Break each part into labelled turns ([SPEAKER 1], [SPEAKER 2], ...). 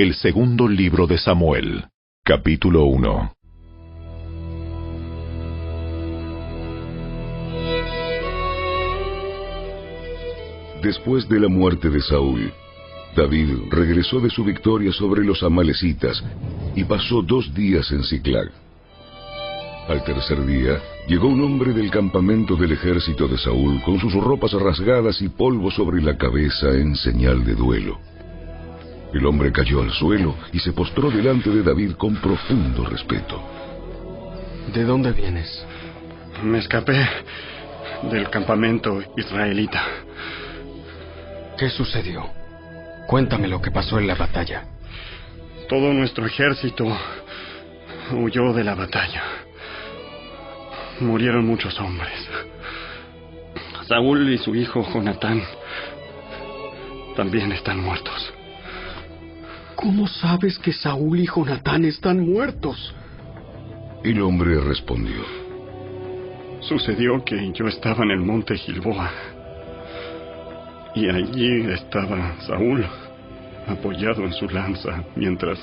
[SPEAKER 1] El segundo libro de Samuel, capítulo 1.
[SPEAKER 2] Después de la muerte de Saúl, David regresó de su victoria sobre los amalecitas y pasó dos días en Ciclag. Al tercer día, llegó un hombre del campamento del ejército de Saúl con sus ropas rasgadas y polvo sobre la cabeza en señal de duelo. El hombre cayó al suelo y se postró delante de David con profundo respeto.
[SPEAKER 3] ¿De dónde vienes?
[SPEAKER 4] Me escapé del campamento israelita.
[SPEAKER 3] ¿Qué sucedió? Cuéntame lo que pasó en la batalla.
[SPEAKER 4] Todo nuestro ejército huyó de la batalla. Murieron muchos hombres. Saúl y su hijo Jonatán también están muertos.
[SPEAKER 5] ¿Cómo sabes que Saúl y Jonatán están muertos?
[SPEAKER 2] El hombre respondió.
[SPEAKER 4] Sucedió que yo estaba en el monte Gilboa. Y allí estaba Saúl, apoyado en su lanza, mientras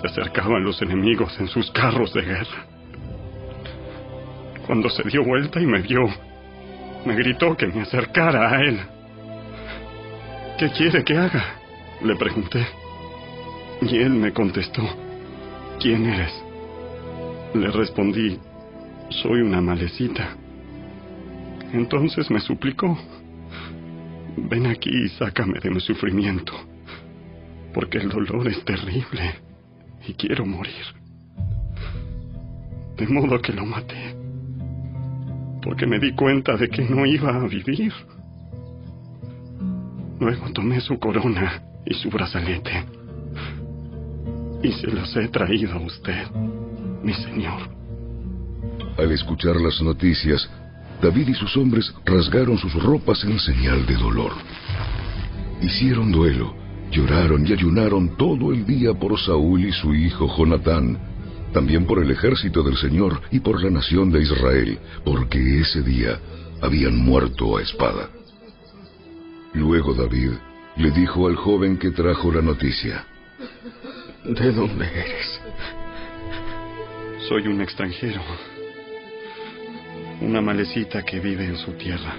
[SPEAKER 4] se acercaban los enemigos en sus carros de guerra. Cuando se dio vuelta y me vio, me gritó que me acercara a él. ¿Qué quiere que haga? Le pregunté. Y él me contestó, ¿quién eres? Le respondí, soy una malecita. Entonces me suplicó, ven aquí y sácame de mi sufrimiento, porque el dolor es terrible y quiero morir. De modo que lo maté porque me di cuenta de que no iba a vivir. Luego tomé su corona y su brazalete y se los he traído a usted, mi señor.
[SPEAKER 2] Al escuchar las noticias, David y sus hombres rasgaron sus ropas en señal de dolor. Hicieron duelo, lloraron y ayunaron todo el día por Saúl y su hijo Jonatán, también por el ejército del Señor y por la nación de Israel, porque ese día habían muerto a espada. Luego David le dijo al joven que trajo la noticia,
[SPEAKER 5] ¿De dónde eres?
[SPEAKER 4] Soy un extranjero, una malecita que vive en su tierra.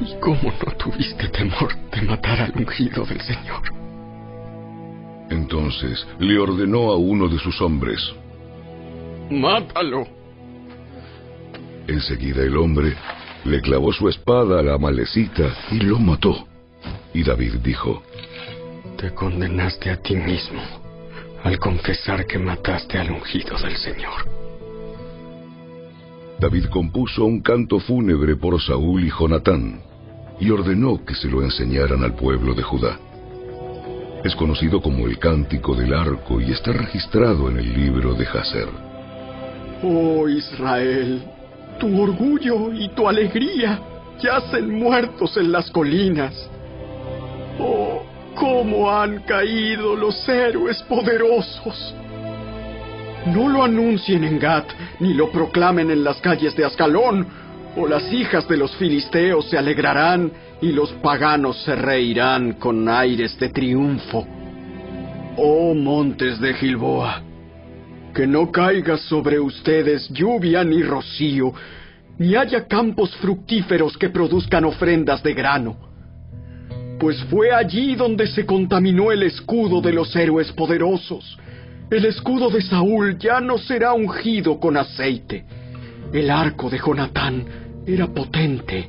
[SPEAKER 5] ¿Y cómo no tuviste temor de matar al ungido del Señor?
[SPEAKER 2] Entonces le ordenó a uno de sus hombres,
[SPEAKER 5] ¡Mátalo!
[SPEAKER 2] Enseguida el hombre le clavó su espada a la malecita y lo mató. Y David dijo,
[SPEAKER 5] Te condenaste a ti mismo al confesar que mataste al ungido del Señor.
[SPEAKER 2] David compuso un canto fúnebre por Saúl y Jonatán y ordenó que se lo enseñaran al pueblo de Judá. Es conocido como el Cántico del Arco y está registrado en el libro de Jaser.
[SPEAKER 5] Oh Israel, tu orgullo y tu alegría yacen muertos en las colinas. Oh, cómo han caído los héroes poderosos. No lo anuncien en Gat, ni lo proclamen en las calles de Ascalón, o las hijas de los filisteos se alegrarán y los paganos se reirán con aires de triunfo. Oh montes de Gilboa, que no caiga sobre ustedes lluvia ni rocío, ni haya campos fructíferos que produzcan ofrendas de grano. Pues fue allí donde se contaminó el escudo de los héroes poderosos. El escudo de Saúl ya no será ungido con aceite. El arco de Jonatán era potente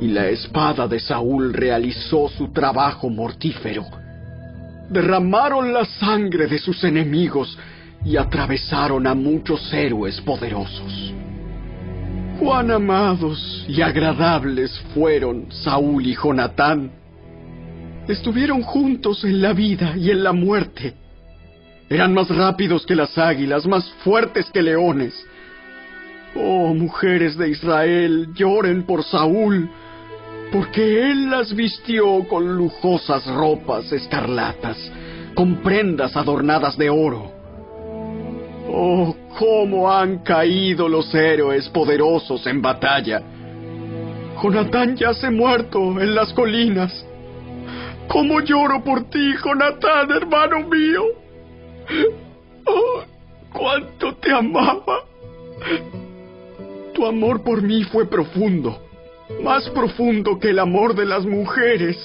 [SPEAKER 5] y la espada de Saúl realizó su trabajo mortífero. Derramaron la sangre de sus enemigos y atravesaron a muchos héroes poderosos. Cuán amados y agradables fueron Saúl y Jonatán. Estuvieron juntos en la vida y en la muerte. Eran más rápidos que las águilas, más fuertes que leones. Oh, mujeres de Israel, lloren por Saúl, porque él las vistió con lujosas ropas escarlatas, con prendas adornadas de oro. Oh, cómo han caído los héroes poderosos en batalla. Jonatán yace muerto en las colinas.
[SPEAKER 6] Cómo lloro por ti, Jonatán, hermano mío. Oh, cuánto te amaba. Tu amor por mí fue profundo, más profundo que el amor de las mujeres.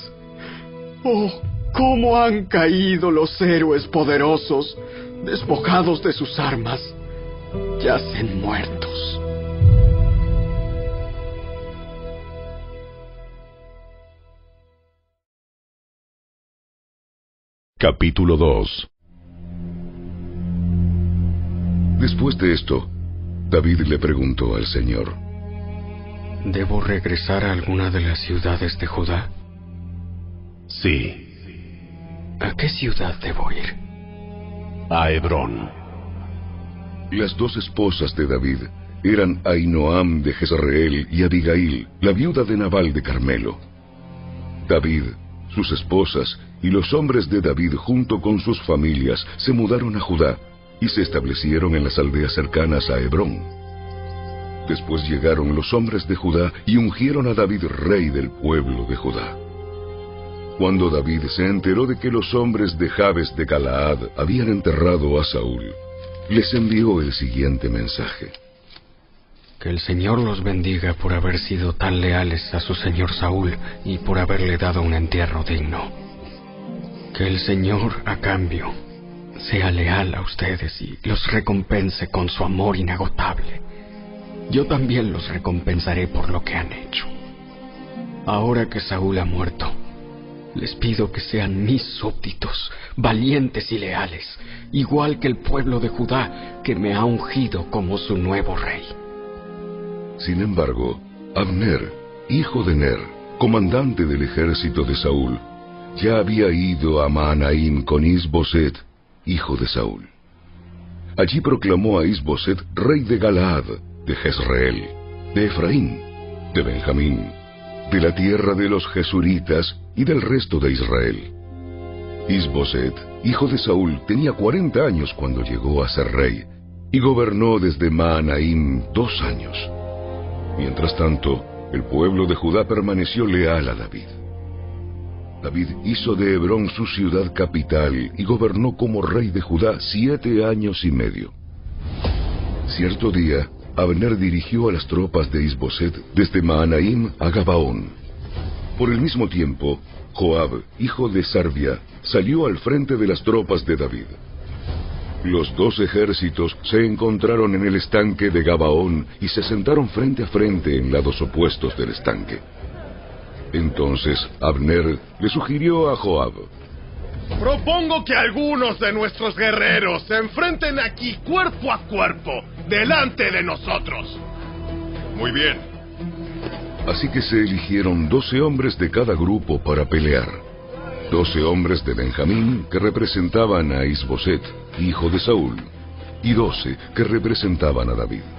[SPEAKER 6] Oh, cómo han caído los héroes poderosos, despojados de sus armas, yacen muertos.
[SPEAKER 1] Capítulo 2
[SPEAKER 2] Después de esto, David le preguntó al Señor,
[SPEAKER 5] ¿Debo regresar a alguna de las ciudades de Judá?
[SPEAKER 1] Sí.
[SPEAKER 5] ¿A qué ciudad debo ir?
[SPEAKER 1] A Hebrón.
[SPEAKER 2] Las dos esposas de David eran Ainoam de Jezreel y Abigail, la viuda de Nabal de Carmelo. David, sus esposas y los hombres de David junto con sus familias se mudaron a Judá y se establecieron en las aldeas cercanas a Hebrón. Después llegaron los hombres de Judá y ungieron a David rey del pueblo de Judá. Cuando David se enteró de que los hombres de Jabes de Galaad habían enterrado a Saúl, les envió el siguiente mensaje.
[SPEAKER 5] Que el Señor los bendiga por haber sido tan leales a su señor Saúl y por haberle dado un entierro digno. Que el Señor, a cambio, sea leal a ustedes y los recompense con su amor inagotable. Yo también los recompensaré por lo que han hecho. Ahora que Saúl ha muerto, les pido que sean mis súbditos, valientes y leales, igual que el pueblo de Judá que me ha ungido como su nuevo rey.
[SPEAKER 2] Sin embargo, Abner, hijo de Ner, comandante del ejército de Saúl, ya había ido a Maanaim con Isboset, hijo de Saúl. Allí proclamó a Isboset rey de Galaad, de Jezreel, de Efraín, de Benjamín, de la tierra de los Jesuritas y del resto de Israel. Isboset, hijo de Saúl, tenía cuarenta años cuando llegó a ser rey, y gobernó desde Maanaim dos años. Mientras tanto, el pueblo de Judá permaneció leal a David. David hizo de Hebrón su ciudad capital y gobernó como rey de Judá siete años y medio. Cierto día, Abner dirigió a las tropas de Isboset desde Maanaim a Gabaón. Por el mismo tiempo, Joab, hijo de Sarvia, salió al frente de las tropas de David. Los dos ejércitos se encontraron en el estanque de Gabaón y se sentaron frente a frente en lados opuestos del estanque. Entonces Abner le sugirió a Joab,
[SPEAKER 7] Propongo que algunos de nuestros guerreros se enfrenten aquí cuerpo a cuerpo, delante de nosotros.
[SPEAKER 4] Muy bien.
[SPEAKER 2] Así que se eligieron doce hombres de cada grupo para pelear. Doce hombres de Benjamín que representaban a Isboset, hijo de Saúl, y doce que representaban a David.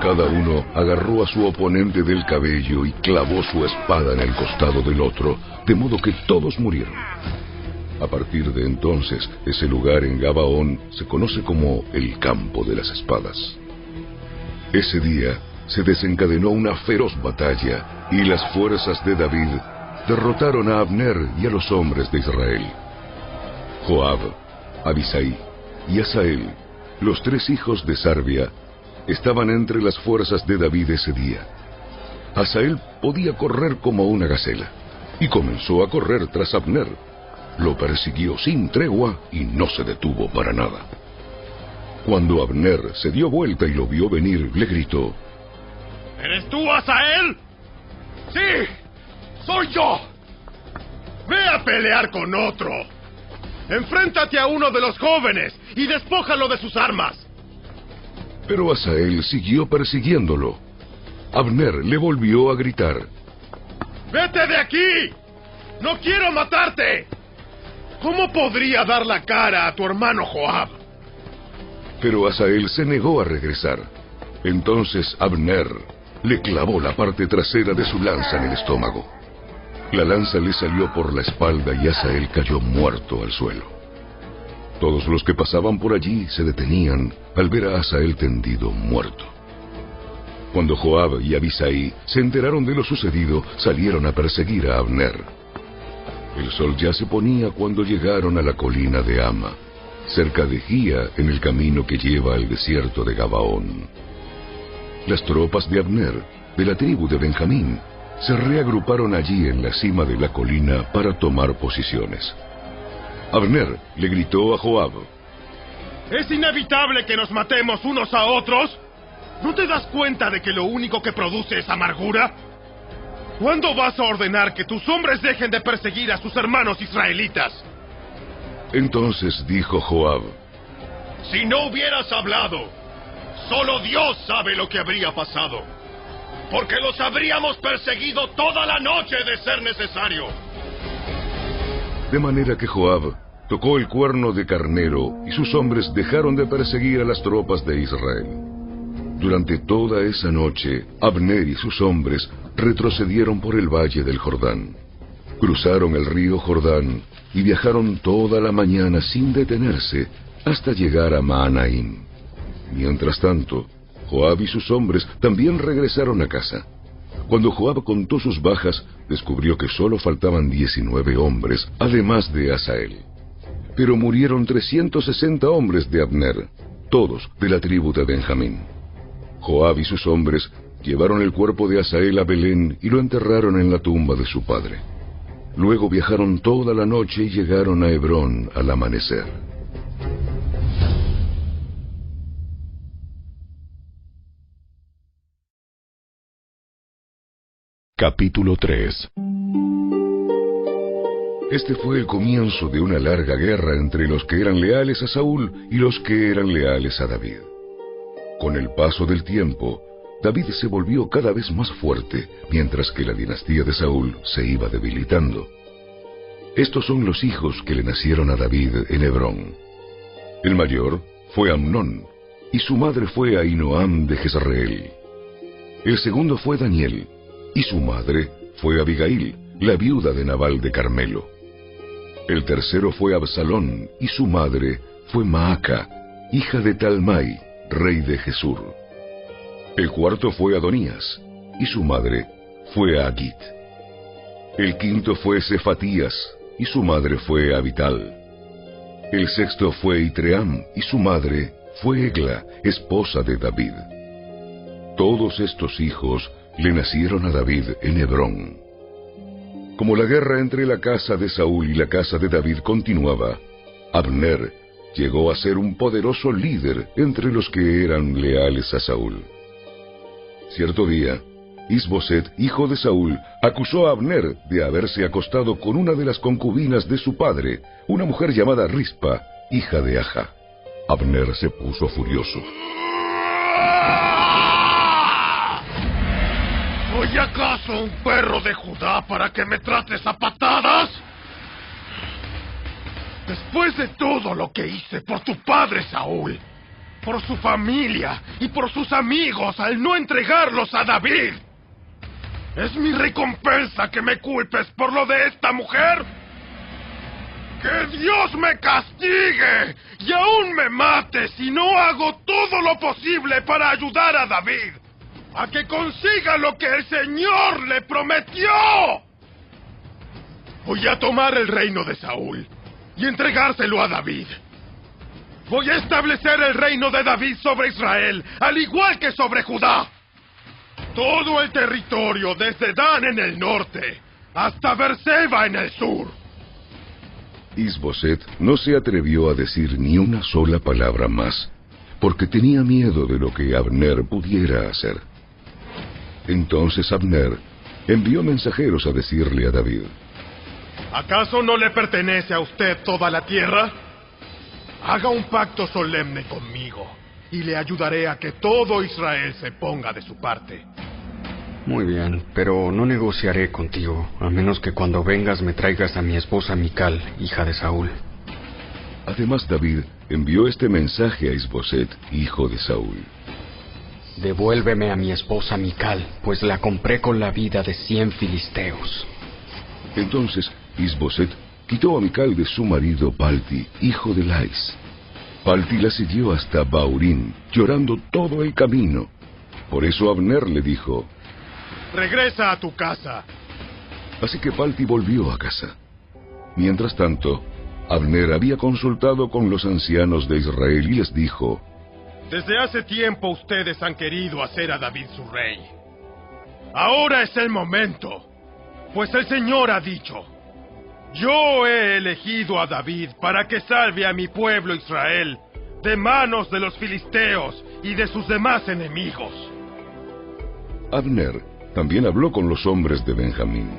[SPEAKER 2] Cada uno agarró a su oponente del cabello y clavó su espada en el costado del otro, de modo que todos murieron. A partir de entonces, ese lugar en Gabaón se conoce como el campo de las espadas. Ese día se desencadenó una feroz batalla y las fuerzas de David derrotaron a Abner y a los hombres de Israel. Joab, Abisai y Asael, los tres hijos de Sarvia, estaban entre las fuerzas de David ese día. Asael podía correr como una gacela y comenzó a correr tras Abner. Lo persiguió sin tregua y no se detuvo para nada. Cuando Abner se dio vuelta y lo vio venir, le gritó,
[SPEAKER 7] ¿Eres tú, Asael? Sí, soy yo. Ve a pelear con otro. Enfréntate a uno de los jóvenes y despójalo de sus armas.
[SPEAKER 2] Pero Asael siguió persiguiéndolo. Abner le volvió a gritar,
[SPEAKER 7] ¡Vete de aquí! ¡No quiero matarte! ¿Cómo podría dar la cara a tu hermano Joab?
[SPEAKER 2] pero Asael se negó a regresar. Entonces Abner le clavó la parte trasera de su lanza en el estómago. La lanza le salió por la espalda y Asael cayó muerto al suelo. Todos los que pasaban por allí se detenían al ver a Asael tendido muerto. Cuando Joab y Abisai se enteraron de lo sucedido, salieron a perseguir a Abner. El sol ya se ponía cuando llegaron a la colina de Ama, cerca de Gía en el camino que lleva al desierto de Gabaón. Las tropas de Abner, de la tribu de Benjamín, se reagruparon allí en la cima de la colina para tomar posiciones. Abner le gritó a Joab,
[SPEAKER 7] ¿Es inevitable que nos matemos unos a otros? ¿No te das cuenta de que lo único que produce es amargura? ¿Cuándo vas a ordenar que tus hombres dejen de perseguir a sus hermanos israelitas?
[SPEAKER 2] Entonces dijo Joab,
[SPEAKER 7] Si no hubieras hablado, solo Dios sabe lo que habría pasado. Porque los habríamos perseguido toda la noche de ser necesario.
[SPEAKER 2] De manera que Joab tocó el cuerno de carnero y sus hombres dejaron de perseguir a las tropas de Israel. Durante toda esa noche, Abner y sus hombres retrocedieron por el valle del Jordán. Cruzaron el río Jordán y viajaron toda la mañana sin detenerse hasta llegar a Maanaim. Mientras tanto, Joab y sus hombres también regresaron a casa. Cuando Joab contó sus bajas, descubrió que solo faltaban 19 hombres, además de Asael. Pero murieron 360 hombres de Abner, todos de la tribu de Benjamín. Joab y sus hombres llevaron el cuerpo de Asael a Belén y lo enterraron en la tumba de su padre. Luego viajaron toda la noche y llegaron a Hebrón al amanecer.
[SPEAKER 1] Capítulo 3
[SPEAKER 2] Este fue el comienzo de una larga guerra entre los que eran leales a Saúl y los que eran leales a David. Con el paso del tiempo, David se volvió cada vez más fuerte, mientras que la dinastía de Saúl se iba debilitando. Estos son los hijos que le nacieron a David en Hebrón. El mayor fue Amnón, y su madre fue Ainoam de Jezreel. El segundo fue Daniel, y su madre fue Abigail, la viuda de Nabal de Carmelo. El tercero fue Absalón, y su madre fue Maaca, hija de Talmai, rey de Jesur. El cuarto fue Adonías, y su madre fue Agit. El quinto fue Cefatías, y su madre fue Abital. El sexto fue Itream, y su madre fue Egla, esposa de David. Todos estos hijos le nacieron a David en Hebrón. Como la guerra entre la casa de Saúl y la casa de David continuaba, Abner llegó a ser un poderoso líder entre los que eran leales a Saúl. Cierto día, Isboset, hijo de Saúl, acusó a Abner de haberse acostado con una de las concubinas de su padre, una mujer llamada Rispa, hija de Aja. Abner se puso furioso.
[SPEAKER 7] ¿Soy acaso un perro de Judá para que me trates a patadas? Después de todo lo que hice por tu padre Saúl, por su familia y por sus amigos al no entregarlos a David, ¿es mi recompensa que me culpes por lo de esta mujer? ¡Que Dios me castigue y aún me mate si no hago todo lo posible para ayudar a David a que consiga lo que el Señor le prometió! Voy a tomar el reino de Saúl y entregárselo a David. Voy a establecer el reino de David sobre Israel, al igual que sobre Judá. Todo el territorio desde Dan en el norte hasta Berseba en el sur.
[SPEAKER 2] Isboset no se atrevió a decir ni una sola palabra más, porque tenía miedo de lo que Abner pudiera hacer. Entonces Abner envió mensajeros a decirle a David,
[SPEAKER 7] ¿Acaso no le pertenece a usted toda la tierra? Haga un pacto solemne conmigo y le ayudaré a que todo Israel se ponga de su parte.
[SPEAKER 5] Muy bien, pero no negociaré contigo, a menos que cuando vengas me traigas a mi esposa Mical, hija de Saúl.
[SPEAKER 2] Además David envió este mensaje a Isboset, hijo de Saúl.
[SPEAKER 5] Devuélveme a mi esposa Mical, pues la compré con la vida de cien filisteos.
[SPEAKER 2] Entonces Isboset quitó a Mical de su marido Palti, hijo de Lais. Palti la siguió hasta Baurín, llorando todo el camino. Por eso Abner le dijo,
[SPEAKER 7] Regresa a tu casa.
[SPEAKER 2] Así que Palti volvió a casa. Mientras tanto, Abner había consultado con los ancianos de Israel y les dijo,
[SPEAKER 7] Desde hace tiempo ustedes han querido hacer a David su rey. Ahora es el momento, pues el Señor ha dicho, yo he elegido a David para que salve a mi pueblo Israel de manos de los filisteos y de sus demás enemigos.
[SPEAKER 2] Abner también habló con los hombres de Benjamín.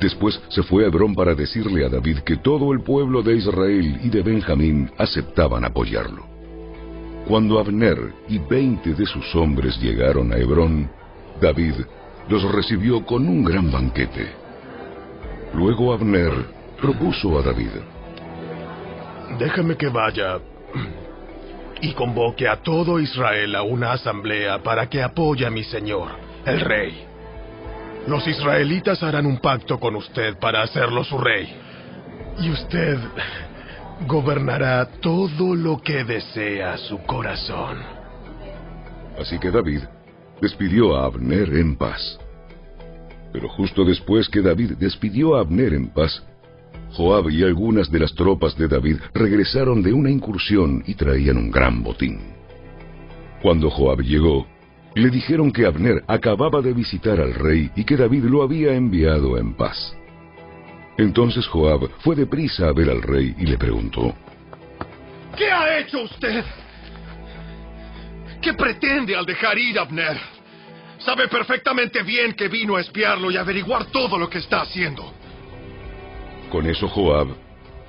[SPEAKER 2] Después se fue a Hebrón para decirle a David que todo el pueblo de Israel y de Benjamín aceptaban apoyarlo. Cuando Abner y veinte de sus hombres llegaron a Hebrón, David los recibió con un gran banquete. Luego Abner propuso a David.
[SPEAKER 7] Déjame que vaya y convoque a todo Israel a una asamblea para que apoye a mi señor, el rey. Los israelitas harán un pacto con usted para hacerlo su rey. Y usted gobernará todo lo que desea su corazón.
[SPEAKER 2] Así que David despidió a Abner en paz. Pero justo después que David despidió a Abner en paz, Joab y algunas de las tropas de David regresaron de una incursión y traían un gran botín. Cuando Joab llegó, le dijeron que Abner acababa de visitar al rey y que David lo había enviado en paz. Entonces Joab fue deprisa a ver al rey y le preguntó,
[SPEAKER 7] ¿Qué ha hecho usted? ¿Qué pretende al dejar ir a Abner? Sabe perfectamente bien que vino a espiarlo y averiguar todo lo que está haciendo.
[SPEAKER 2] Con eso Joab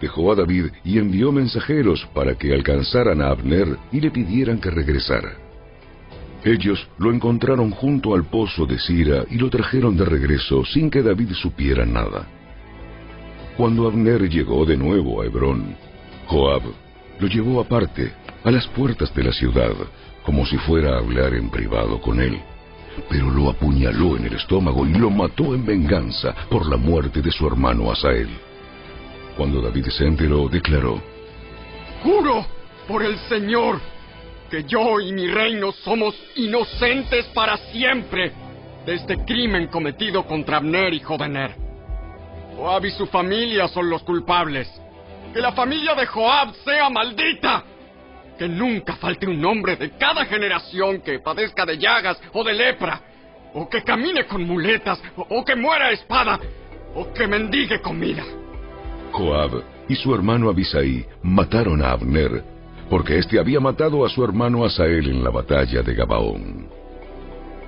[SPEAKER 2] dejó a David y envió mensajeros para que alcanzaran a Abner y le pidieran que regresara. Ellos lo encontraron junto al pozo de Sira y lo trajeron de regreso sin que David supiera nada. Cuando Abner llegó de nuevo a Hebrón, Joab lo llevó aparte, a las puertas de la ciudad, como si fuera a hablar en privado con él, pero lo apuñaló en el estómago y lo mató en venganza por la muerte de su hermano Asael. Cuando David se enteró, declaró,
[SPEAKER 6] Juro por el Señor que yo y mi reino somos inocentes para siempre de este crimen cometido contra Abner, hijo de Ner. Joab y su familia son los culpables. Que la familia de Joab sea maldita. Que nunca falte un hombre de cada generación que padezca de llagas o de lepra, o que camine con muletas, o, que muera a espada, o que mendigue comida.
[SPEAKER 2] Joab y su hermano Abisai mataron a Abner, porque éste había matado a su hermano Asael en la batalla de Gabaón.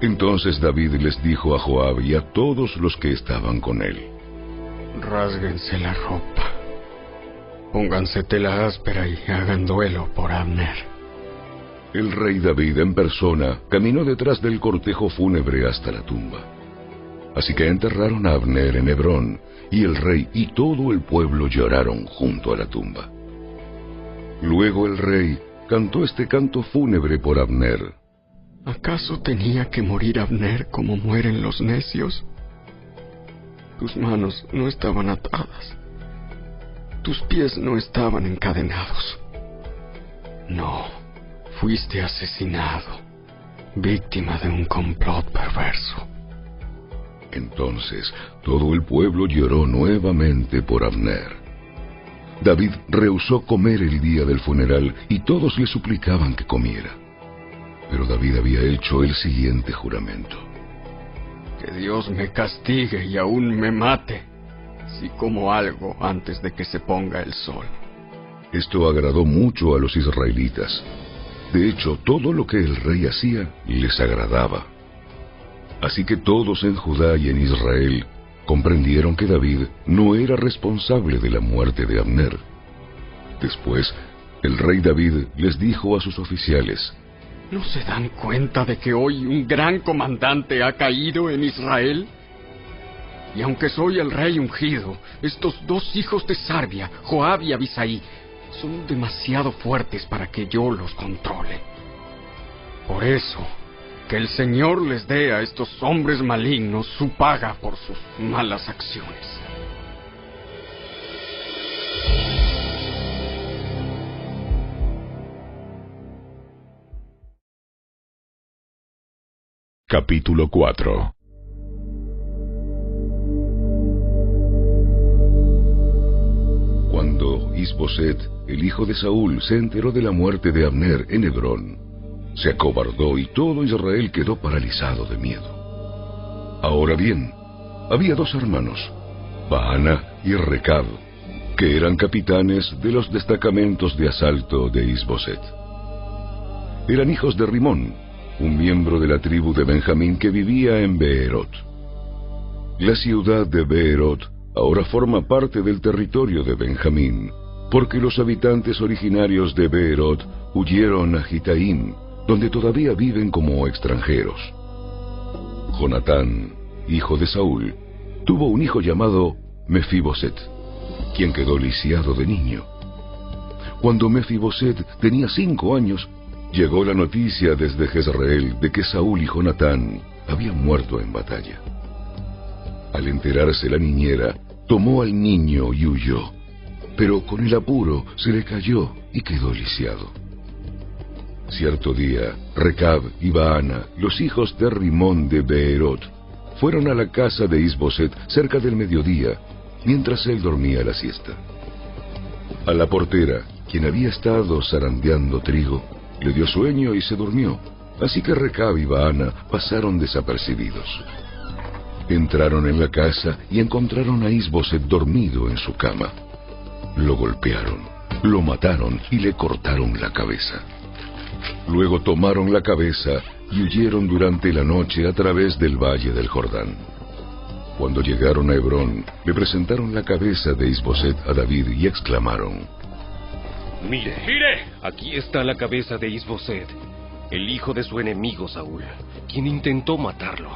[SPEAKER 2] Entonces David les dijo a Joab y a todos los que estaban con él,
[SPEAKER 5] Rásguense la ropa. Pónganse tela áspera y hagan duelo por Abner.
[SPEAKER 2] El rey David en persona caminó detrás del cortejo fúnebre hasta la tumba. Así que enterraron a Abner en Hebrón, y el rey y todo el pueblo lloraron junto a la tumba. Luego el rey cantó este canto fúnebre por Abner.
[SPEAKER 5] ¿Acaso tenía que morir Abner como mueren los necios? Tus manos no estaban atadas. Tus pies no estaban encadenados. No, fuiste asesinado, víctima de un complot perverso.
[SPEAKER 2] Entonces todo el pueblo lloró nuevamente por Abner. David rehusó comer el día del funeral y todos le suplicaban que comiera. Pero David había hecho el siguiente juramento.
[SPEAKER 5] Que Dios me castigue y aún me mate si como algo antes de que se ponga el sol.
[SPEAKER 2] Esto agradó mucho a los israelitas. De hecho, todo lo que el rey hacía les agradaba. Así que todos en Judá y en Israel comprendieron que David no era responsable de la muerte de Abner. Después, el rey David les dijo a sus oficiales,
[SPEAKER 6] ¿No se dan cuenta de que hoy un gran comandante ha caído en Israel? Y aunque soy el rey ungido, estos dos hijos de Sarbia, Joab y Abisai, son demasiado fuertes para que yo los controle. Por eso, que el Señor les dé a estos hombres malignos su paga por sus malas acciones.
[SPEAKER 1] Capítulo 4
[SPEAKER 2] Cuando Isboset, el hijo de Saúl, se enteró de la muerte de Abner en Hebrón, se acobardó y todo Israel quedó paralizado de miedo. Ahora bien, había dos hermanos, Baana y Recab, que eran capitanes de los destacamentos de asalto de Isboset. Eran hijos de Rimón, un miembro de la tribu de Benjamín que vivía en Beerot. La ciudad de Beerot ahora forma parte del territorio de Benjamín, porque los habitantes originarios de Beerot huyeron a Gitaim, donde todavía viven como extranjeros. Jonatán, hijo de Saúl, tuvo un hijo llamado Mefiboset, quien quedó lisiado de niño. Cuando Mefiboset tenía cinco años, llegó la noticia desde Jezreel de que Saúl y Jonatán habían muerto en batalla. Al enterarse la niñera, tomó al niño y huyó, pero con el apuro se le cayó y quedó lisiado. Cierto día, Recab y Baana, los hijos de Rimón de Beerot, fueron a la casa de Isboset cerca del mediodía, mientras él dormía la siesta. A la portera, quien había estado zarandeando trigo, le dio sueño y se durmió, así que Recab y Baana pasaron desapercibidos. Entraron en la casa y encontraron a Isboset dormido en su cama. Lo golpearon, lo mataron y le cortaron la cabeza. Luego tomaron la cabeza y huyeron durante la noche a través del valle del Jordán. Cuando llegaron a Hebrón, le presentaron la cabeza de Isboset a David y exclamaron:
[SPEAKER 8] Mire, mire, aquí está la cabeza de Isboset, el hijo de su enemigo Saúl, quien intentó matarlo.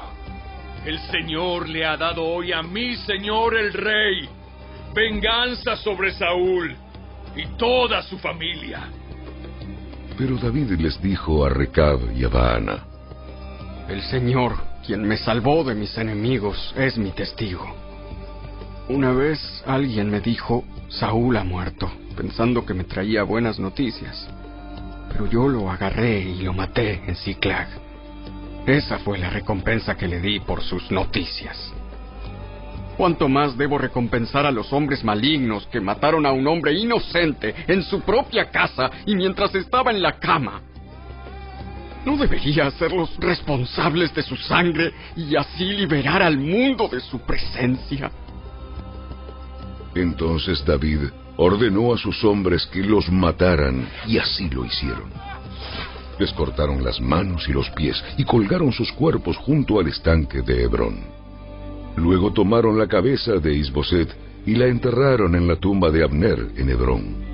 [SPEAKER 9] El Señor le ha dado hoy a mi Señor el Rey venganza sobre Saúl y toda su familia.
[SPEAKER 2] Pero David les dijo a Recab y a Baana,
[SPEAKER 5] El Señor, quien me salvó de mis enemigos, es mi testigo. Una vez alguien me dijo, Saúl ha muerto, pensando que me traía buenas noticias. Pero yo lo agarré y lo maté en Ciclag. Esa fue la recompensa que le di por sus noticias. ¿Cuánto más debo recompensar a los hombres malignos que mataron a un hombre inocente en su propia casa y mientras estaba en la cama? ¿No debería hacerlos responsables de su sangre y así liberar al mundo de su presencia?
[SPEAKER 2] Entonces David ordenó a sus hombres que los mataran y así lo hicieron. Les cortaron las manos y los pies y colgaron sus cuerpos junto al estanque de Hebrón. Luego tomaron la cabeza de Isboset y la enterraron en la tumba de Abner en Hebrón.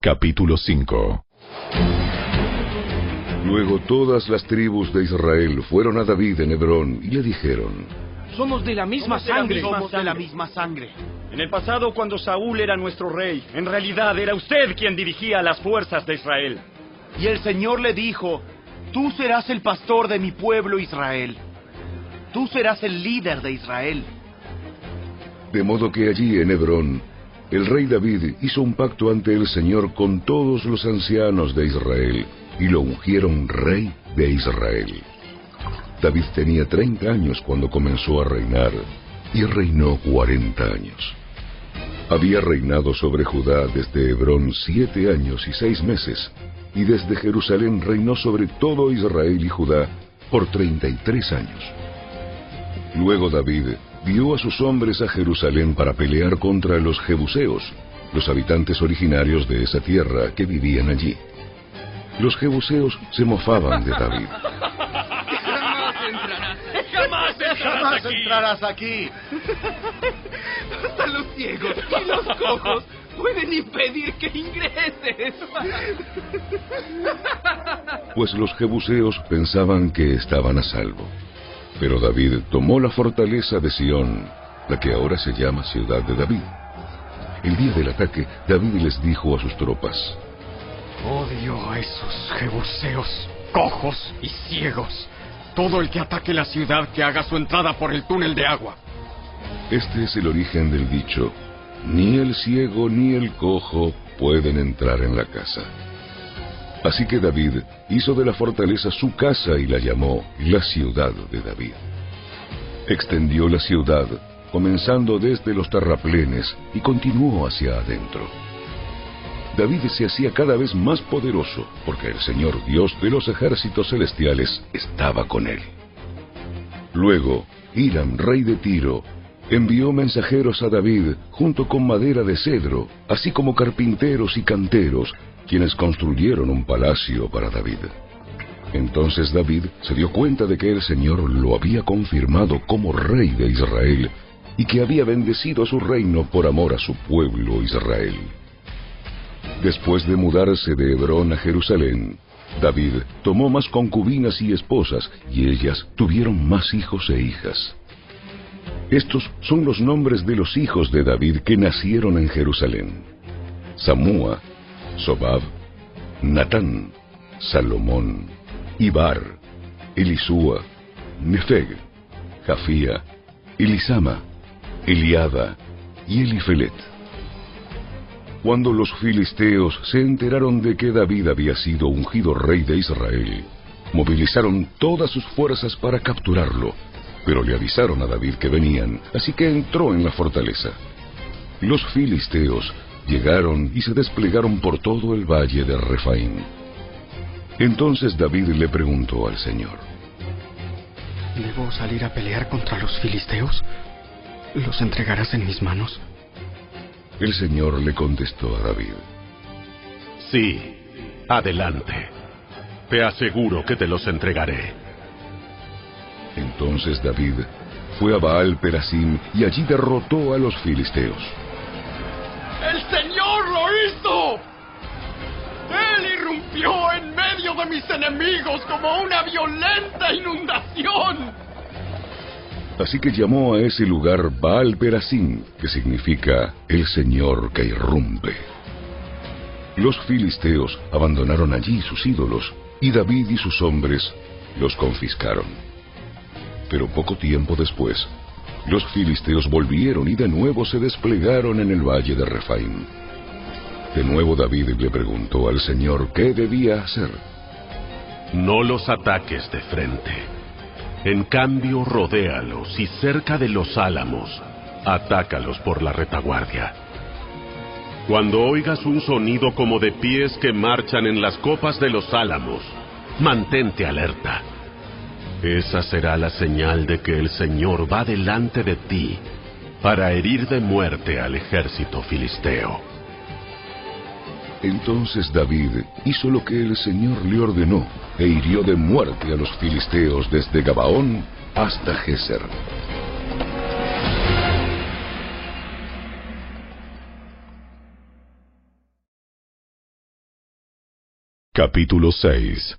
[SPEAKER 1] Capítulo 5
[SPEAKER 2] Luego todas las tribus de Israel fueron a David en Hebrón y le dijeron,
[SPEAKER 10] Somos de la misma sangre.
[SPEAKER 11] Somos de la misma sangre. En el pasado, cuando Saúl era nuestro rey, en realidad era usted quien dirigía las fuerzas de Israel. Y el Señor le dijo, tú serás el pastor de mi pueblo Israel. Tú serás el líder de Israel.
[SPEAKER 2] De modo que allí en Hebrón, el rey David hizo un pacto ante el Señor con todos los ancianos de Israel y lo ungieron rey de Israel. David tenía 30 años cuando comenzó a reinar y reinó 40 años. Había reinado sobre Judá desde Hebrón siete años y seis meses, y desde Jerusalén reinó sobre todo Israel y Judá por treinta y tres años. Luego David dio a sus hombres a Jerusalén para pelear contra los jebuseos, los habitantes originarios de esa tierra que vivían allí. Los jebuseos se mofaban de David.
[SPEAKER 10] Jamás
[SPEAKER 11] Jamás entrarás aquí.
[SPEAKER 10] Hasta los ciegos y los cojos pueden impedir que ingreses.
[SPEAKER 2] Pues los jebuseos pensaban que estaban a salvo. Pero David tomó la fortaleza de Sión, la que ahora se llama Ciudad de David. El día del ataque, David les dijo a sus tropas,
[SPEAKER 5] Odio a esos jebuseos, cojos y ciegos. Todo el que ataque la ciudad que haga su entrada por el túnel de agua.
[SPEAKER 2] Este es el origen del dicho, ni el ciego ni el cojo pueden entrar en la casa. Así que David hizo de la fortaleza su casa y la llamó la ciudad de David. Extendió la ciudad, comenzando desde los terraplenes y continuó hacia adentro. David se hacía cada vez más poderoso porque el Señor Dios de los ejércitos celestiales estaba con él. Luego, Hiram, rey de Tiro, envió mensajeros a David junto con madera de cedro, así como carpinteros y canteros, quienes construyeron un palacio para David. Entonces David se dio cuenta de que el Señor lo había confirmado como rey de Israel y que había bendecido su reino por amor a su pueblo Israel. Después de mudarse de Hebrón a Jerusalén, David tomó más concubinas y esposas, y ellas tuvieron más hijos e hijas. Estos son los nombres de los hijos de David que nacieron en Jerusalén. Samúa, Sobab, Natán, Salomón, Ibar, Elisúa, Nefeg, Jafía, Elisama, Eliada y Elifelet. Cuando los filisteos se enteraron de que David había sido ungido rey de Israel, movilizaron todas sus fuerzas para capturarlo, pero le avisaron a David que venían, así que entró en la fortaleza. Los filisteos llegaron y se desplegaron por todo el valle de Refaim. Entonces David le preguntó al Señor,
[SPEAKER 5] ¿Debo salir a pelear contra los filisteos? ¿Los entregarás en mis manos?
[SPEAKER 2] El Señor le contestó a David,
[SPEAKER 7] Sí, adelante. Te aseguro que te los entregaré.
[SPEAKER 2] Entonces David fue a Baal Perasim y allí derrotó a los filisteos.
[SPEAKER 6] ¡El Señor lo hizo! Él irrumpió en medio de mis enemigos como una violenta inundación.
[SPEAKER 2] Así que llamó a ese lugar Baal Perasim, que significa el Señor que irrumpe. Los filisteos abandonaron allí sus ídolos y David y sus hombres los confiscaron. Pero poco tiempo después, los filisteos volvieron y de nuevo se desplegaron en el valle de Refaim. De nuevo David le preguntó al Señor qué debía hacer.
[SPEAKER 7] No los ataques de frente. En cambio, rodéalos y cerca de los álamos, atácalos por la retaguardia. Cuando oigas un sonido como de pies que marchan en las copas de los álamos, mantente alerta. Esa será la señal de que el Señor va delante de ti para herir de muerte al ejército filisteo.
[SPEAKER 2] Entonces David hizo lo que el Señor le ordenó e hirió de muerte a los filisteos desde Gabaón hasta Geser.
[SPEAKER 1] Capítulo 6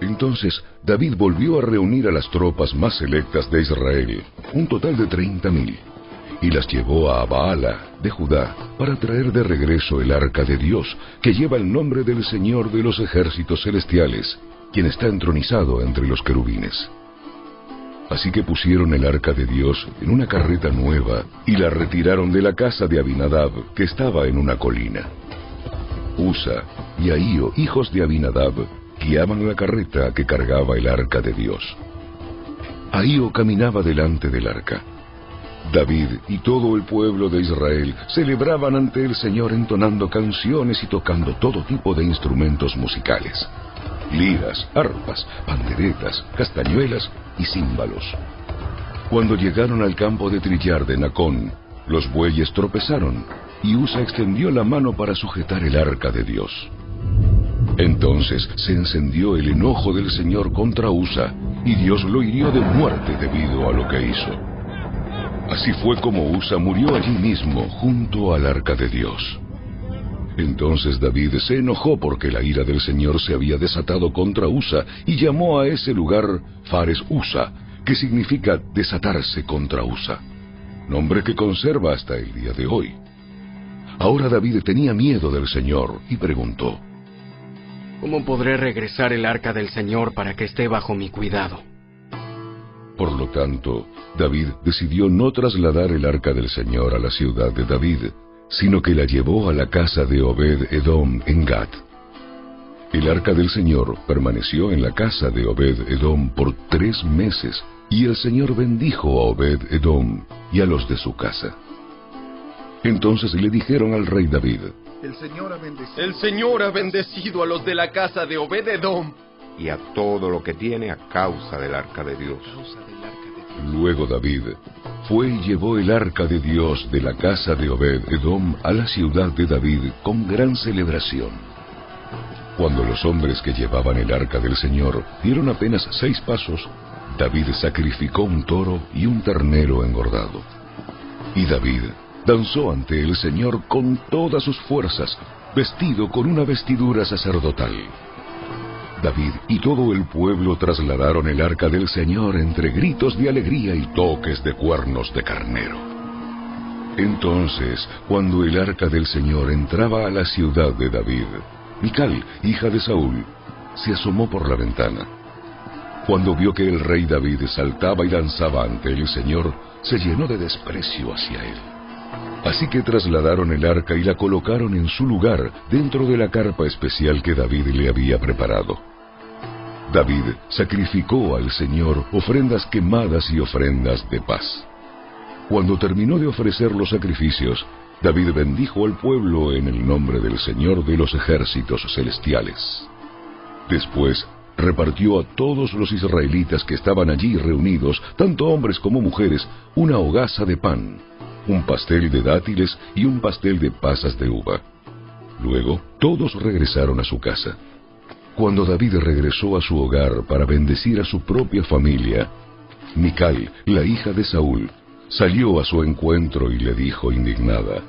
[SPEAKER 2] Entonces David volvió a reunir a las tropas más selectas de Israel, un total de treinta mil, y las llevó a Baala de Judá para traer de regreso el arca de Dios, que lleva el nombre del Señor de los ejércitos celestiales, quien está entronizado entre los querubines. Así que pusieron el arca de Dios en una carreta nueva y la retiraron de la casa de Abinadab, que estaba en una colina. Usa y Ahío, hijos de Abinadab, guiaban la carreta que cargaba el arca de Dios. Ahío caminaba delante del arca. David y todo el pueblo de Israel celebraban ante el Señor entonando canciones y tocando todo tipo de instrumentos musicales. Liras, arpas, panderetas, castañuelas y címbalos. Cuando llegaron al campo de trillar de Nacón, los bueyes tropezaron y Usa extendió la mano para sujetar el arca de Dios. Entonces se encendió el enojo del Señor contra Usa y Dios lo hirió de muerte debido a lo que hizo. Así fue como Usa murió allí mismo junto al arca de Dios. Entonces David se enojó porque la ira del Señor se había desatado contra Usa y llamó a ese lugar Fares Usa, que significa desatarse contra Usa, nombre que conserva hasta el día de hoy. Ahora David tenía miedo del Señor y preguntó,
[SPEAKER 5] ¿Cómo podré regresar el arca del Señor para que esté bajo mi cuidado?
[SPEAKER 2] Por lo tanto, David decidió no trasladar el arca del Señor a la ciudad de David, sino que la llevó a la casa de Obed Edom en Gat. El arca del Señor permaneció en la casa de Obed Edom por tres meses, y el Señor bendijo a Obed Edom y a los de su casa. Entonces le dijeron al rey David,
[SPEAKER 12] El Señor ha bendecido.
[SPEAKER 7] El Señor ha bendecido a los de la casa de Obed Edom.
[SPEAKER 13] y a todo lo que tiene a causa del arca de Dios.
[SPEAKER 2] Luego David fue y llevó el arca de Dios de la casa de Obed Edom a la ciudad de David con gran celebración. Cuando los hombres que llevaban el arca del Señor dieron apenas seis pasos, David sacrificó un toro y un ternero engordado. Y David danzó ante el Señor con todas sus fuerzas, vestido con una vestidura sacerdotal. David y todo el pueblo trasladaron el arca del Señor entre gritos de alegría y toques de cuernos de carnero. Entonces, cuando el arca del Señor entraba a la ciudad de David, Mical, hija de Saúl, se asomó por la ventana. Cuando vio que el rey David saltaba y danzaba ante el Señor, se llenó de desprecio hacia él. Así que trasladaron el arca y la colocaron en su lugar dentro de la carpa especial que David le había preparado. David sacrificó al Señor ofrendas quemadas y ofrendas de paz. Cuando terminó de ofrecer los sacrificios, David bendijo al pueblo en el nombre del Señor de los ejércitos celestiales. Después repartió a todos los israelitas que estaban allí reunidos, tanto hombres como mujeres, una hogaza de pan, un pastel de dátiles y un pastel de pasas de uva. Luego todos regresaron a su casa. Cuando David regresó a su hogar para bendecir a su propia familia, Mical, la hija de Saúl, salió a su encuentro y le dijo indignada,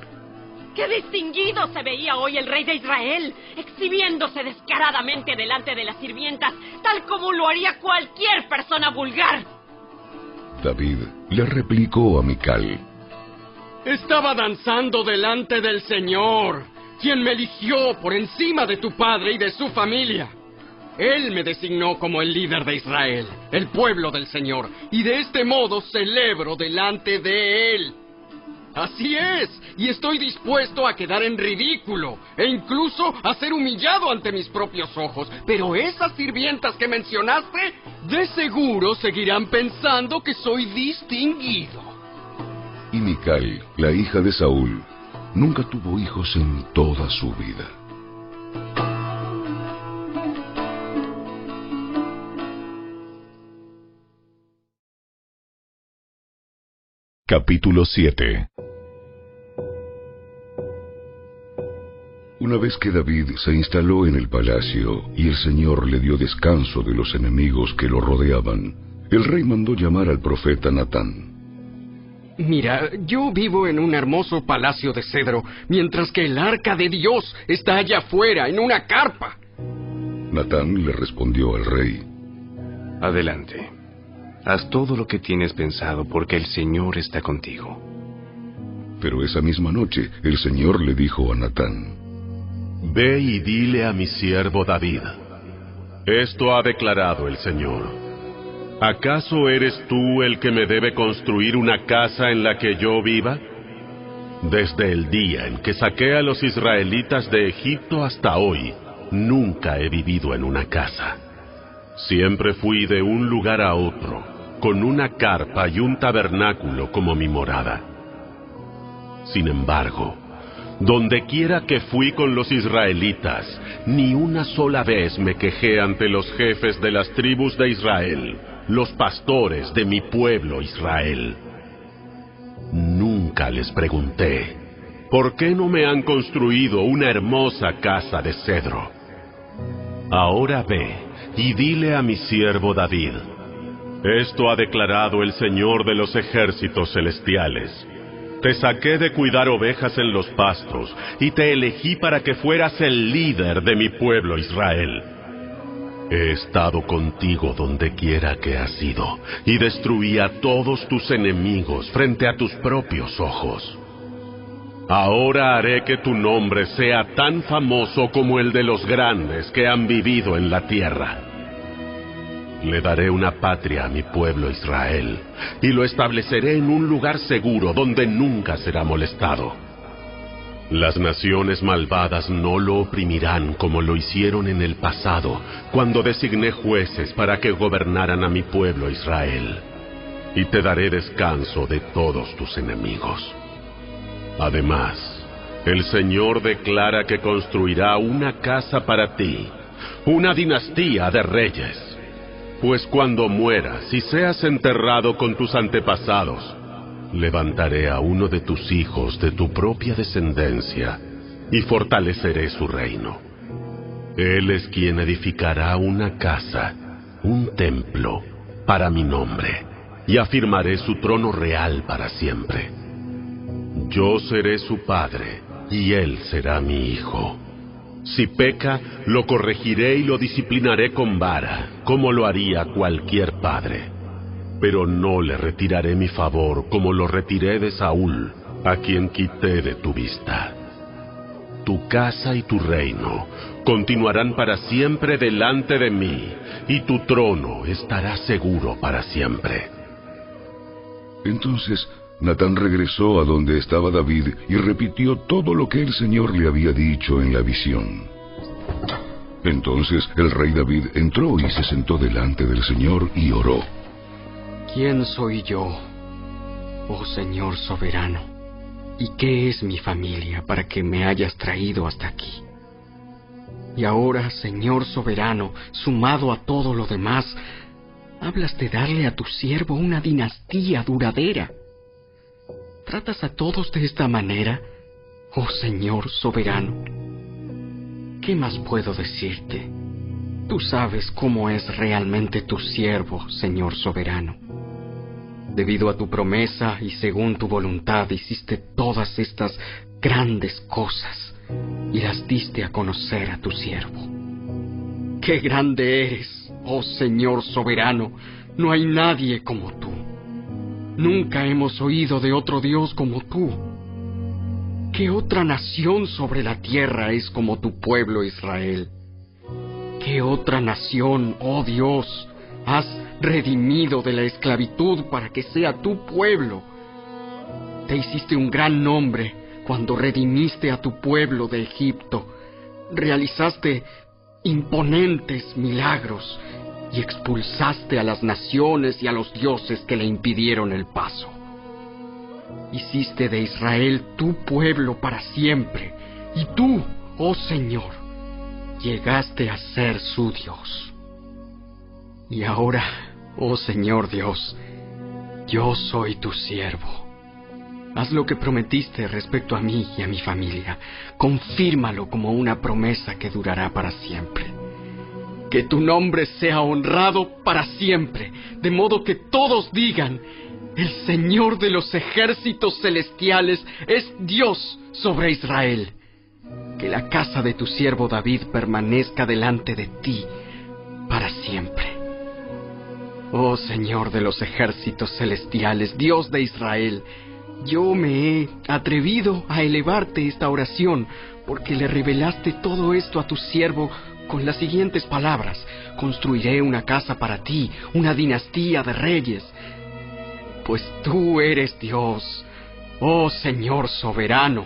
[SPEAKER 14] ¡Qué distinguido se veía hoy el rey de Israel, exhibiéndose descaradamente delante de las sirvientas, tal como lo haría cualquier persona vulgar!
[SPEAKER 2] David le replicó a Mical,
[SPEAKER 5] Estaba danzando delante del Señor, quien me eligió por encima de tu padre y de su familia. Él me designó como el líder de Israel, el pueblo del Señor, y de este modo celebro delante de Él. Así es, y estoy dispuesto a quedar en ridículo e incluso a ser humillado ante mis propios ojos. Pero esas sirvientas que mencionaste, de seguro seguirán pensando que soy distinguido.
[SPEAKER 2] y Mical, la hija de Saúl, nunca tuvo hijos en toda su vida.
[SPEAKER 1] Capítulo 7
[SPEAKER 2] Una vez que David se instaló en el palacio y el Señor le dio descanso de los enemigos que lo rodeaban, el rey mandó llamar al profeta Natán.
[SPEAKER 5] Mira, yo vivo en un hermoso palacio de cedro, mientras que el arca de Dios está allá afuera, en una carpa.
[SPEAKER 2] Natán le respondió al rey,
[SPEAKER 15] Adelante. Haz todo lo que tienes pensado porque el Señor está contigo.
[SPEAKER 2] pero esa misma noche el Señor le dijo a Natán,
[SPEAKER 12] Ve y dile a mi siervo David. Esto ha declarado el Señor. ¿Acaso eres tú el que me debe construir una casa en la que yo viva? Desde el día en que saqué a los israelitas de Egipto hasta hoy, nunca he vivido en una casa. Siempre fui de un lugar a otro, con una carpa y un tabernáculo como mi morada. Sin embargo, donde quiera que fui con los israelitas, ni una sola vez me quejé ante los jefes de las tribus de Israel, los pastores de mi pueblo Israel. Nunca les pregunté, ¿por qué no me han construido una hermosa casa de cedro? Ahora ve y dile a mi siervo David, esto ha declarado el Señor de los ejércitos celestiales. Te saqué de cuidar ovejas en los pastos y te elegí para que fueras el líder de mi pueblo Israel. He estado contigo donde quiera que has ido y destruí a todos tus enemigos frente a tus propios ojos. Ahora haré que tu nombre sea tan famoso como el de los grandes que han vivido en la tierra. Le daré una patria a mi pueblo Israel y lo estableceré en un lugar seguro donde nunca será molestado. Las naciones malvadas no lo oprimirán como lo hicieron en el pasado, cuando designé jueces para que gobernaran a mi pueblo Israel. Y te daré descanso de todos tus enemigos. Además, el Señor declara que construirá una casa para ti, una dinastía de reyes. Pues cuando mueras y seas enterrado con tus antepasados, levantaré a uno de tus hijos de tu propia descendencia y fortaleceré su reino. Él es quien edificará una casa, un templo, para mi nombre, y afirmaré su trono real para siempre. Yo seré su padre, y él será mi hijo. Si peca, lo corregiré y lo disciplinaré con vara, como lo haría cualquier padre pero no le retiraré mi favor como lo retiré de Saúl, a quien quité de tu vista. Tu casa y tu reino continuarán para siempre delante de mí, y tu trono estará seguro para siempre.
[SPEAKER 2] Entonces Natán regresó a donde estaba David y repitió todo lo que el Señor le había dicho en la visión. Entonces el rey David entró y se sentó delante del Señor y oró.
[SPEAKER 5] ¿Quién soy yo, oh Señor soberano? ¿Y qué es mi familia para que me hayas traído hasta aquí? Y ahora, Señor soberano, sumado a todo lo demás, hablas de darle a tu siervo una dinastía duradera. ¿Tratas a todos de esta manera, oh Señor soberano? ¿Qué más puedo decirte? Tú sabes cómo es realmente tu siervo, Señor soberano. Debido a tu promesa y según tu voluntad hiciste todas estas grandes cosas y las diste a conocer a tu siervo. ¡Qué grande eres, oh Señor soberano! No hay nadie como tú. Nunca hemos oído de otro Dios como tú. ¿Qué otra nación sobre la tierra es como tu pueblo Israel? ¿Qué otra nación, oh Dios, has redimido de la esclavitud para que sea tu pueblo. Te hiciste un gran nombre cuando redimiste a tu pueblo de Egipto. Realizaste imponentes milagros y expulsaste a las naciones y a los dioses que le impidieron el paso. Hiciste de Israel tu pueblo para siempre, y tú, oh Señor, llegaste a ser su Dios. Y ahora, oh Señor Dios, yo soy tu siervo. Haz lo que prometiste respecto a mí y a mi familia. Confírmalo como una promesa que durará para siempre. Que tu nombre sea honrado para siempre, de modo que todos digan, el Señor de los ejércitos celestiales es Dios sobre Israel. Que la casa de tu siervo David permanezca delante de ti para siempre. Oh Señor de los ejércitos celestiales, Dios de Israel, yo me he atrevido a elevarte esta oración porque le revelaste todo esto a tu siervo con las siguientes palabras. Construiré una casa para ti, una dinastía de reyes. Pues tú eres Dios, oh Señor soberano.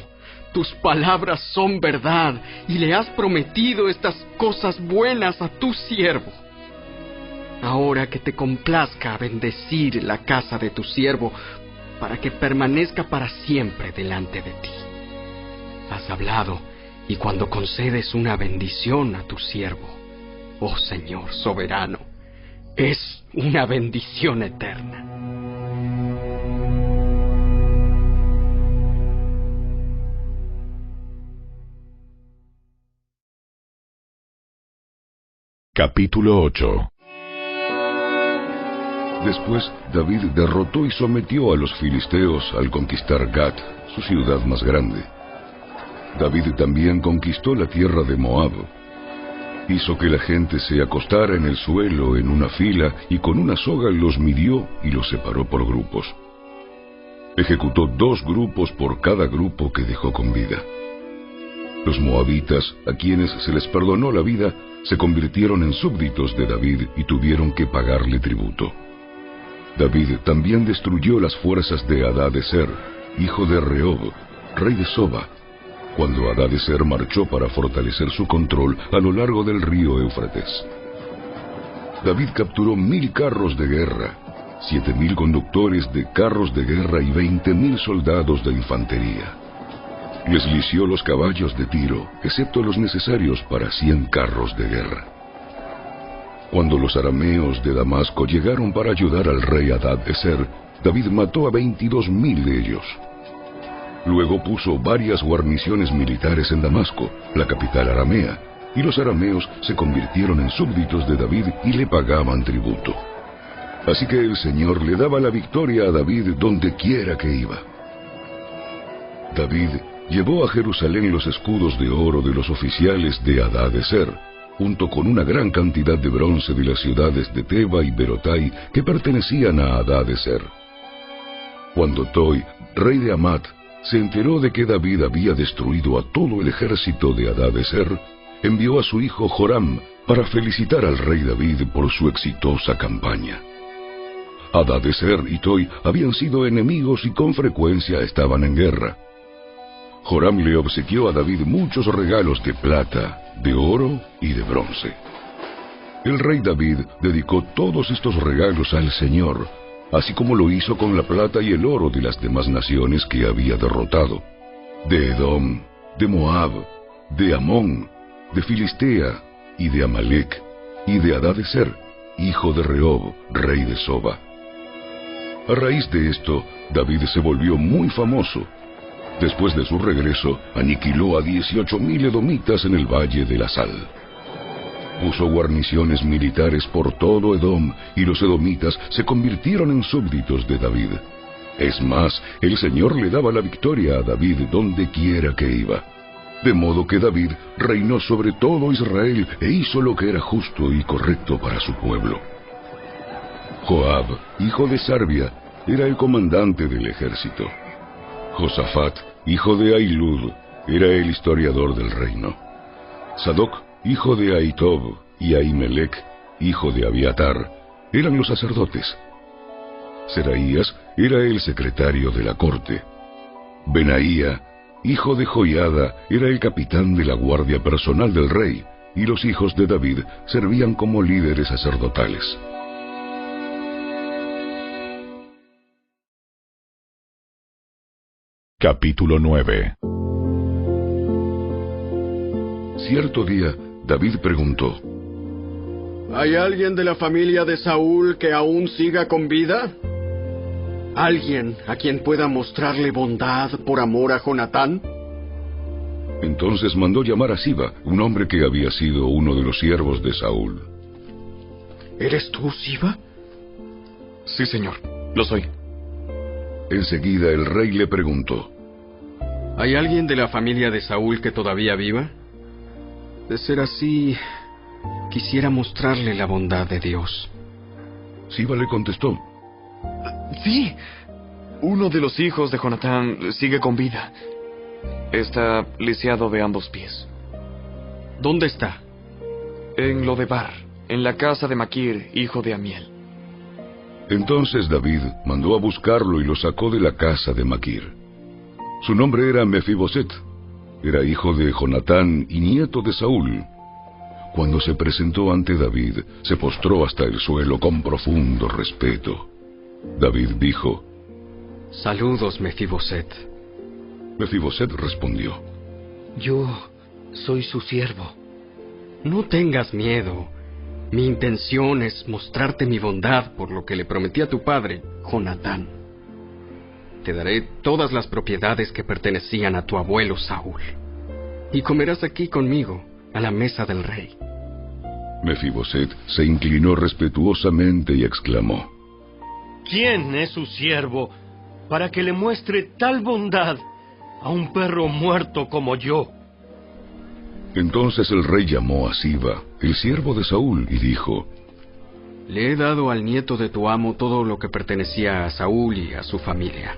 [SPEAKER 5] Tus palabras son verdad y le has prometido estas cosas buenas a tu siervo. Ahora que te complazca bendecir la casa de tu siervo, para que permanezca para siempre delante de ti. Has hablado, y cuando concedes una bendición a tu siervo, oh Señor soberano, es una bendición eterna.
[SPEAKER 1] Capítulo 8
[SPEAKER 2] Después David derrotó y sometió a los filisteos al conquistar Gat, su ciudad más grande. David también conquistó la tierra de Moab. Hizo que la gente se acostara en el suelo en una fila y con una soga los midió y los separó por grupos. Ejecutó dos grupos por cada grupo que dejó con vida. Los moabitas, a quienes se les perdonó la vida, se convirtieron en súbditos de David y tuvieron que pagarle tributo. David también destruyó las fuerzas de Ser, hijo de Rehob, rey de Soba, cuando Adadeser marchó para fortalecer su control a lo largo del río Éufrates. David capturó mil carros de guerra, siete mil conductores de carros de guerra y veinte mil soldados de infantería. Les lició los caballos de tiro, excepto los necesarios para cien carros de guerra. Cuando los arameos de Damasco llegaron para ayudar al rey Adad-Eser, David mató a veintidós mil de ellos. Luego puso varias guarniciones militares en Damasco, la capital aramea, y los arameos se convirtieron en súbditos de David y le pagaban tributo. Así que el Señor le daba la victoria a David donde quiera que iba. David llevó a Jerusalén los escudos de oro de los oficiales de Adadeser, junto con una gran cantidad de bronce de las ciudades de Teba y Berotai que pertenecían a Adadeser. Cuando Toi, rey de Amat, se enteró de que David había destruido a todo el ejército de Adadeser, envió a su hijo Joram para felicitar al rey David por su exitosa campaña. Adadeser y Toi habían sido enemigos y con frecuencia estaban en guerra. Joram le obsequió a David muchos regalos de plata, de oro y de bronce. El rey David dedicó todos estos regalos al Señor, así como lo hizo con la plata y el oro de las demás naciones que había derrotado, de Edom, de Moab, de Amón, de Filistea y de Amalek, y de Adadeser, hijo de Rehob, rey de Soba. A raíz de esto, David se volvió muy famoso. Después de su regreso, aniquiló a 18.000 edomitas en el Valle de la Sal. Puso guarniciones militares por todo Edom y los edomitas se convirtieron en súbditos de David. Es más, el Señor le daba la victoria a David donde quiera que iba. De modo que David reinó sobre todo Israel e hizo lo que era justo y correcto para su pueblo. Joab, hijo de Sarbia, era el comandante del ejército. Josafat, hijo de Ailud, era el historiador del reino. Sadoc, hijo de Aitob, y Ahimelech, hijo de Abiatar, eran los sacerdotes. Seraías era el secretario de la corte. Benaía, hijo de Joiada, era el capitán de la guardia personal del rey, y los hijos de David servían como líderes sacerdotales.
[SPEAKER 1] Capítulo 9
[SPEAKER 2] Cierto día, David preguntó,
[SPEAKER 6] ¿Hay alguien de la familia de Saúl que aún siga con vida? ¿Alguien a quien pueda mostrarle bondad por amor a Jonatán?
[SPEAKER 2] Entonces mandó llamar a Siba, un hombre que había sido uno de los siervos de Saúl.
[SPEAKER 6] ¿Eres tú, Siba?
[SPEAKER 16] Sí, señor, lo soy.
[SPEAKER 2] Enseguida el rey le preguntó,
[SPEAKER 5] ¿Hay alguien de la familia de Saúl que todavía viva? De ser así, quisiera mostrarle la bondad de Dios.
[SPEAKER 2] Siba le contestó,
[SPEAKER 16] Sí, uno de los hijos de Jonatán sigue con vida. Está lisiado de ambos pies.
[SPEAKER 5] ¿Dónde está?
[SPEAKER 16] En Lodebar, en la casa de Maquir, hijo de Amiel.
[SPEAKER 2] Entonces David mandó a buscarlo y lo sacó de la casa de Maquir. Su nombre era Mefiboset. Era hijo de Jonatán y nieto de Saúl. Cuando se presentó ante David, se postró hasta el suelo con profundo respeto. David dijo,
[SPEAKER 5] Saludos, Mefiboset.
[SPEAKER 2] Mefiboset respondió,
[SPEAKER 15] Yo soy su siervo.
[SPEAKER 5] No tengas miedo. Mi intención es mostrarte mi bondad por lo que le prometí a tu padre, Jonatán. Te daré todas las propiedades que pertenecían a tu abuelo Saúl. Y comerás aquí conmigo, a la mesa del rey.
[SPEAKER 2] Mefiboset se inclinó respetuosamente y exclamó,
[SPEAKER 17] ¿Quién es su siervo para que le muestre tal bondad a un perro muerto como yo?
[SPEAKER 2] Entonces el rey llamó a Siba, el siervo de Saúl, y dijo,
[SPEAKER 5] Le he dado al nieto de tu amo todo lo que pertenecía a Saúl y a su familia.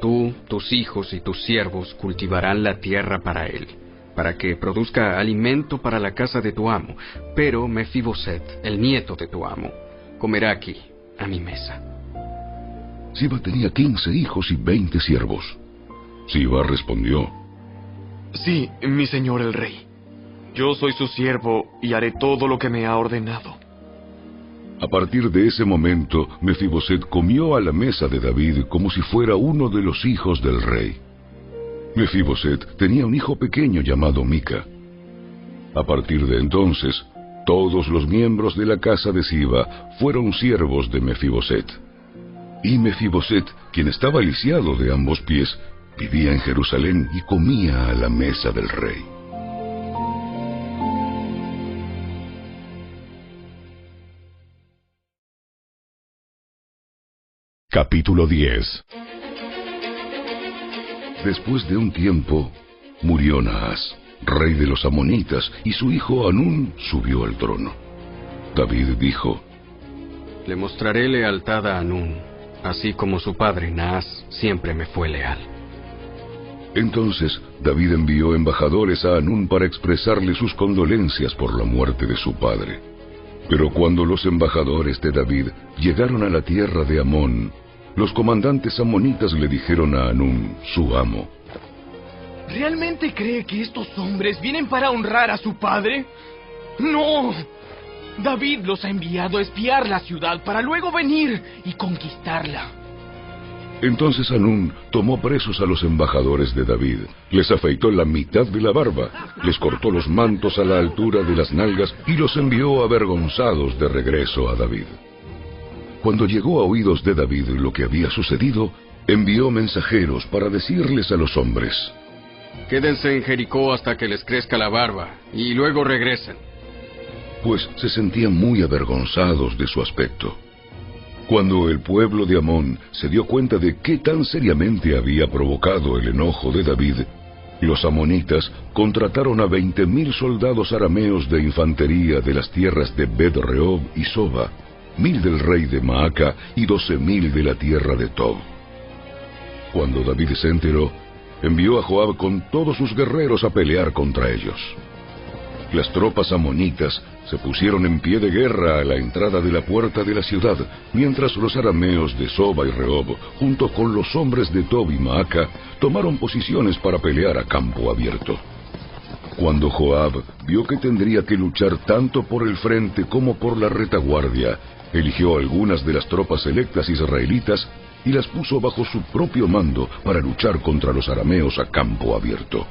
[SPEAKER 5] Tú, tus hijos y tus siervos cultivarán la tierra para él, para que produzca alimento para la casa de tu amo, pero Mefiboset, el nieto de tu amo, comerá aquí, a mi mesa.
[SPEAKER 2] Siba tenía quince hijos y veinte siervos. Siba respondió,
[SPEAKER 16] Sí, mi señor el rey. Yo soy su siervo y haré todo lo que me ha ordenado.
[SPEAKER 2] A partir de ese momento, Mefiboset comió a la mesa de David como si fuera uno de los hijos del rey. Mefiboset tenía un hijo pequeño llamado Mica. A partir de entonces, todos los miembros de la casa de Siba fueron siervos de Mefiboset. Y Mefiboset, quien estaba lisiado de ambos pies, vivía en Jerusalén y comía a la mesa del rey.
[SPEAKER 1] Capítulo 10
[SPEAKER 2] Después de un tiempo, murió Naas, rey de los amonitas, y su hijo Anún subió al trono. David dijo,
[SPEAKER 5] Le mostraré lealtad a Anún, así como su padre Naas siempre me fue leal.
[SPEAKER 2] Entonces David envió embajadores a Anún para expresarle sus condolencias por la muerte de su padre. Pero cuando los embajadores de David llegaron a la tierra de Amón, los comandantes amonitas le dijeron a Anún, su amo,
[SPEAKER 10] ¿Realmente cree que estos hombres vienen para honrar a su padre? No. David los ha enviado a espiar la ciudad para luego venir y conquistarla.
[SPEAKER 2] Entonces Anún tomó presos a los embajadores de David, les afeitó la mitad de la barba, les cortó los mantos a la altura de las nalgas y los envió avergonzados de regreso a David. Cuando llegó a oídos de David lo que había sucedido, envió mensajeros para decirles a los hombres,
[SPEAKER 5] Quédense en Jericó hasta que les crezca la barba y luego regresen.
[SPEAKER 2] Pues se sentían muy avergonzados de su aspecto. Cuando el pueblo de Amón se dio cuenta de qué tan seriamente había provocado el enojo de David, los amonitas contrataron a veinte mil soldados arameos de infantería de las tierras de Bet Rehob y Soba, mil del rey de Maaca y doce mil de la tierra de Tob. Cuando David se enteró, envió a Joab con todos sus guerreros a pelear contra ellos. Las tropas amonitas se pusieron en pie de guerra a la entrada de la puerta de la ciudad, mientras los arameos de Soba y Rehob, junto con los hombres de Tob y Maaca, tomaron posiciones para pelear a campo abierto. Cuando Joab vio que tendría que luchar tanto por el frente como por la retaguardia, eligió algunas de las tropas electas israelitas y las puso bajo su propio mando para luchar contra los arameos a campo abierto.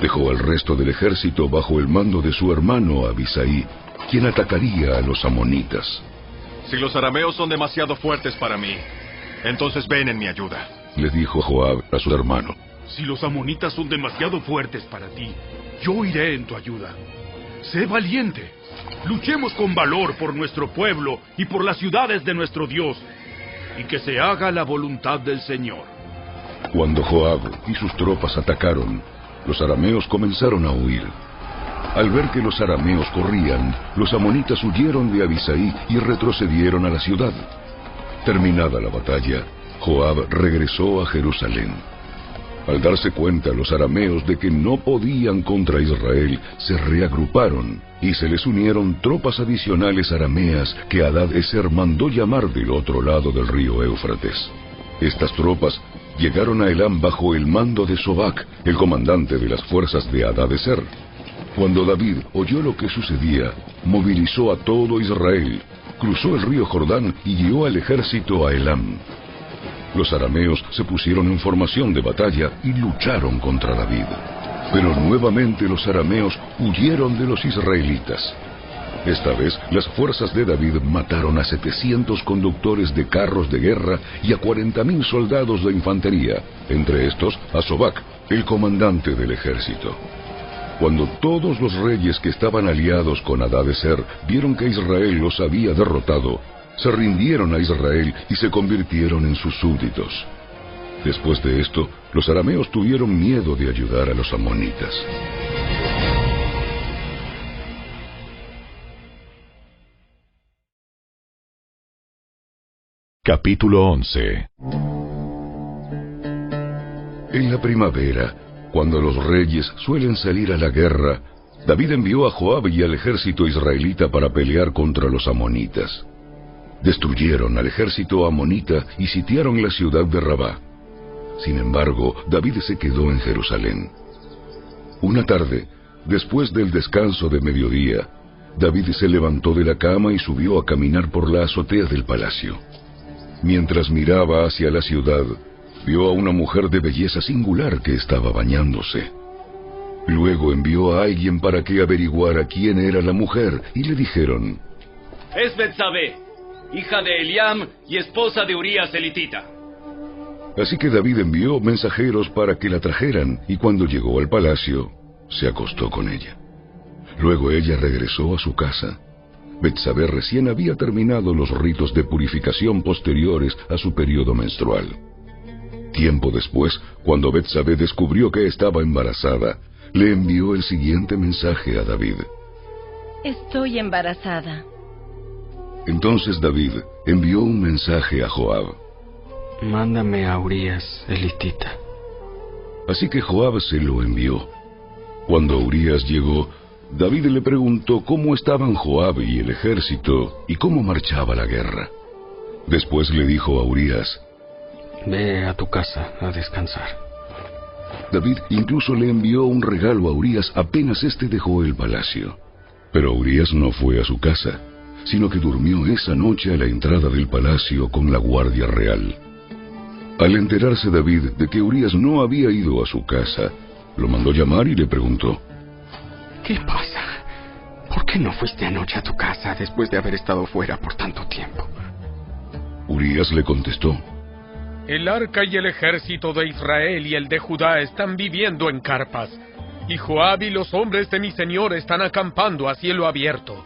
[SPEAKER 2] Dejó al resto del ejército bajo el mando de su hermano Abisaí, quien atacaría a los amonitas.
[SPEAKER 7] Si los arameos son demasiado fuertes para mí, entonces ven en mi ayuda.
[SPEAKER 2] Le dijo Joab a su hermano.
[SPEAKER 9] Si los amonitas son demasiado fuertes para ti, yo iré en tu ayuda. Sé valiente. Luchemos con valor por nuestro pueblo y por las ciudades de nuestro Dios, y que se haga la voluntad del Señor.
[SPEAKER 2] Cuando Joab y sus tropas atacaron, los arameos comenzaron a huir. Al ver que los arameos corrían, los amonitas huyeron de Abisaí y retrocedieron a la ciudad. Terminada la batalla, Joab regresó a Jerusalén. Al darse cuenta los arameos de que no podían contra Israel, se reagruparon y se les unieron tropas adicionales arameas que Adad-Eser mandó llamar del otro lado del río Éufrates. Estas tropas llegaron a Elam bajo el mando de Sobac, el comandante de las fuerzas de Adad-Eser. Cuando David oyó lo que sucedía, movilizó a todo Israel, cruzó el río Jordán y guió al ejército a Elam. Los arameos se pusieron en formación de batalla y lucharon contra David. Pero nuevamente los arameos huyeron de los israelitas. Esta vez, las fuerzas de David mataron a 700 conductores de carros de guerra y a 40.000 soldados de infantería, entre estos a Sobac, el comandante del ejército. Cuando todos los reyes que estaban aliados con Adadeser vieron que Israel los había derrotado, se rindieron a Israel y se convirtieron en sus súbditos. Después de esto, los arameos tuvieron miedo de ayudar a los amonitas.
[SPEAKER 1] Capítulo 11
[SPEAKER 2] En la primavera, cuando los reyes suelen salir a la guerra, David envió a Joab y al ejército israelita para pelear contra los amonitas. Destruyeron al ejército amonita y sitiaron la ciudad de Rabá. Sin embargo, David se quedó en Jerusalén. Una tarde, después del descanso de mediodía, David se levantó de la cama y subió a caminar por la azotea del palacio. Mientras miraba hacia la ciudad, vio a una mujer de belleza singular que estaba bañándose. Luego envió a alguien para que averiguara quién era la mujer y le dijeron,
[SPEAKER 11] Es Betsabé, hija de Eliam y esposa de Urías elitita.
[SPEAKER 2] Así que David envió mensajeros para que la trajeran y cuando llegó al palacio, se acostó con ella. Luego ella regresó a su casa. Betsabé recién había terminado los ritos de purificación posteriores a su periodo menstrual. Tiempo después, cuando Betsabé descubrió que estaba embarazada, le envió el siguiente mensaje a David.
[SPEAKER 18] Estoy embarazada.
[SPEAKER 2] Entonces David envió un mensaje a Joab.
[SPEAKER 5] Mándame a Urias, elitita.
[SPEAKER 2] Así que Joab se lo envió. Cuando Urias llegó, David le preguntó cómo estaban Joab y el ejército y cómo marchaba la guerra. Después le dijo a Urias,
[SPEAKER 5] Ve a tu casa a descansar.
[SPEAKER 2] David incluso le envió un regalo a Urias apenas éste dejó el palacio. Pero Urias no fue a su casa, sino que durmió esa noche a la entrada del palacio con la guardia real. Al enterarse David de que Urias no había ido a su casa, lo mandó llamar y le preguntó,
[SPEAKER 5] ¿Qué pasa? ¿Por qué no fuiste anoche a tu casa después de haber estado fuera por tanto tiempo?
[SPEAKER 2] Urias le contestó,
[SPEAKER 19] El arca y el ejército de Israel y el de Judá están viviendo en carpas, y Joab y los hombres de mi señor están acampando a cielo abierto.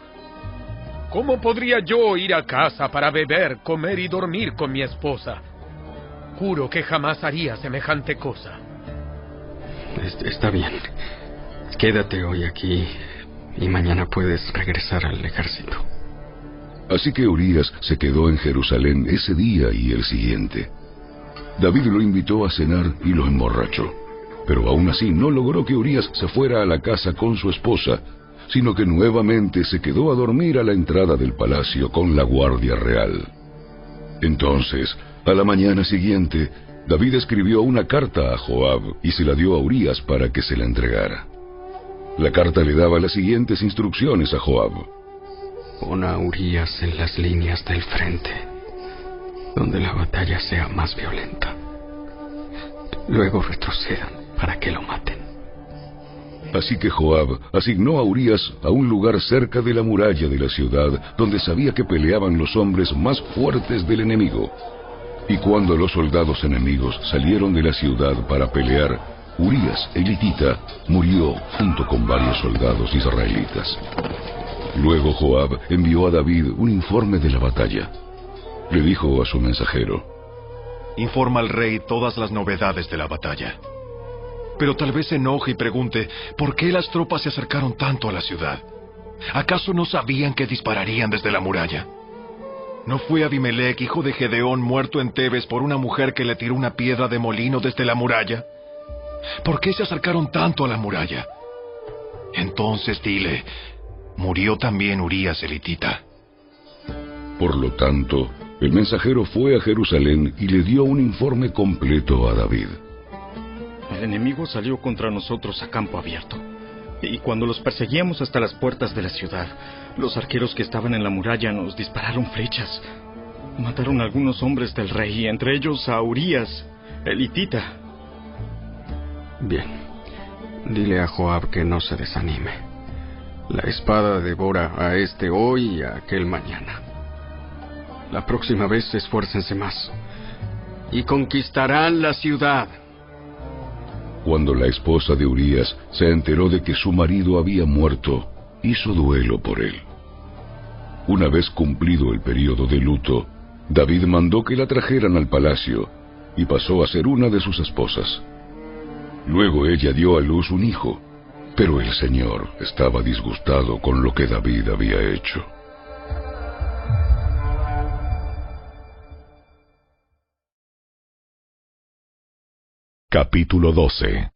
[SPEAKER 19] ¿Cómo podría yo ir a casa para beber, comer y dormir con mi esposa? Juro que jamás haría semejante cosa.
[SPEAKER 5] Está bien. Quédate hoy aquí y mañana puedes regresar al ejército.
[SPEAKER 2] Así que Urias se quedó en Jerusalén ese día y el siguiente. David lo invitó a cenar y lo emborrachó. Pero aún así no logró que Urias se fuera a la casa con su esposa, sino que nuevamente se quedó a dormir a la entrada del palacio con la guardia real. Entonces, a la mañana siguiente, David escribió una carta a Joab y se la dio a Urias para que se la entregara. La carta le daba las siguientes instrucciones a Joab.
[SPEAKER 5] Pon a Urias en las líneas del frente, donde la batalla sea más violenta. Luego retrocedan para que lo maten.
[SPEAKER 2] Así que Joab asignó a Urias a un lugar cerca de la muralla de la ciudad, donde sabía que peleaban los hombres más fuertes del enemigo. Y cuando los soldados enemigos salieron de la ciudad para pelear, Urias, elitita, murió junto con varios soldados israelitas. Luego Joab envió a David un informe de la batalla. Le dijo a su mensajero,
[SPEAKER 20] Informa al rey todas las novedades de la batalla. Pero tal vez se enoje y pregunte, ¿por qué las tropas se acercaron tanto a la ciudad? ¿Acaso no sabían que dispararían desde la muralla? ¿No fue Abimelech, hijo de Gedeón, muerto en Tebes por una mujer que le tiró una piedra de molino desde la muralla? ¿Por qué se acercaron tanto a la muralla? Entonces dile, murió también Urías elitita.
[SPEAKER 2] Por lo tanto, el mensajero fue a Jerusalén y le dio un informe completo a David.
[SPEAKER 21] El enemigo salió contra nosotros a campo abierto. Y cuando los perseguíamos hasta las puertas de la ciudad, los arqueros que estaban en la muralla nos dispararon flechas. Mataron a algunos hombres del rey, entre ellos a Urías, elitita.
[SPEAKER 5] Bien. Dile a Joab que no se desanime. La espada devora a este hoy y a aquel mañana. La próxima vez esfuércense más. Y conquistarán la ciudad.
[SPEAKER 2] Cuando la esposa de Urías se enteró de que su marido había muerto, hizo duelo por él. Una vez cumplido el periodo de luto, David mandó que la trajeran al palacio y pasó a ser una de sus esposas. Luego ella dio a luz un hijo, pero el Señor estaba disgustado con lo que David había hecho.
[SPEAKER 1] Capítulo 12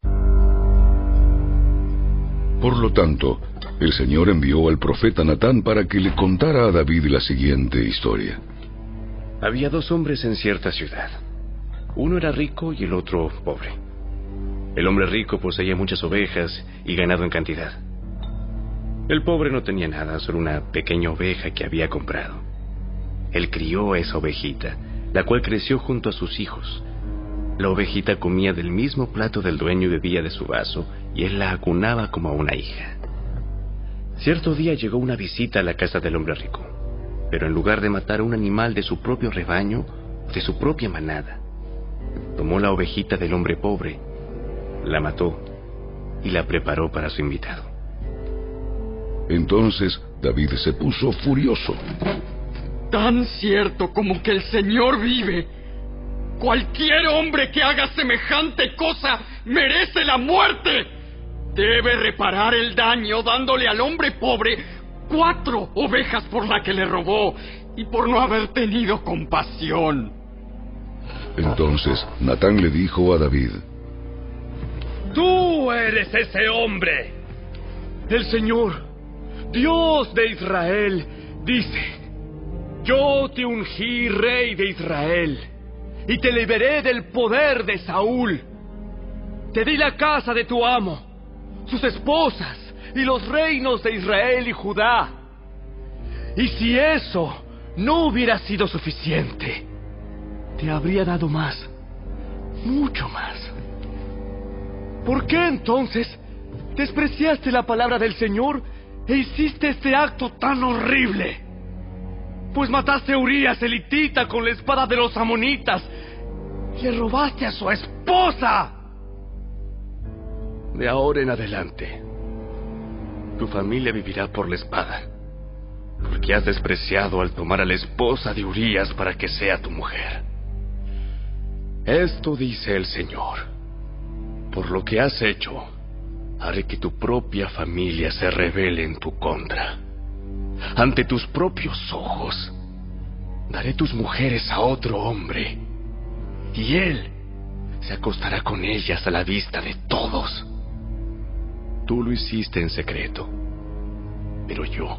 [SPEAKER 2] Por lo tanto, el Señor envió al profeta Natán para que le contara a David la siguiente historia.
[SPEAKER 8] Había dos hombres en cierta ciudad. Uno era rico y el otro pobre.
[SPEAKER 22] El hombre rico poseía muchas ovejas y ganado en cantidad. El pobre no tenía nada, solo una pequeña oveja que había comprado. Él crió a esa ovejita, la cual creció junto a sus hijos. La ovejita comía del mismo plato del dueño y bebía de su vaso, y él la acunaba como a una hija. Cierto día llegó una visita a la casa del hombre rico, pero en lugar de matar a un animal de su propio rebaño, de su propia manada, tomó la ovejita del hombre pobre, la mató y la preparó para su invitado.
[SPEAKER 2] Entonces David se puso furioso.
[SPEAKER 23] Tan cierto como que el Señor vive. Cualquier hombre que haga semejante cosa merece la muerte. Debe reparar el daño dándole al hombre pobre cuatro ovejas por la que le robó y por no haber tenido compasión.
[SPEAKER 2] Entonces Natán le dijo a David,
[SPEAKER 15] Tú eres ese hombre. El Señor, Dios de Israel, dice, yo te ungí rey de Israel y te liberé del poder de Saúl. Te di la casa de tu amo, sus esposas y los reinos de Israel y Judá. Y si eso no hubiera sido suficiente, te habría dado más, mucho más. ¿Por qué entonces despreciaste la palabra del Señor e hiciste este acto tan horrible? Pues mataste a Urias elitita con la espada de los amonitas le robaste a su esposa. De ahora en adelante, tu familia vivirá por la espada, porque has despreciado al tomar a la esposa de Urias para que sea tu mujer. Esto dice el Señor. Por lo que has hecho, haré que tu propia familia se rebele en tu contra. Ante tus propios ojos, daré tus mujeres a otro hombre, y él se acostará con ellas a la vista de todos. Tú lo hiciste en secreto, pero yo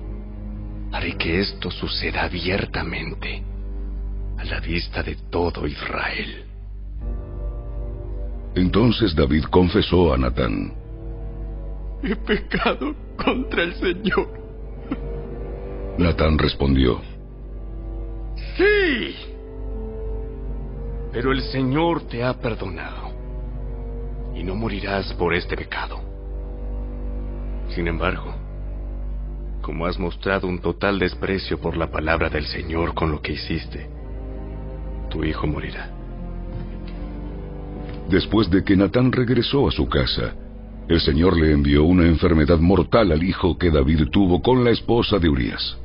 [SPEAKER 15] haré que esto suceda abiertamente, a la vista de todo Israel.
[SPEAKER 2] Entonces David confesó a Natán.
[SPEAKER 24] He pecado contra el Señor.
[SPEAKER 2] Natán respondió.
[SPEAKER 15] Sí. Pero el Señor te ha perdonado. Y no morirás por este pecado. Sin embargo, como has mostrado un total desprecio por la palabra del Señor con lo que hiciste, tu hijo morirá.
[SPEAKER 2] Después de que Natán regresó a su casa, el Señor le envió una enfermedad mortal al hijo que David tuvo con la esposa de Urias.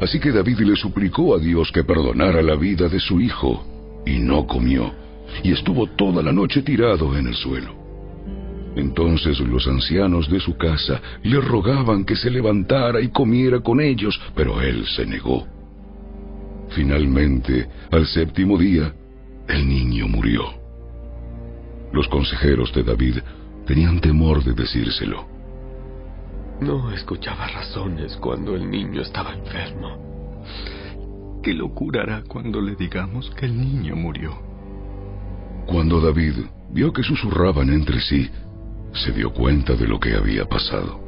[SPEAKER 2] Así que David le suplicó a Dios que perdonara la vida de su hijo, y no comió, y estuvo toda la noche tirado en el suelo. Entonces los ancianos de su casa le rogaban que se levantara y comiera con ellos, pero él se negó. Finalmente, al séptimo día, el niño murió. Los consejeros de David tenían temor de decírselo.
[SPEAKER 25] No escuchaba razones cuando el niño estaba enfermo. ¿Qué locura hará cuando le digamos que el niño murió?
[SPEAKER 2] Cuando David vio que susurraban entre sí, se dio cuenta de lo que había pasado.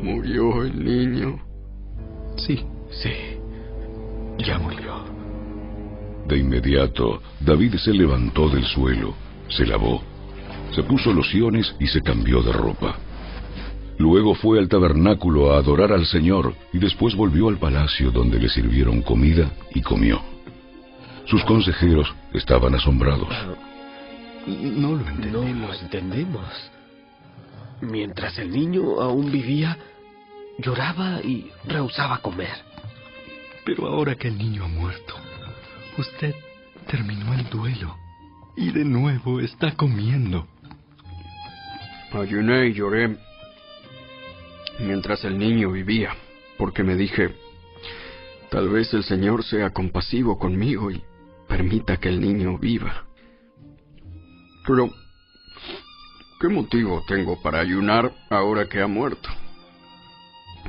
[SPEAKER 24] ¿Murió el niño?
[SPEAKER 25] Sí, sí. Ya murió.
[SPEAKER 2] De inmediato, David se levantó del suelo, se lavó, se puso lociones y se cambió de ropa. Luego fue al tabernáculo a adorar al Señor y después volvió al palacio donde le sirvieron comida y comió. Sus consejeros estaban asombrados.
[SPEAKER 25] No lo entendemos.
[SPEAKER 8] No lo entendemos. Mientras el niño aún vivía, lloraba y rehusaba comer.
[SPEAKER 25] Pero ahora que el niño ha muerto, usted terminó el duelo y de nuevo está comiendo.
[SPEAKER 5] Ayuné y lloré mientras el niño vivía, porque me dije, tal vez el Señor sea compasivo conmigo y permita que el niño viva. Pero, ¿qué motivo tengo para ayunar ahora que ha muerto?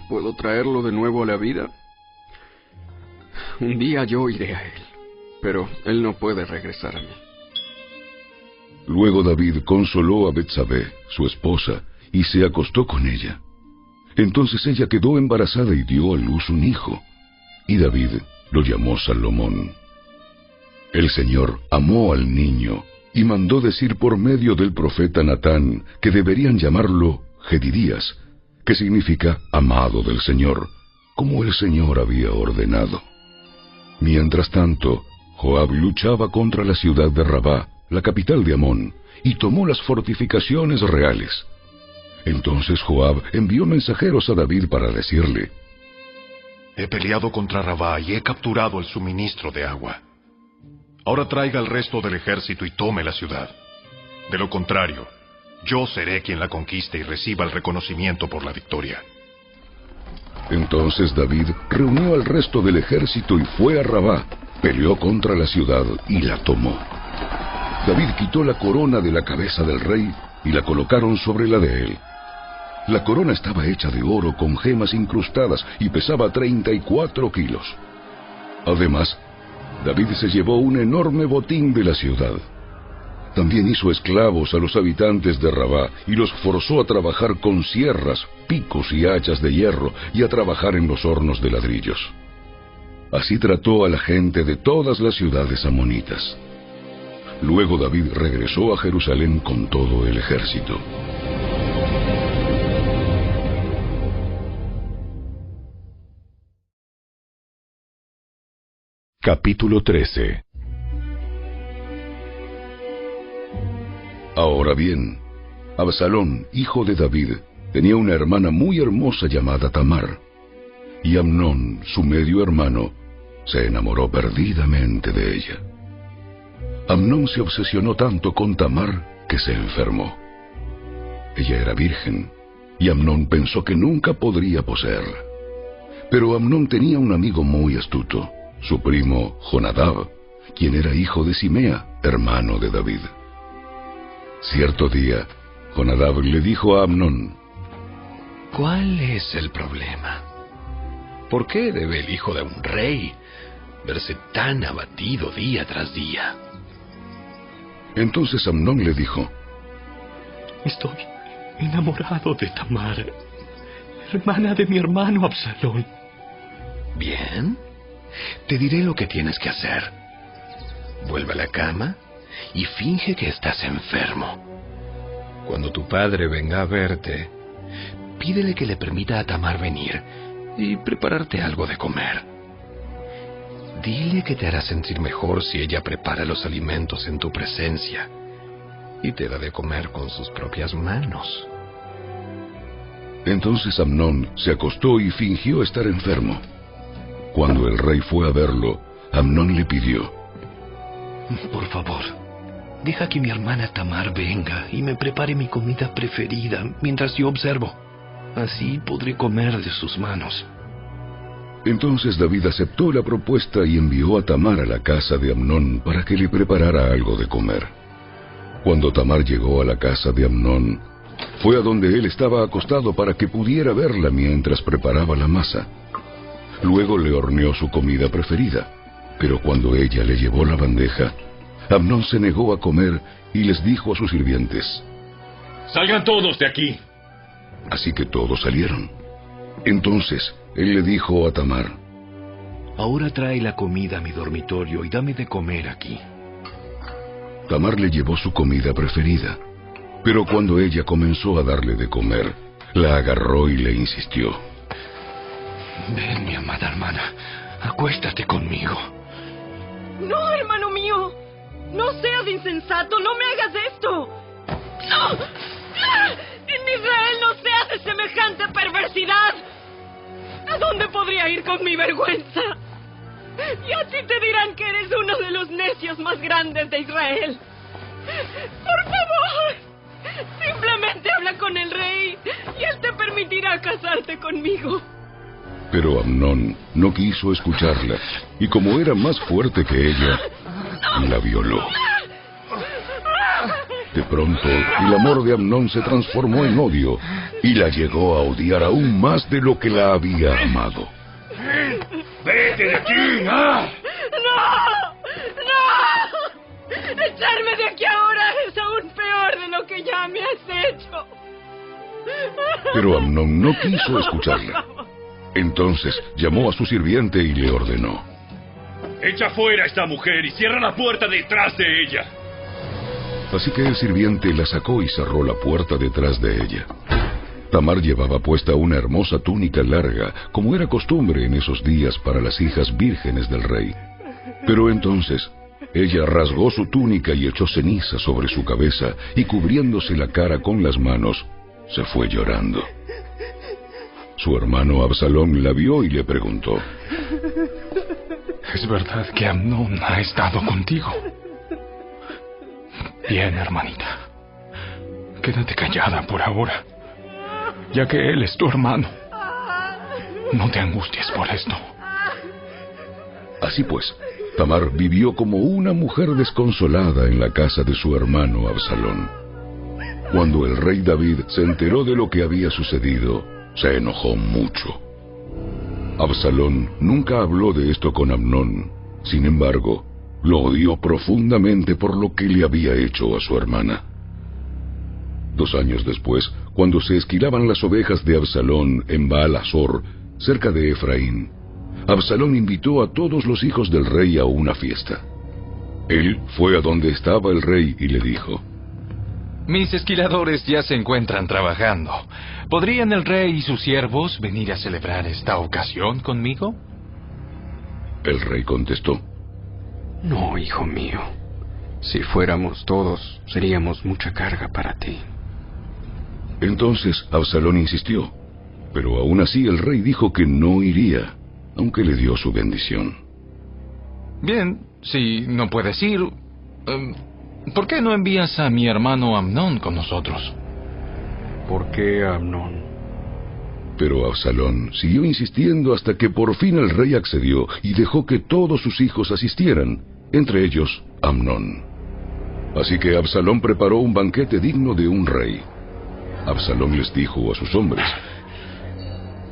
[SPEAKER 5] ¿Puedo traerlo de nuevo a la vida? Un día yo iré a él, pero él no puede regresar a mí.
[SPEAKER 2] Luego David consoló a Betsabé, su esposa, y se acostó con ella. Entonces ella quedó embarazada y dio a luz un hijo, y David lo llamó Salomón. El Señor amó al niño y mandó decir por medio del profeta Natán que deberían llamarlo Gedidías, que significa amado del Señor, como el Señor había ordenado. Mientras tanto, Joab luchaba contra la ciudad de Rabá, la capital de Amón, y tomó las fortificaciones reales. Entonces Joab envió mensajeros a David para decirle,
[SPEAKER 20] He peleado contra Rabá y he capturado el suministro de agua. Ahora traiga el resto del ejército y tome la ciudad. De lo contrario, yo seré quien la conquiste y reciba el reconocimiento por la victoria.
[SPEAKER 2] Entonces David reunió al resto del ejército y fue a Rabá, peleó contra la ciudad y la tomó. David quitó la corona de la cabeza del rey y la colocaron sobre la de él. La corona estaba hecha de oro con gemas incrustadas y pesaba 34 kilos. Además, David se llevó un enorme botín de la ciudad. También hizo esclavos a los habitantes de Rabá y los forzó a trabajar con sierras, picos y hachas de hierro y a trabajar en los hornos de ladrillos. Así trató a la gente de todas las ciudades amonitas. Luego David regresó a Jerusalén con todo el ejército.
[SPEAKER 1] Capítulo 13
[SPEAKER 2] Ahora bien, Absalón, hijo de David, tenía una hermana muy hermosa llamada Tamar, y Amnón, su medio hermano, se enamoró perdidamente de ella. Amnón se obsesionó tanto con Tamar que se enfermó. Ella era virgen, y Amnón pensó que nunca podría poseerla. Pero Amnón tenía un amigo muy astuto, su primo Jonadab, quien era hijo de Simea, hermano de David. Cierto día, Jonadab le dijo a Amnón,
[SPEAKER 15] ¿Cuál es el problema? ¿Por qué debe el hijo de un rey verse tan abatido día tras día?
[SPEAKER 2] Entonces Amnón le dijo,
[SPEAKER 17] Estoy enamorado de Tamar, hermana de mi hermano Absalón.
[SPEAKER 15] Bien, te diré lo que tienes que hacer. Vuelve a la cama y finge que estás enfermo. Cuando tu padre venga a verte, pídele que le permita a Tamar venir y prepararte algo de comer. Dile que te hará sentir mejor si ella prepara los alimentos en tu presencia y te da de comer con sus propias manos.
[SPEAKER 2] Entonces Amnón se acostó y fingió estar enfermo. Cuando el rey fue a verlo, Amnón le pidió,
[SPEAKER 15] Por favor, deja que mi hermana Tamar venga y me prepare mi comida preferida mientras yo observo. Así podré comer de sus manos.
[SPEAKER 2] Entonces David aceptó la propuesta y envió a Tamar a la casa de Amnón para que le preparara algo de comer. Cuando Tamar llegó a la casa de Amnón, fue a donde él estaba acostado para que pudiera verla mientras preparaba la masa. Luego le horneó su comida preferida, pero cuando ella le llevó la bandeja, Amnón se negó a comer y les dijo a sus sirvientes,
[SPEAKER 9] Salgan todos de aquí.
[SPEAKER 2] Así que todos salieron. Entonces él le dijo a Tamar,
[SPEAKER 15] Ahora trae la comida a mi dormitorio y dame de comer aquí.
[SPEAKER 2] Tamar le llevó su comida preferida, pero cuando ella comenzó a darle de comer, la agarró y le insistió.
[SPEAKER 15] Ven, mi amada hermana, acuéstate conmigo.
[SPEAKER 26] No, hermano mío. No seas insensato, no me hagas esto. ¡No! ¡Ah! En Israel no se hace semejante perversidad. ¿A dónde podría ir con mi vergüenza? Y así te dirán que eres uno de los necios más grandes de Israel. Por favor, simplemente habla con el rey y él te permitirá casarte conmigo.
[SPEAKER 2] Pero Amnón no quiso escucharla, y como era más fuerte que ella, la violó de pronto, el amor de Amnón se transformó en odio y la llegó a odiar aún más de lo que la había amado.
[SPEAKER 9] ¡Vete de aquí! ¿ah?
[SPEAKER 26] ¡No! ¡No! ¡Echarme de aquí ahora es aún peor de lo que ya me has hecho!
[SPEAKER 2] Pero Amnón no quiso escucharla. Entonces llamó a su sirviente y le ordenó.
[SPEAKER 9] Echa fuera a esta mujer y cierra la puerta detrás de ella.
[SPEAKER 2] Así que el sirviente la sacó y cerró la puerta detrás de ella. Tamar llevaba puesta una hermosa túnica larga, como era costumbre en esos días para las hijas vírgenes del rey. Pero entonces ella rasgó su túnica y echó ceniza sobre su cabeza y cubriéndose la cara con las manos, se fue llorando. Su hermano Absalón la vio y le preguntó,
[SPEAKER 27] ¿Es verdad que Amnón ha estado contigo? Bien, hermanita. Quédate callada por ahora, ya que él es tu hermano. No te angusties por esto.
[SPEAKER 2] Así pues, Tamar vivió como una mujer desconsolada en la casa de su hermano Absalón. Cuando el rey David se enteró de lo que había sucedido, se enojó mucho. Absalón nunca habló de esto con Amnón. Sin embargo, lo odió profundamente por lo que le había hecho a su hermana. Dos años después, cuando se esquilaban las ovejas de Absalón en Baal cerca de Efraín, Absalón invitó a todos los hijos del rey a una fiesta. Él fue a donde estaba el rey y le dijo,
[SPEAKER 28] Mis esquiladores ya se encuentran trabajando. ¿Podrían el rey y sus siervos venir a celebrar esta ocasión conmigo?
[SPEAKER 2] El rey contestó,
[SPEAKER 5] No, hijo mío. Si fuéramos todos, seríamos mucha carga para ti.
[SPEAKER 2] Entonces Absalón insistió, pero aún así el rey dijo que no iría, aunque le dio su bendición.
[SPEAKER 28] Bien, si no puedes ir, em, ¿por qué no envías a mi hermano Amnón con nosotros?
[SPEAKER 5] ¿Por qué Amnón?
[SPEAKER 2] Pero Absalón siguió insistiendo hasta que por fin el rey accedió y dejó que todos sus hijos asistieran, entre ellos Amnón. Así que Absalón preparó un banquete digno de un rey. Absalón les dijo a sus hombres,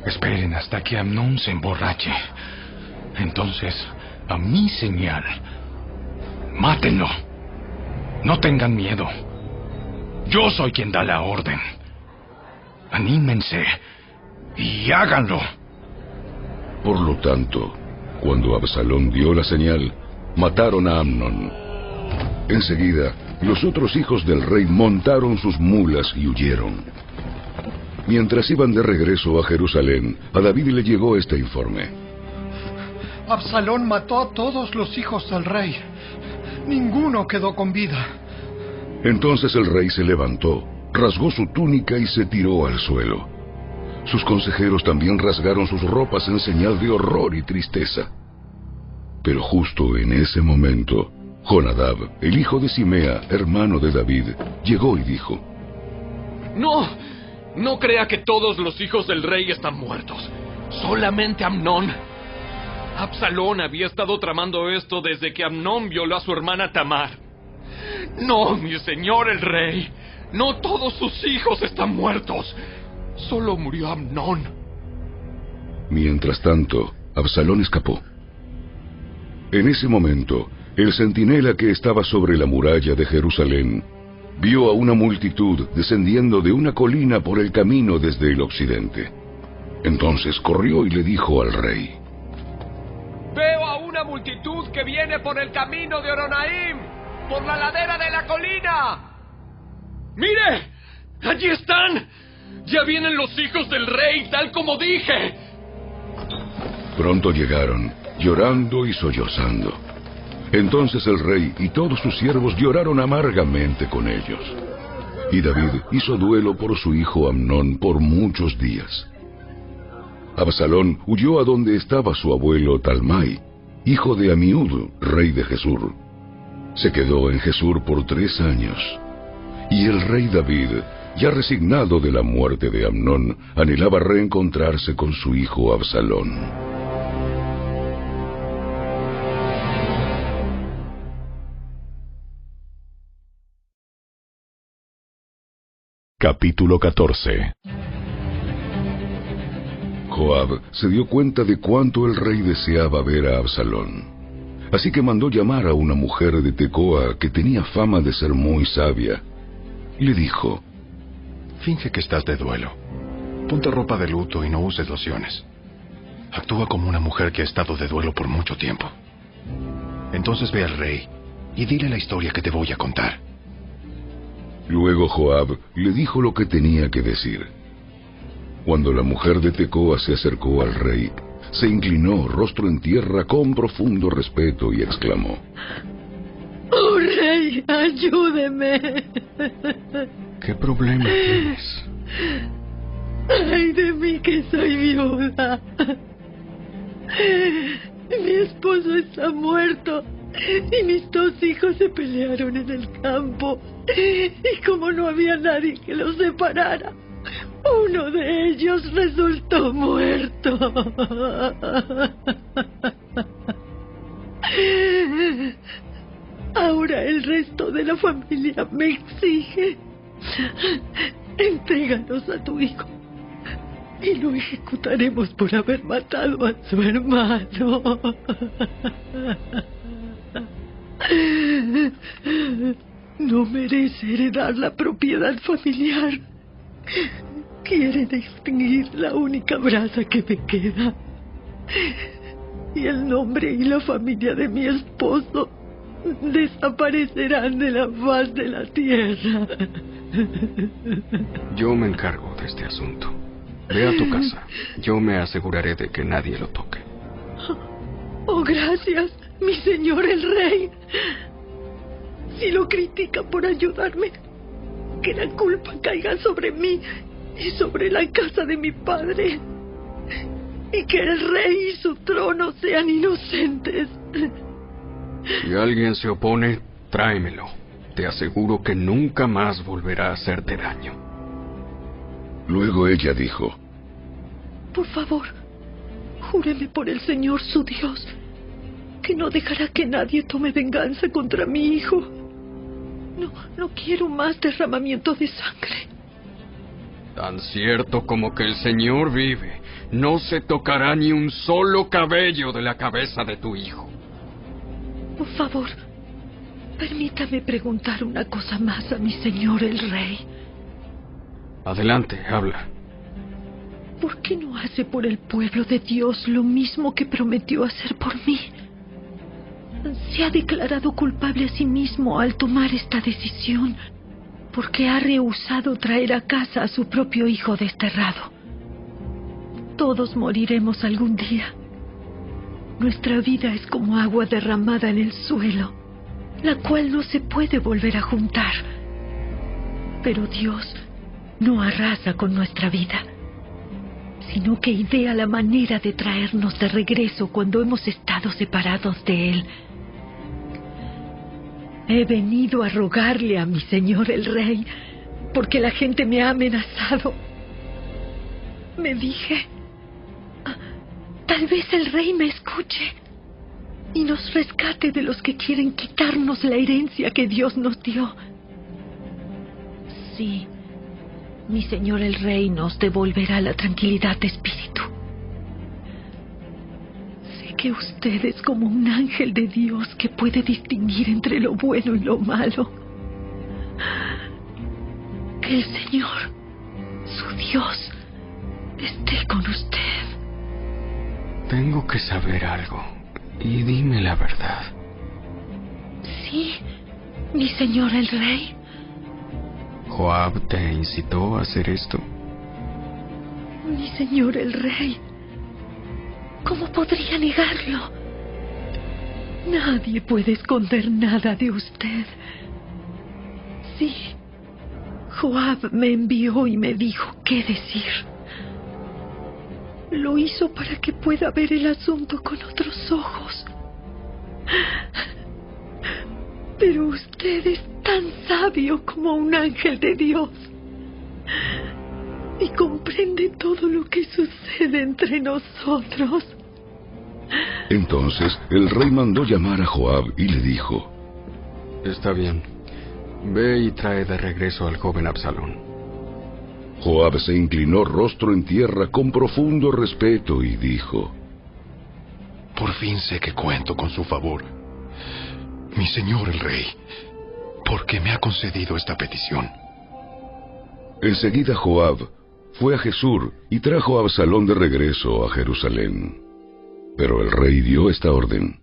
[SPEAKER 27] Esperen hasta que Amnón se emborrache. Entonces, a mi señal, mátenlo. No tengan miedo. Yo soy quien da la orden. Anímense y háganlo.
[SPEAKER 2] Por lo tanto, cuando Absalón dio la señal, mataron a Amnón. Enseguida, los otros hijos del rey montaron sus mulas y huyeron. Mientras iban de regreso a Jerusalén, a David le llegó este informe.
[SPEAKER 29] Absalón mató a todos los hijos del rey. Ninguno quedó con vida.
[SPEAKER 2] Entonces el rey se levantó, rasgó su túnica y se tiró al suelo. Sus consejeros también rasgaron sus ropas en señal de horror y tristeza. Pero justo en ese momento, Jonadab, el hijo de Simea, hermano de David, llegó y dijo,
[SPEAKER 10] No, no crea que todos los hijos del rey están muertos. Solamente Amnón. Absalón había estado tramando esto desde que Amnón violó a su hermana Tamar. No, mi señor el rey. No todos sus hijos están muertos. Solo murió Amnón.
[SPEAKER 2] Mientras tanto, Absalón escapó. En ese momento, el centinela que estaba sobre la muralla de Jerusalén vio a una multitud descendiendo de una colina por el camino desde el occidente. Entonces corrió y le dijo al rey,
[SPEAKER 10] Veo a una multitud que viene por el camino de Oronaim, por la ladera de la colina. ¡Mire! ¡Allí están! ¡Ya vienen los hijos del rey, tal como dije!
[SPEAKER 2] Pronto llegaron, llorando y sollozando. Entonces el rey y todos sus siervos lloraron amargamente con ellos. Y David hizo duelo por su hijo Amnón por muchos días. Absalón huyó a donde estaba su abuelo Talmai, hijo de Amiud, rey de Jesur. Se quedó en Jesur por tres años. Y el rey David, ya resignado de la muerte de Amnón, anhelaba reencontrarse con su hijo Absalón.
[SPEAKER 1] Capítulo 14
[SPEAKER 2] Joab se dio cuenta de cuánto el rey deseaba ver a Absalón. Así que mandó llamar a una mujer de Tecoa que tenía fama de ser muy sabia. Le dijo,
[SPEAKER 20] Finge que estás de duelo. Ponte ropa de luto y no uses lociones. Actúa como una mujer que ha estado de duelo por mucho tiempo. Entonces ve al rey y dile la historia que te voy a contar.
[SPEAKER 2] Luego Joab le dijo lo que tenía que decir. Cuando la mujer de Tecoa se acercó al rey, se inclinó rostro en tierra con profundo respeto y exclamó:
[SPEAKER 26] ¡Oh, rey, ayúdeme!
[SPEAKER 30] ¿Qué problema tienes?
[SPEAKER 26] ¡Ay de mí que soy viuda! Mi esposo está muerto y mis dos hijos se pelearon en el campo. Y como no había nadie que los separara, uno de ellos resultó muerto. Ahora el resto de la familia me exige. Entréganos a tu hijo y lo ejecutaremos por haber matado a su hermano. No merece heredar la propiedad familiar. Quieren extinguir la única brasa que me queda. Y el nombre y la familia de mi esposo desaparecerán de la faz de la tierra.
[SPEAKER 30] Yo me encargo de este asunto. Ve a tu casa. Yo me aseguraré de que nadie lo toque.
[SPEAKER 26] Oh, gracias, mi señor el rey. Si lo critica por ayudarme, que la culpa caiga sobre mí y sobre la casa de mi padre. Y que el rey y su trono sean inocentes.
[SPEAKER 30] Si alguien se opone, tráemelo. Te aseguro que nunca más volverá a hacerte daño.
[SPEAKER 2] Luego ella dijo,
[SPEAKER 26] Por favor, júreme por el Señor su Dios que no dejará que nadie tome venganza contra mi hijo. No, no quiero más derramamiento de sangre.
[SPEAKER 30] Tan cierto como que el Señor vive, no se tocará ni un solo cabello de la cabeza de tu hijo.
[SPEAKER 26] Por favor, permítame preguntar una cosa más a mi señor el rey.
[SPEAKER 30] Adelante, habla.
[SPEAKER 26] ¿Por qué no hace por el pueblo de Dios lo mismo que prometió hacer por mí? Se ha declarado culpable a sí mismo al tomar esta decisión porque ha rehusado traer a casa a su propio hijo desterrado. Todos moriremos algún día. Nuestra vida es como agua derramada en el suelo, la cual no se puede volver a juntar. Pero Dios no arrasa con nuestra vida, sino que idea la manera de traernos de regreso cuando hemos estado separados de Él. He venido a rogarle a mi señor el rey, porque la gente me ha amenazado. Me dije, "Ah, tal vez el rey me escuche y nos rescate de los que quieren quitarnos la herencia que Dios nos dio. Sí, mi señor el rey nos devolverá la tranquilidad de espíritu. Sé que usted es como un ángel de Dios que puede distinguir entre lo bueno y lo malo. Que el Señor, su Dios, esté con usted.
[SPEAKER 30] Tengo que saber algo. Y dime la verdad.
[SPEAKER 26] Sí, mi señor el rey.
[SPEAKER 30] ¿Joab te incitó a hacer esto?
[SPEAKER 26] Mi señor el rey. ¿Cómo podría negarlo? Nadie puede esconder nada de usted. Sí. Joab me envió y me dijo qué decir. Lo hizo para que pueda ver el asunto con otros ojos. Pero usted es tan sabio como un ángel de Dios. Y comprende todo lo que sucede entre nosotros.
[SPEAKER 2] Entonces el rey mandó llamar a Joab y le dijo,
[SPEAKER 30] Está bien. Ve y trae de regreso al joven Absalón.
[SPEAKER 2] Joab se inclinó rostro en tierra con profundo respeto y dijo,
[SPEAKER 20] Por fin sé que cuento con su favor. Mi señor el rey, ¿por qué me ha concedido esta petición?
[SPEAKER 2] Enseguida Joab fue a Jesús y trajo a Absalón de regreso a Jerusalén. Pero el rey dio esta orden.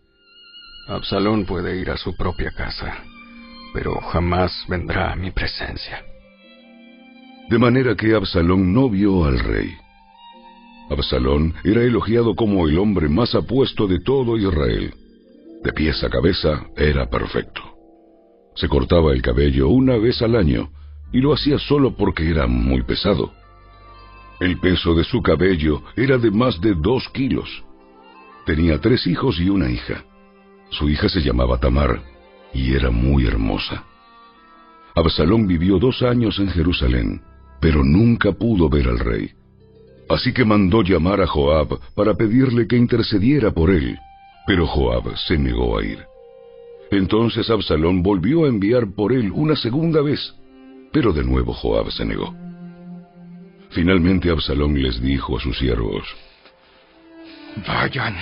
[SPEAKER 30] Absalón puede ir a su propia casa, pero jamás vendrá a mi presencia.
[SPEAKER 2] De manera que Absalón no vio al rey. Absalón era elogiado como el hombre más apuesto de todo Israel. De pies a cabeza era perfecto. Se cortaba el cabello una vez al año y lo hacía solo porque era muy pesado. El peso de su cabello era de más de dos kilos. Tenía tres hijos y una hija. Su hija se llamaba Tamar y era muy hermosa. Absalón vivió dos años en Jerusalén, pero nunca pudo ver al rey. Así que mandó llamar a Joab para pedirle que intercediera por él, pero Joab se negó a ir. Entonces Absalón volvió a enviar por él una segunda vez, pero de nuevo Joab se negó. Finalmente Absalón les dijo a sus siervos,
[SPEAKER 31] Vayan,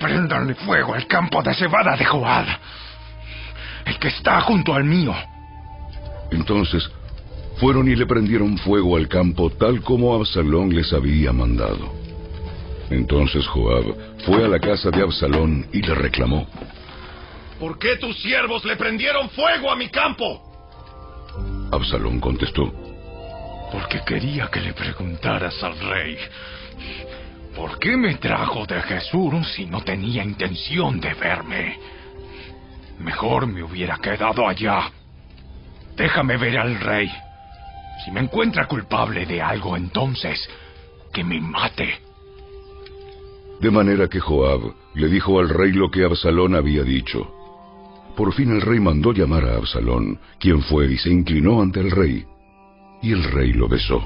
[SPEAKER 31] prendanle fuego al campo de cebada de Joab, el que está junto al mío.
[SPEAKER 2] Entonces fueron y le prendieron fuego al campo tal como Absalón les había mandado. Entonces Joab fue a la casa de Absalón y le reclamó.
[SPEAKER 7] ¿Por qué tus siervos le prendieron fuego a mi campo?
[SPEAKER 2] Absalón contestó.
[SPEAKER 31] Porque quería que le preguntaras al rey. ¿Por qué me trajo de Jesús si no tenía intención de verme? Mejor me hubiera quedado allá. Déjame ver al rey. Si me encuentra culpable de algo, entonces que me mate.
[SPEAKER 2] De manera que Joab le dijo al rey lo que Absalón había dicho. Por fin el rey mandó llamar a Absalón, quien fue y se inclinó ante el rey, y el rey lo besó.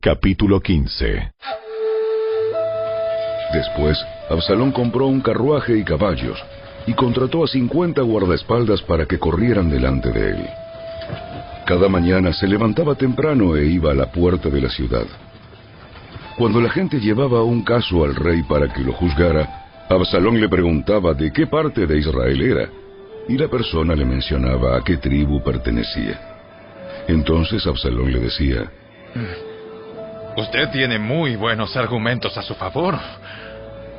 [SPEAKER 1] Capítulo 15
[SPEAKER 2] Después, Absalón compró un carruaje y caballos, y contrató a cincuenta guardaespaldas para que corrieran delante de él. Cada mañana se levantaba temprano e iba a la puerta de la ciudad. Cuando la gente llevaba un caso al rey para que lo juzgara, Absalón le preguntaba de qué parte de Israel era, y la persona le mencionaba a qué tribu pertenecía. Entonces Absalón le decía,
[SPEAKER 28] Usted tiene muy buenos argumentos a su favor.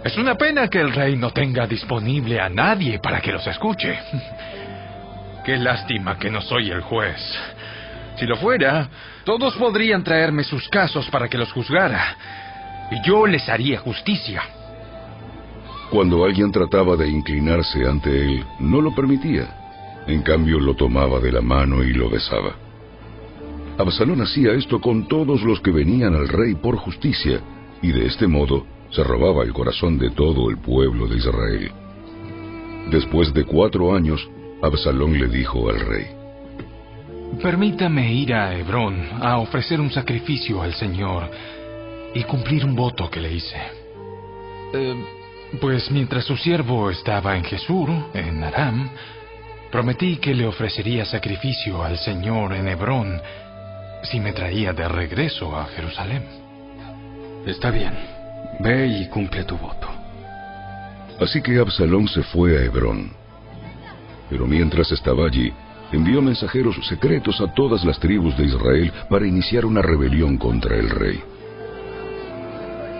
[SPEAKER 28] Es una pena que el rey no tenga disponible a nadie para que los escuche. Qué lástima que no soy el juez. Si lo fuera, todos podrían traerme sus casos para que los juzgara. Y yo les haría justicia.
[SPEAKER 2] Cuando alguien trataba de inclinarse ante él, no lo permitía. En cambio, lo tomaba de la mano y lo besaba. Absalón hacía esto con todos los que venían al rey por justicia, y de este modo se robaba el corazón de todo el pueblo de Israel. Después de cuatro años, Absalón le dijo al rey,
[SPEAKER 28] Permítame ir a Hebrón a ofrecer un sacrificio al Señor y cumplir un voto que le hice. Eh, pues mientras su siervo estaba en Jesús, en Aram, prometí que le ofrecería sacrificio al Señor en Hebrón si me traía de regreso a Jerusalén.
[SPEAKER 30] Está bien. Ve y cumple tu voto.
[SPEAKER 2] Así que Absalón se fue a Hebrón. Pero mientras estaba allí, envió mensajeros secretos a todas las tribus de Israel para iniciar una rebelión contra el rey.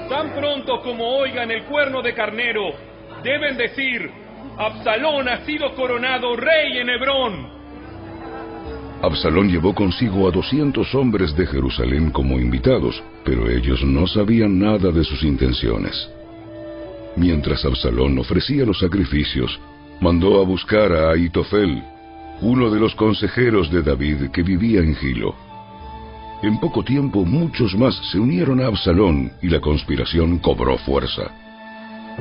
[SPEAKER 32] Tan pronto como oigan el cuerno de carnero, deben decir, Absalón ha sido coronado rey en Hebrón.
[SPEAKER 2] Absalón llevó consigo a doscientos hombres de Jerusalén como invitados, pero ellos no sabían nada de sus intenciones. Mientras Absalón ofrecía los sacrificios, mandó a buscar a Aitofel, uno de los consejeros de David que vivía en Gilo. En poco tiempo muchos más se unieron a Absalón y la conspiración cobró fuerza.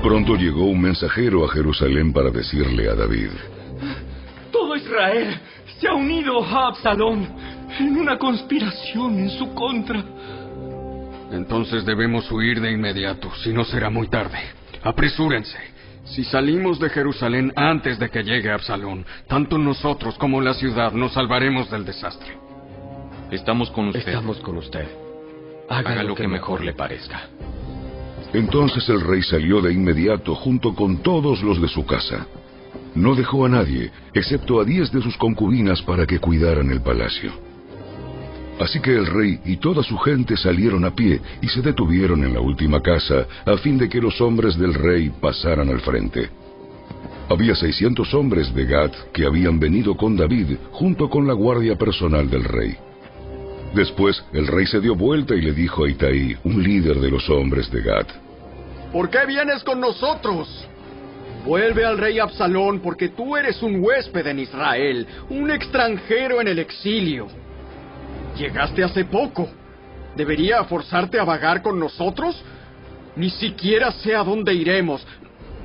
[SPEAKER 2] Pronto llegó un mensajero a Jerusalén para decirle a David,
[SPEAKER 10] Todo Israel se ha unido a Absalón en una conspiración en su contra.
[SPEAKER 30] Entonces debemos huir de inmediato, si no será muy tarde. Apresúrense. Si salimos de Jerusalén antes de que llegue Absalón, tanto nosotros como la ciudad nos salvaremos del desastre.
[SPEAKER 21] Estamos con usted.
[SPEAKER 33] Estamos con usted. Haga, lo, que, mejor le parezca.
[SPEAKER 2] Entonces el rey salió de inmediato junto con todos los de su casa. No dejó a nadie, excepto a diez de sus concubinas para que cuidaran el palacio. Así que el rey y toda su gente salieron a pie y se detuvieron en la última casa a fin de que los hombres del rey pasaran al frente. Había seiscientos hombres de Gad que habían venido con David junto con la guardia personal del rey. Después el rey se dio vuelta y le dijo a Itaí, un líder de los hombres de Gad,
[SPEAKER 5] ¿Por qué vienes con nosotros? Vuelve al rey Absalón porque tú eres un huésped en Israel, un extranjero en el exilio. Llegaste hace poco. ¿Debería forzarte a vagar con nosotros? Ni siquiera sé a dónde iremos.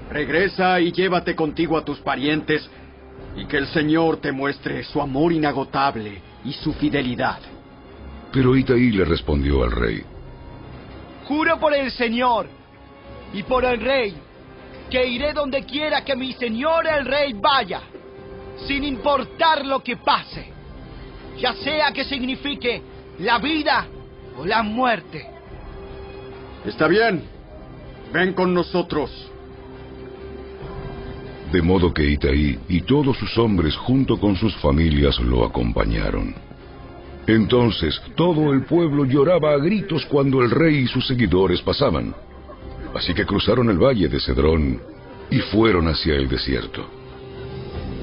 [SPEAKER 5] Regresa y llévate contigo a tus parientes y que el Señor te muestre su amor inagotable y su fidelidad.
[SPEAKER 2] Pero Itaí le respondió al rey,
[SPEAKER 33] Juro por el Señor y por el rey que iré donde quiera que mi señor el rey vaya, sin importar lo que pase, ya sea que signifique la vida o la muerte.
[SPEAKER 5] Está bien, ven con nosotros.
[SPEAKER 2] De modo que Itaí y todos sus hombres junto con sus familias lo acompañaron. Entonces todo el pueblo lloraba a gritos cuando el rey y sus seguidores pasaban. Así que cruzaron el valle de Cedrón y fueron hacia el desierto.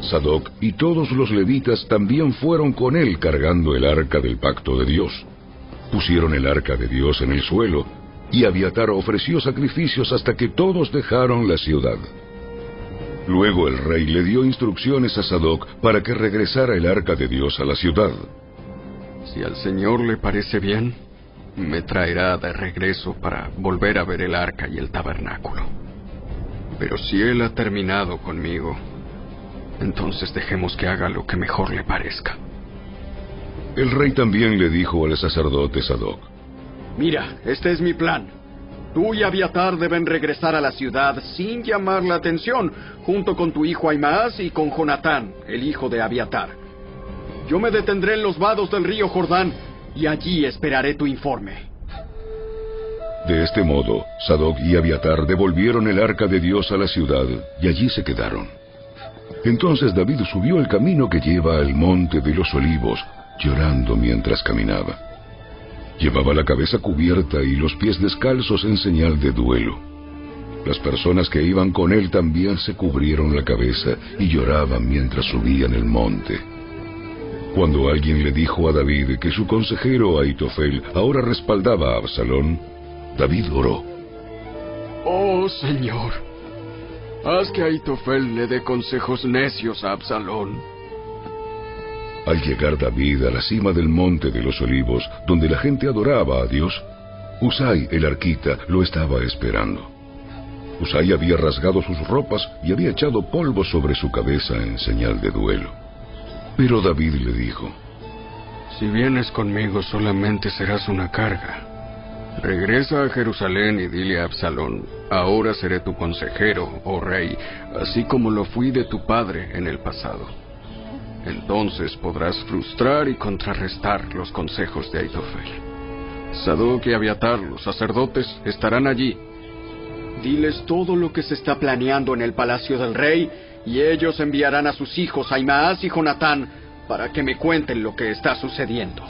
[SPEAKER 2] Sadoc y todos los levitas también fueron con él cargando el arca del pacto de Dios. Pusieron el arca de Dios en el suelo y Abiatar ofreció sacrificios hasta que todos dejaron la ciudad. Luego el rey le dio instrucciones a Sadoc para que regresara el arca de Dios a la ciudad.
[SPEAKER 34] Si al Señor le parece bien, me traerá de regreso para volver a ver el arca y el tabernáculo. Pero si Él ha terminado conmigo, entonces dejemos que haga lo que mejor le parezca.
[SPEAKER 2] El rey también le dijo al sacerdote Sadoc,
[SPEAKER 5] Mira, este es mi plan. Tú y Abiatar deben regresar a la ciudad sin llamar la atención, junto con tu hijo Aimaas y con Jonatán, el hijo de Abiatar. Yo me detendré en los vados del río Jordán y allí esperaré tu informe.
[SPEAKER 2] De este modo, Sadoc y Abiatar devolvieron el arca de Dios a la ciudad y allí se quedaron. Entonces David subió el camino que lleva al monte de los olivos, llorando mientras caminaba. Llevaba la cabeza cubierta y los pies descalzos en señal de duelo. Las personas que iban con él también se cubrieron la cabeza y lloraban mientras subían el monte. Cuando alguien le dijo a David que su consejero Aitofel ahora respaldaba a Absalón, David oró.
[SPEAKER 34] Oh Señor, haz que Aitofel le dé consejos necios a Absalón.
[SPEAKER 2] Al llegar David a la cima del monte de los olivos, donde la gente adoraba a Dios, Usai el arquita lo estaba esperando. Usai había rasgado sus ropas y había echado polvo sobre su cabeza en señal de duelo. Pero David le dijo,
[SPEAKER 34] Si vienes conmigo solamente serás una carga. Regresa a Jerusalén y dile a Absalón, ahora seré tu consejero, oh rey, así como lo fui de tu padre en el pasado. Entonces podrás frustrar y contrarrestar los consejos de Aitofel. Sadoc y Abiatar, los sacerdotes, estarán allí.
[SPEAKER 5] Diles todo lo que se está planeando en el palacio del rey y ellos enviarán a sus hijos Aimaas y Jonatán para que me cuenten lo que está sucediendo.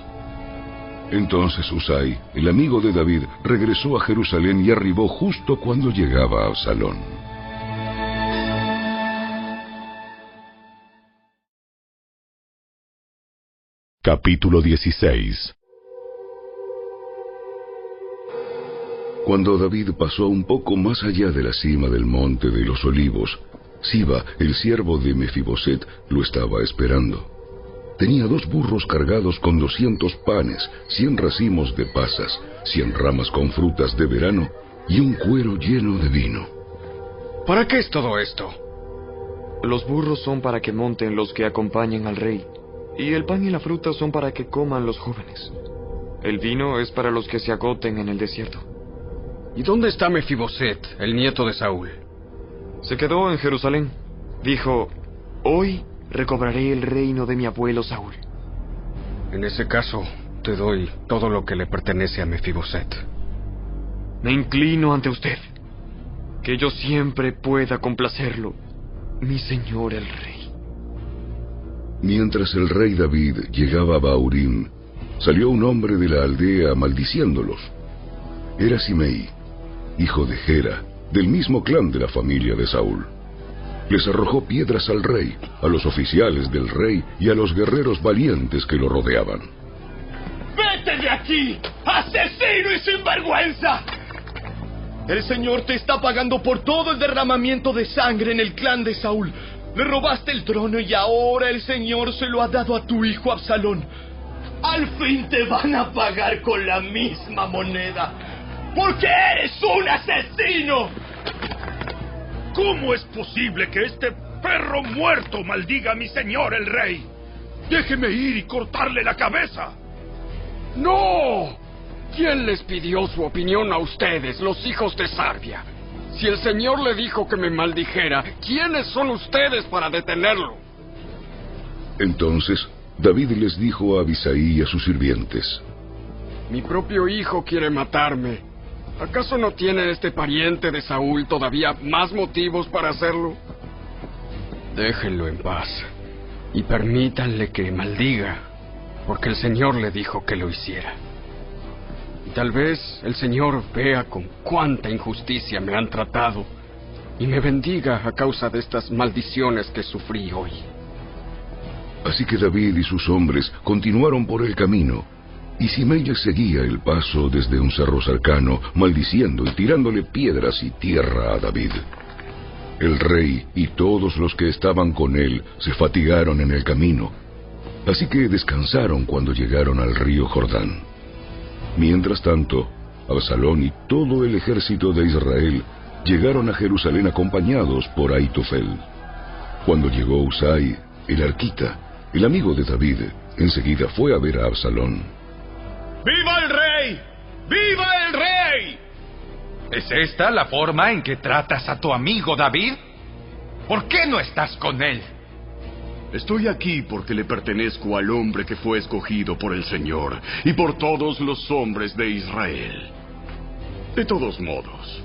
[SPEAKER 2] Entonces Usai, el amigo de David, regresó a Jerusalén y arribó justo cuando llegaba a Absalón.
[SPEAKER 1] Capítulo 16
[SPEAKER 2] Cuando David pasó un poco más allá de la cima del monte de los olivos, Siba, el siervo de Mefiboset, lo estaba esperando. Tenía dos burros cargados con doscientos panes, cien racimos de pasas, cien ramas con frutas de verano y un cuero lleno de vino.
[SPEAKER 35] ¿Para qué es todo esto?
[SPEAKER 36] Los burros son para que monten los que acompañen al rey, y el pan y la fruta son para que coman los jóvenes. El vino es para los que se agoten en el desierto.
[SPEAKER 37] ¿Y dónde está Mefiboset, el nieto de Saúl?
[SPEAKER 36] Se quedó en Jerusalén. Dijo, hoy recobraré el reino de mi abuelo Saúl.
[SPEAKER 37] En ese caso, te doy todo lo que le pertenece a Mefiboset.
[SPEAKER 36] Me inclino ante usted. Que yo siempre pueda complacerlo, mi señor el rey.
[SPEAKER 2] Mientras el rey David llegaba a Baurim, salió un hombre de la aldea maldiciéndolos. Era Simei, hijo de Gera, del mismo clan de la familia de Saúl. Les arrojó piedras al rey, a los oficiales del rey y a los guerreros valientes que lo rodeaban.
[SPEAKER 10] ¡Vete de aquí! ¡Asesino y sinvergüenza! El Señor te está pagando por todo el derramamiento de sangre en el clan de Saúl. Le robaste el trono y ahora el Señor se lo ha dado a tu hijo Absalón. Al fin te van a pagar con la misma moneda. Porque eres un asesino.
[SPEAKER 9] ¿Cómo es posible que este perro muerto maldiga a mi señor el rey? Déjeme ir y cortarle la cabeza.
[SPEAKER 5] ¡No! ¿Quién les pidió su opinión a ustedes, los hijos de Sarbia? Si el Señor le dijo que me maldijera, ¿quiénes son ustedes para detenerlo?
[SPEAKER 2] Entonces David les dijo a Abisaí y a sus sirvientes,
[SPEAKER 5] Mi propio hijo quiere matarme. ¿Acaso no tiene este pariente de Saúl todavía más motivos para hacerlo? Déjenlo en paz y permítanle que maldiga, porque el Señor le dijo que lo hiciera. Y tal vez el Señor vea con cuánta injusticia me han tratado y me bendiga a causa de estas maldiciones que sufrí hoy.
[SPEAKER 2] Así que David y sus hombres continuaron por el camino, y Simei les seguía el paso desde un cerro cercano, maldiciendo y tirándole piedras y tierra a David. El rey y todos los que estaban con él se fatigaron en el camino, así que descansaron cuando llegaron al río Jordán. Mientras tanto, Absalón y todo el ejército de Israel llegaron a Jerusalén acompañados por Aitofel. Cuando llegó Usai, el arquita, el amigo de David, enseguida fue a ver a Absalón.
[SPEAKER 9] ¡Viva el rey! ¡Viva el rey!
[SPEAKER 28] ¿Es esta la forma en que tratas a tu amigo David? ¿Por qué no estás con él?
[SPEAKER 7] Estoy aquí porque le pertenezco al hombre que fue escogido por el Señor y por todos los hombres de Israel. De todos modos,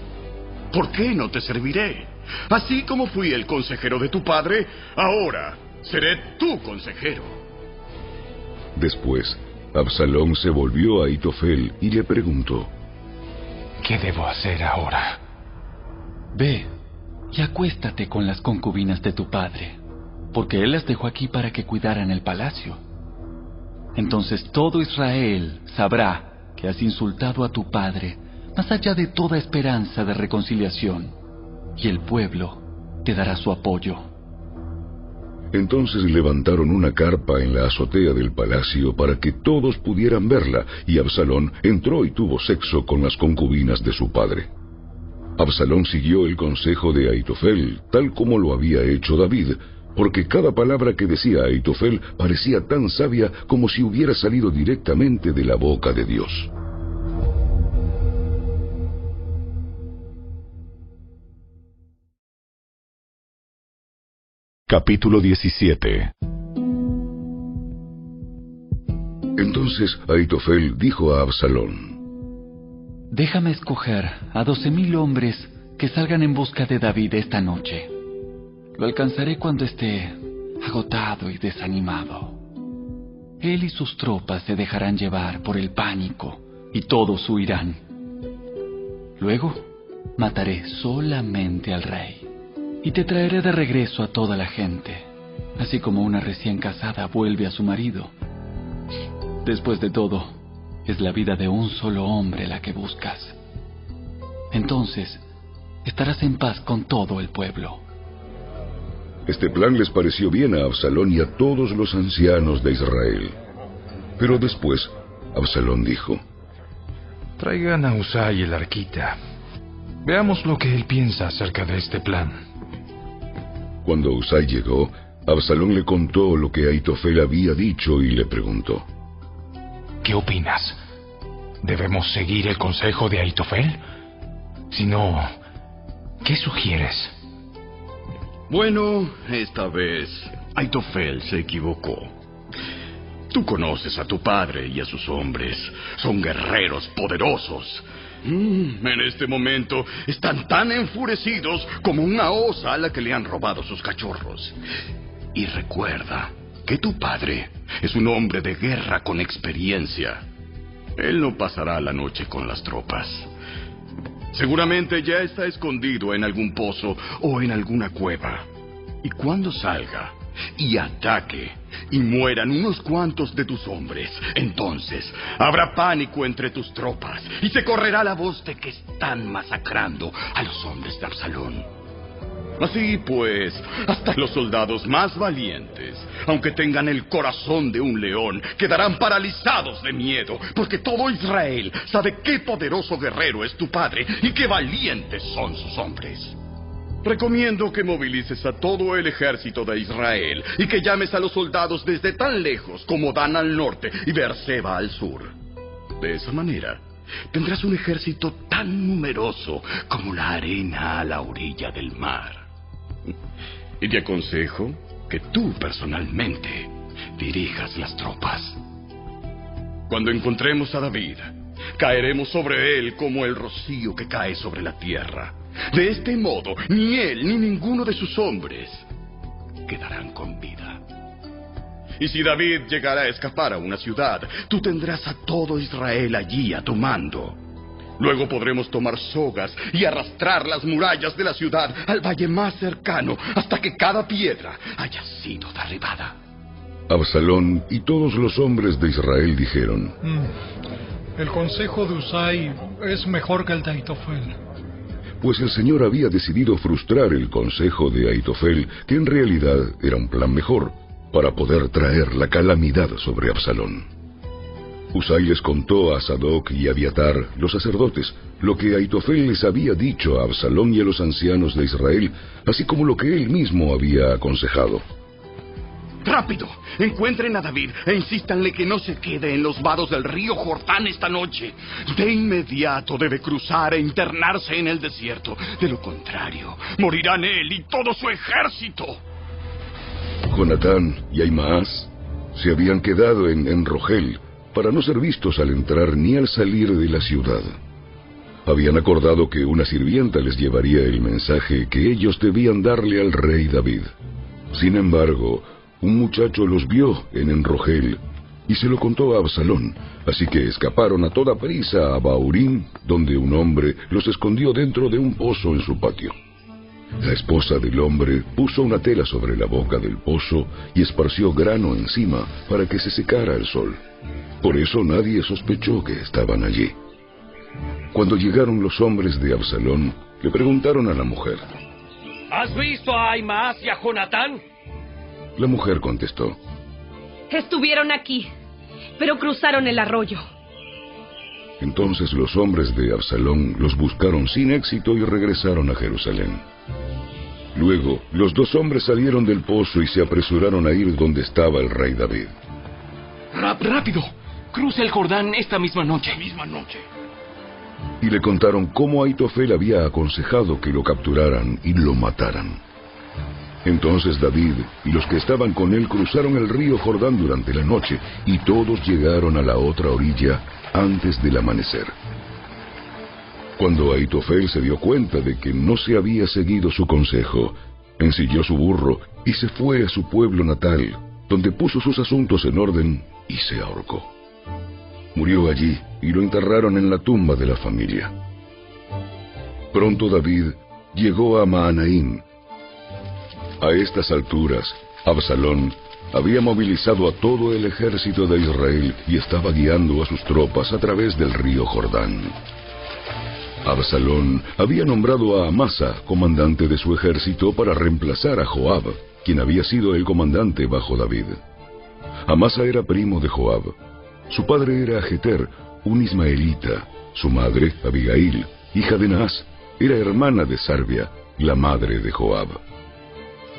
[SPEAKER 7] ¿por qué no te serviré? Así como fui el consejero de tu padre, ahora seré tu consejero.
[SPEAKER 2] Después, Absalón se volvió a Aitofel y le preguntó,
[SPEAKER 31] ¿Qué debo hacer ahora?
[SPEAKER 38] Ve y acuéstate con las concubinas de tu padre, porque él las dejó aquí para que cuidaran el palacio. Entonces todo Israel sabrá que has insultado a tu padre más allá de toda esperanza de reconciliación, y el pueblo te dará su apoyo.
[SPEAKER 2] Entonces levantaron una carpa en la azotea del palacio para que todos pudieran verla, y Absalón entró y tuvo sexo con las concubinas de su padre. Absalón siguió el consejo de Aitofel, tal como lo había hecho David, porque cada palabra que decía Aitofel parecía tan sabia como si hubiera salido directamente de la boca de Dios.
[SPEAKER 1] Capítulo 17
[SPEAKER 2] Entonces Aitofel dijo a Absalón,
[SPEAKER 38] Déjame escoger a doce mil hombres que salgan en busca de David esta noche. Lo alcanzaré cuando esté agotado y desanimado. Él y sus tropas se dejarán llevar por el pánico y todos huirán. Luego mataré solamente al rey y te traeré de regreso a toda la gente, así como una recién casada vuelve a su marido. Después de todo, es la vida de un solo hombre la que buscas. Entonces, estarás en paz con todo el pueblo.
[SPEAKER 2] Este plan les pareció bien a Absalón y a todos los ancianos de Israel. Pero después, Absalón dijo,
[SPEAKER 28] Traigan a Usai el arquita. Veamos lo que él piensa acerca de este plan.
[SPEAKER 2] Cuando Usai llegó, Absalón le contó lo que Aitofel había dicho y le preguntó.
[SPEAKER 31] ¿Qué opinas? ¿Debemos seguir el consejo de Aitofel? Si no, ¿qué sugieres?
[SPEAKER 7] Bueno, esta vez Aitofel se equivocó. Tú conoces a tu padre y a sus hombres. Son guerreros poderosos.
[SPEAKER 39] Mm, en este momento están tan enfurecidos como una osa a la que le han robado sus cachorros. Y recuerda que tu padre es un hombre de guerra con experiencia. Él no pasará la noche con las tropas. Seguramente ya está escondido en algún pozo o en alguna cueva. Y cuando salga y ataque y mueran unos cuantos de tus hombres, entonces habrá pánico entre tus tropas y se correrá la voz de que están masacrando a los hombres de Absalón. Así pues, hasta los soldados más valientes, aunque tengan el corazón de un león, quedarán paralizados de miedo, porque todo Israel sabe qué poderoso guerrero es tu padre y qué valientes son sus hombres. Recomiendo que movilices a todo el ejército de Israel y que llames a los soldados desde tan lejos como Dan al norte y Beerseba al sur. De esa manera, tendrás un ejército tan numeroso como la arena a la orilla del mar. Y te aconsejo que tú personalmente dirijas las tropas. Cuando encontremos a David, caeremos sobre él como el rocío que cae sobre la tierra. De este modo, ni él ni ninguno de sus hombres quedarán con vida. Y si David llegara a escapar a una ciudad, tú tendrás a todo Israel allí a tu mando. Luego podremos tomar sogas y arrastrar las murallas de la ciudad al valle más cercano hasta que cada piedra haya sido derribada.
[SPEAKER 2] Absalón y todos los hombres de Israel dijeron,
[SPEAKER 28] mm, El consejo de Usai es mejor que el de Aitofel.
[SPEAKER 2] Pues el Señor había decidido frustrar el consejo de Aitofel, que en realidad era un plan mejor, para poder traer la calamidad sobre Absalón. Usai les contó a Sadoc y Abiatar, los sacerdotes, lo que Aitofel les había dicho a Absalón y a los ancianos de Israel, así como lo que él mismo había aconsejado.
[SPEAKER 39] ¡Rápido! Encuentren a David e insístanle que no se quede en los vados del río Jordán esta noche. De inmediato debe cruzar e internarse en el desierto. De lo contrario, morirán él y todo su ejército.
[SPEAKER 2] Jonatán y Aimaas se habían quedado en, en Rogel, para no ser vistos al entrar ni al salir de la ciudad. Habían acordado que una sirvienta les llevaría el mensaje que ellos debían darle al rey David. Sin embargo, un muchacho los vio en Enrogel y se lo contó a Absalón, así que escaparon a toda prisa a Baurín, donde un hombre los escondió dentro de un pozo en su patio. La esposa del hombre puso una tela sobre la boca del pozo y esparció grano encima para que se secara el sol. Por eso nadie sospechó que estaban allí. Cuando llegaron los hombres de Absalón, le preguntaron a la mujer.
[SPEAKER 40] ¿Has visto a Aimaas y a Jonatán?
[SPEAKER 2] La mujer contestó.
[SPEAKER 14] Estuvieron aquí, pero cruzaron el arroyo.
[SPEAKER 2] Entonces los hombres de Absalón los buscaron sin éxito y regresaron a Jerusalén. Luego, los dos hombres salieron del pozo y se apresuraron a ir donde estaba el rey David.
[SPEAKER 41] ¡Rápido! Cruce el Jordán esta misma noche.
[SPEAKER 39] Misma noche.
[SPEAKER 2] Y le contaron cómo Aitofel había aconsejado que lo capturaran y lo mataran. Entonces David y los que estaban con él cruzaron el río Jordán durante la noche y todos llegaron a la otra orilla antes del amanecer. Cuando Aitofel se dio cuenta de que no se había seguido su consejo, ensilló su burro y se fue a su pueblo natal, donde puso sus asuntos en orden y se ahorcó. Murió allí y lo enterraron en la tumba de la familia. Pronto David llegó a Maanaim. A estas alturas, Absalón había movilizado a todo el ejército de Israel y estaba guiando a sus tropas a través del río Jordán. Absalón había nombrado a Amasa comandante de su ejército para reemplazar a Joab, quien había sido el comandante bajo David. Amasa era primo de Joab. Su padre era Jeter, un ismaelita. Su madre, Abigail, hija de Naas, era hermana de Sarbia, la madre de Joab.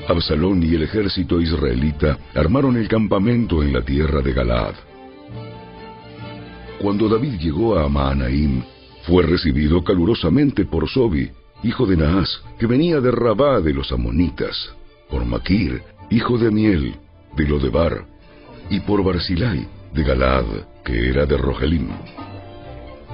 [SPEAKER 2] Absalón y el ejército israelita armaron el campamento en la tierra de Galaad. Cuando David llegó a Maanaim, fue recibido calurosamente por Sobi, hijo de Naas, que venía de Rabá de los amonitas, por Maquir, hijo de Miel, de Lodebar, y por Barzilai, de Galaad, que era de Rogelim.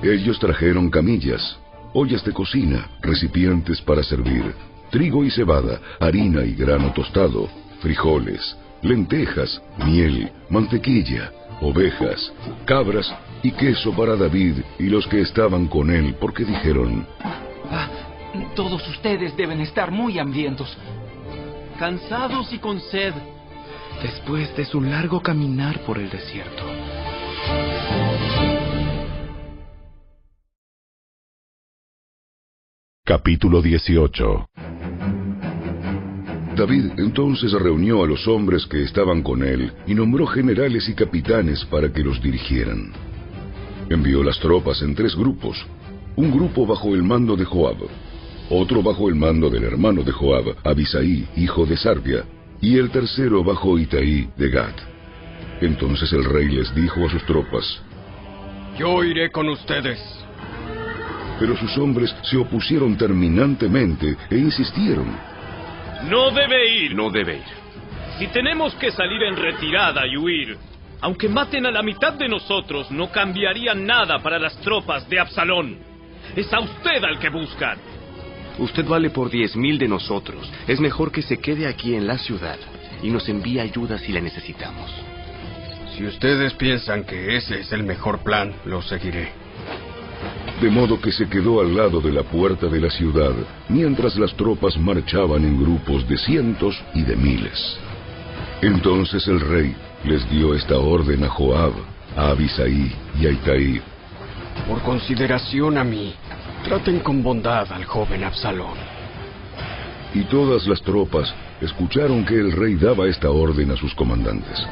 [SPEAKER 2] Ellos trajeron camillas, ollas de cocina, recipientes para servir, trigo y cebada, harina y grano tostado, frijoles, lentejas, miel, mantequilla, ovejas, cabras y queso para David y los que estaban con él, porque dijeron,
[SPEAKER 33] ah, todos ustedes deben estar muy hambrientos, cansados y con sed, después de su largo caminar por el desierto.
[SPEAKER 1] Capítulo 18
[SPEAKER 2] David entonces reunió a los hombres que estaban con él y nombró generales y capitanes para que los dirigieran. Envió las tropas en tres grupos, un grupo bajo el mando de Joab, otro bajo el mando del hermano de Joab, Abisaí, hijo de Sarbia, y el tercero bajo Itaí de Gad. Entonces el rey les dijo a sus tropas,
[SPEAKER 5] Yo iré con ustedes
[SPEAKER 2] pero sus hombres se opusieron terminantemente e insistieron.
[SPEAKER 32] No debe ir. No debe ir. Si tenemos que salir en retirada y huir, aunque maten a la mitad de nosotros, no cambiaría nada para las tropas de Absalón. Es a usted al que buscan.
[SPEAKER 42] Usted vale por diez mil de nosotros. Es mejor que se quede aquí en la ciudad y nos envíe ayuda si la necesitamos.
[SPEAKER 5] Si ustedes piensan que ese es el mejor plan, lo seguiré
[SPEAKER 2] de modo que se quedó al lado de la puerta de la ciudad, mientras las tropas marchaban en grupos de cientos y de miles. Entonces el rey les dio esta orden a Joab, a Abisaí y a Itaí.
[SPEAKER 5] Por consideración a mí, traten con bondad al joven Absalón.
[SPEAKER 2] Y todas las tropas escucharon que el rey daba esta orden a sus comandantes.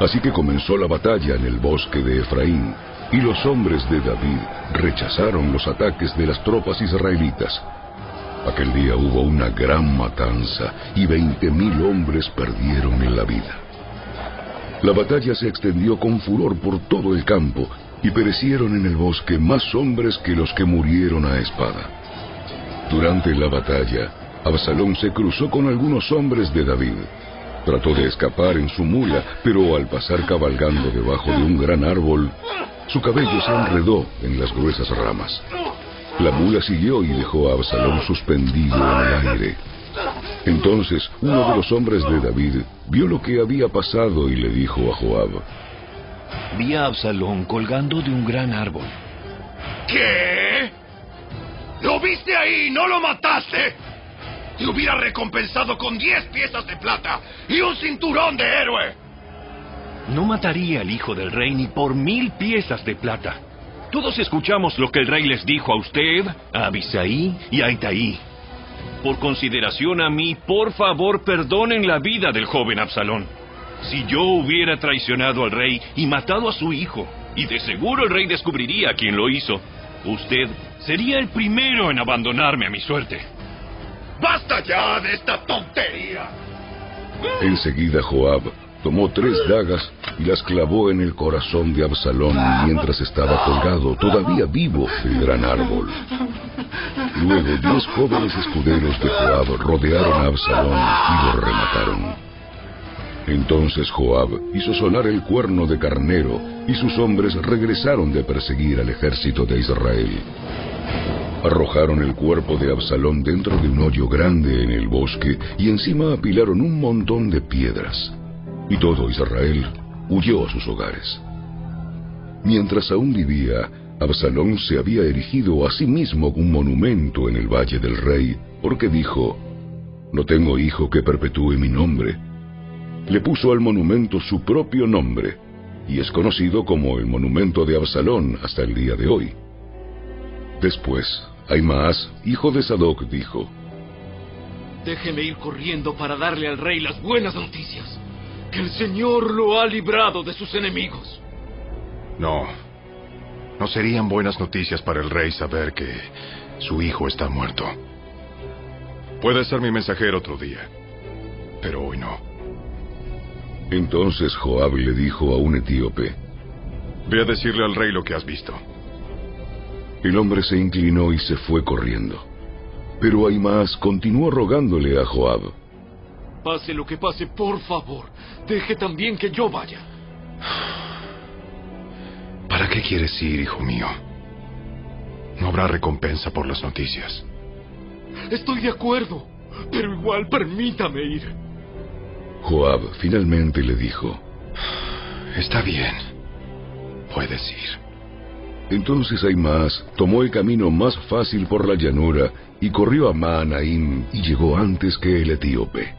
[SPEAKER 2] Así que comenzó la batalla en el bosque de Efraín, y los hombres de David rechazaron los ataques de las tropas israelitas. Aquel día hubo una gran matanza y veinte mil hombres perdieron en la vida. La batalla se extendió con furor por todo el campo y perecieron en el bosque más hombres que los que murieron a espada. Durante la batalla, Absalón se cruzó con algunos hombres de David. Trató de escapar en su mula, pero al pasar cabalgando debajo de un gran árbol, su cabello se enredó en las gruesas ramas. La mula siguió y dejó a Absalón suspendido en el aire. Entonces uno de los hombres de David vio lo que había pasado y le dijo a Joab,
[SPEAKER 39] Vi a Absalón colgando de un gran árbol.
[SPEAKER 7] ¿Qué? ¿Lo viste ahí? ¿No lo mataste? Te hubiera recompensado con diez piezas de plata y un cinturón de héroe.
[SPEAKER 39] No mataría al hijo del rey ni por mil piezas de plata. Todos escuchamos lo que el rey les dijo a usted, a Abisaí y a Itaí. Por consideración a mí, por favor, perdonen la vida del joven Absalón. Si yo hubiera traicionado al rey y matado a su hijo, y de seguro el rey descubriría quién lo hizo, usted sería el primero en abandonarme a mi suerte.
[SPEAKER 7] ¡Basta ya de esta tontería!
[SPEAKER 2] Enseguida Joab tomó tres dagas y las clavó en el corazón de Absalón mientras estaba colgado, todavía vivo, del gran árbol. Luego diez jóvenes escuderos de Joab rodearon a Absalón y lo remataron. Entonces Joab hizo sonar el cuerno de carnero y sus hombres regresaron de perseguir al ejército de Israel. Arrojaron el cuerpo de Absalón dentro de un hoyo grande en el bosque y encima apilaron un montón de piedras y todo Israel huyó a sus hogares. Mientras aún vivía, Absalón se había erigido a sí mismo un monumento en el Valle del Rey, porque dijo, No tengo hijo que perpetúe mi nombre. Le puso al monumento su propio nombre, y es conocido como el monumento de Absalón hasta el día de hoy. Después, Aimaas, hijo de Sadoc, dijo,
[SPEAKER 10] Déjeme ir corriendo para darle al rey las buenas noticias que el Señor lo ha librado de sus enemigos.
[SPEAKER 20] No. No serían buenas noticias para el rey saber que su hijo está muerto. Puede ser mi mensajero otro día, pero hoy no.
[SPEAKER 2] Entonces Joab le dijo a un etíope,
[SPEAKER 20] Ve a decirle al rey lo que has visto.
[SPEAKER 2] El hombre se inclinó y se fue corriendo. Pero Aimaas continuó rogándole a Joab,
[SPEAKER 10] Pase lo que pase, por favor, deje también que yo vaya.
[SPEAKER 20] ¿Para qué quieres ir, hijo mío? No habrá recompensa por las noticias.
[SPEAKER 9] Estoy de acuerdo, pero igual permítame ir.
[SPEAKER 2] Joab finalmente le dijo,
[SPEAKER 20] Está bien, puedes ir.
[SPEAKER 2] Entonces Aimaas tomó el camino más fácil por la llanura y corrió a Maanaim y llegó antes que el etíope.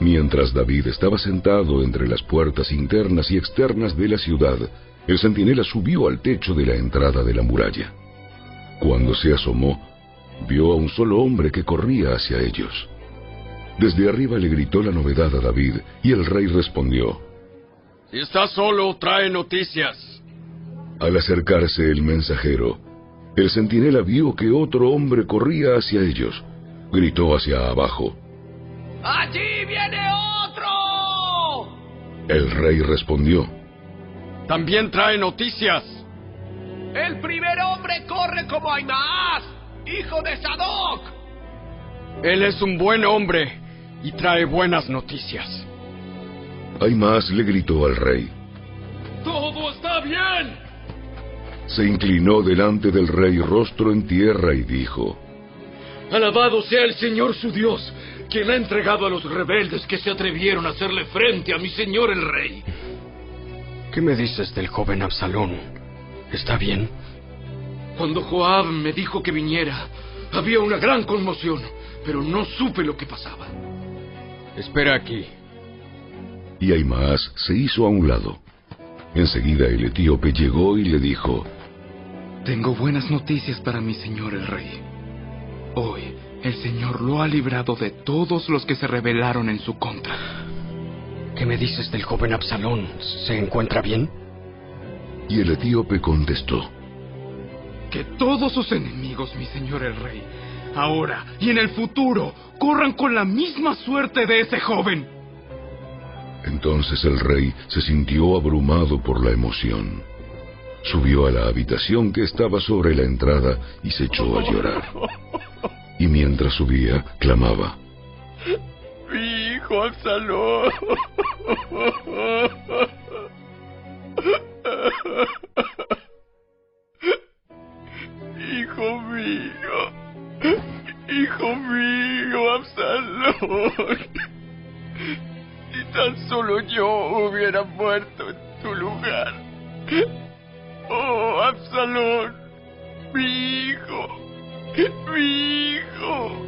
[SPEAKER 2] Mientras David estaba sentado entre las puertas internas y externas de la ciudad, el centinela subió al techo de la entrada de la muralla. Cuando se asomó, vio a un solo hombre que corría hacia ellos. Desde arriba le gritó la novedad a David y el rey respondió.
[SPEAKER 6] Si está solo, trae noticias.
[SPEAKER 2] Al acercarse el mensajero, el centinela vio que otro hombre corría hacia ellos. Gritó hacia abajo.
[SPEAKER 43] ¡Allí viene otro!
[SPEAKER 2] El rey respondió.
[SPEAKER 6] También trae noticias.
[SPEAKER 43] El primer hombre corre como Aimaas, hijo de Sadoc.
[SPEAKER 6] Él es un buen hombre y trae buenas noticias.
[SPEAKER 2] Aimaas le gritó al rey.
[SPEAKER 43] ¡Todo está bien!
[SPEAKER 2] Se inclinó delante del rey rostro en tierra y dijo,
[SPEAKER 43] Alabado sea el Señor su Dios, quien ha entregado a los rebeldes que se atrevieron a hacerle frente a mi señor el rey.
[SPEAKER 5] ¿Qué me dices del joven Absalón? ¿Está bien?
[SPEAKER 9] Cuando Joab me dijo que viniera, había una gran conmoción, pero no supe lo que pasaba.
[SPEAKER 6] Espera aquí.
[SPEAKER 2] Y Aimaas se hizo a un lado. Enseguida el etíope llegó y le dijo,
[SPEAKER 36] Tengo buenas noticias para mi señor el rey. Hoy el Señor lo ha librado de todos los que se rebelaron en su contra.
[SPEAKER 5] ¿Qué me dices del joven Absalón? ¿Se encuentra bien?
[SPEAKER 2] Y el etíope contestó,
[SPEAKER 9] Que todos sus enemigos, mi señor el rey, ahora y en el futuro, corran con la misma suerte de ese joven.
[SPEAKER 2] Entonces el rey se sintió abrumado por la emoción. Subió a la habitación que estaba sobre la entrada y se echó a llorar. Y mientras subía, clamaba.
[SPEAKER 6] Mi hijo Absalón. Hijo mío. Hijo mío, Absalón. Si tan solo yo hubiera muerto en tu lugar. Oh, Absalón. Mi hijo. Mi hijo.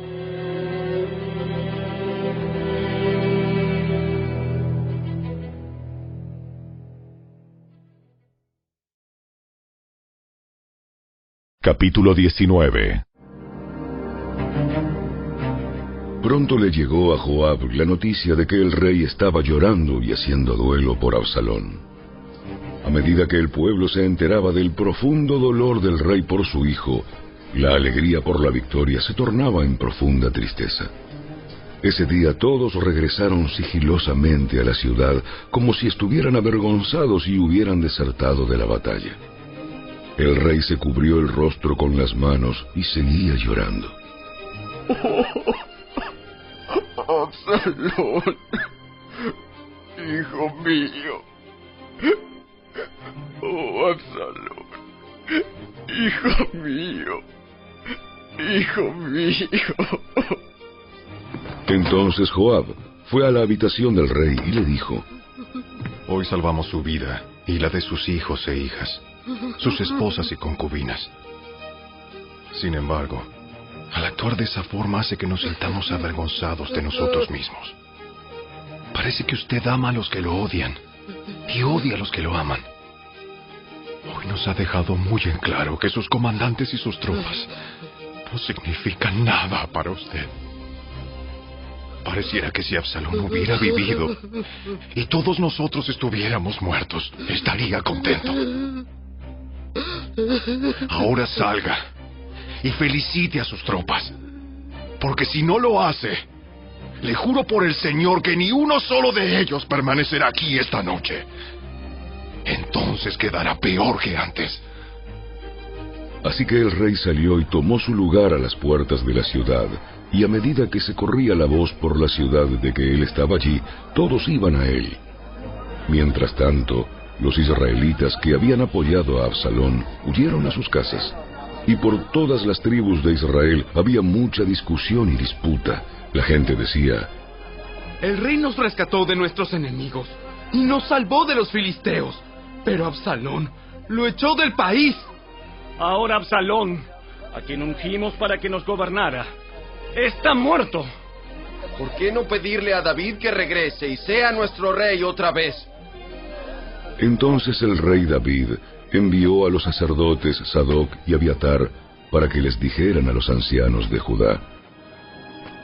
[SPEAKER 1] Capítulo 19
[SPEAKER 2] Pronto le llegó a Joab la noticia de que el rey estaba llorando y haciendo duelo por Absalón. A medida que el pueblo se enteraba del profundo dolor del rey por su hijo, la alegría por la victoria se tornaba en profunda tristeza. Ese día todos regresaron sigilosamente a la ciudad como si estuvieran avergonzados y hubieran desertado de la batalla. El rey se cubrió el rostro con las manos y seguía llorando.
[SPEAKER 6] Absalón. Hijo mío. Oh, Absalón. Hijo mío. Hijo mío.
[SPEAKER 2] Entonces Joab fue a la habitación del rey y le dijo,
[SPEAKER 20] Hoy salvamos su vida y la de sus hijos e hijas, sus esposas y concubinas. Sin embargo, al actuar de esa forma hace que nos sintamos avergonzados de nosotros mismos. Parece que usted ama a los que lo odian y odia a los que lo aman. Hoy nos ha dejado muy en claro que sus comandantes y sus tropas no significan nada para usted. Pareciera que si Absalón hubiera vivido y todos nosotros estuviéramos muertos, estaría contento. Ahora salga y felicite a sus tropas. Porque si no lo hace, le juro por el Señor que ni uno solo de ellos permanecerá aquí esta noche. Entonces quedará peor que antes.
[SPEAKER 2] Así que el rey salió y tomó su lugar a las puertas de la ciudad, y a medida que se corría la voz por la ciudad de que él estaba allí, todos iban a él. Mientras tanto, los israelitas que habían apoyado a Absalón huyeron a sus casas. Y por todas las tribus de Israel había mucha discusión y disputa. La gente decía,
[SPEAKER 10] El rey nos rescató de nuestros enemigos y nos salvó de los filisteos, pero Absalón lo echó del país.
[SPEAKER 32] Ahora Absalón, a quien ungimos para que nos gobernara, está muerto.
[SPEAKER 44] ¿Por qué no pedirle a David que regrese y sea nuestro rey otra vez?
[SPEAKER 2] Entonces el rey David envió a los sacerdotes Sadoc y Abiatar para que les dijeran a los ancianos de Judá,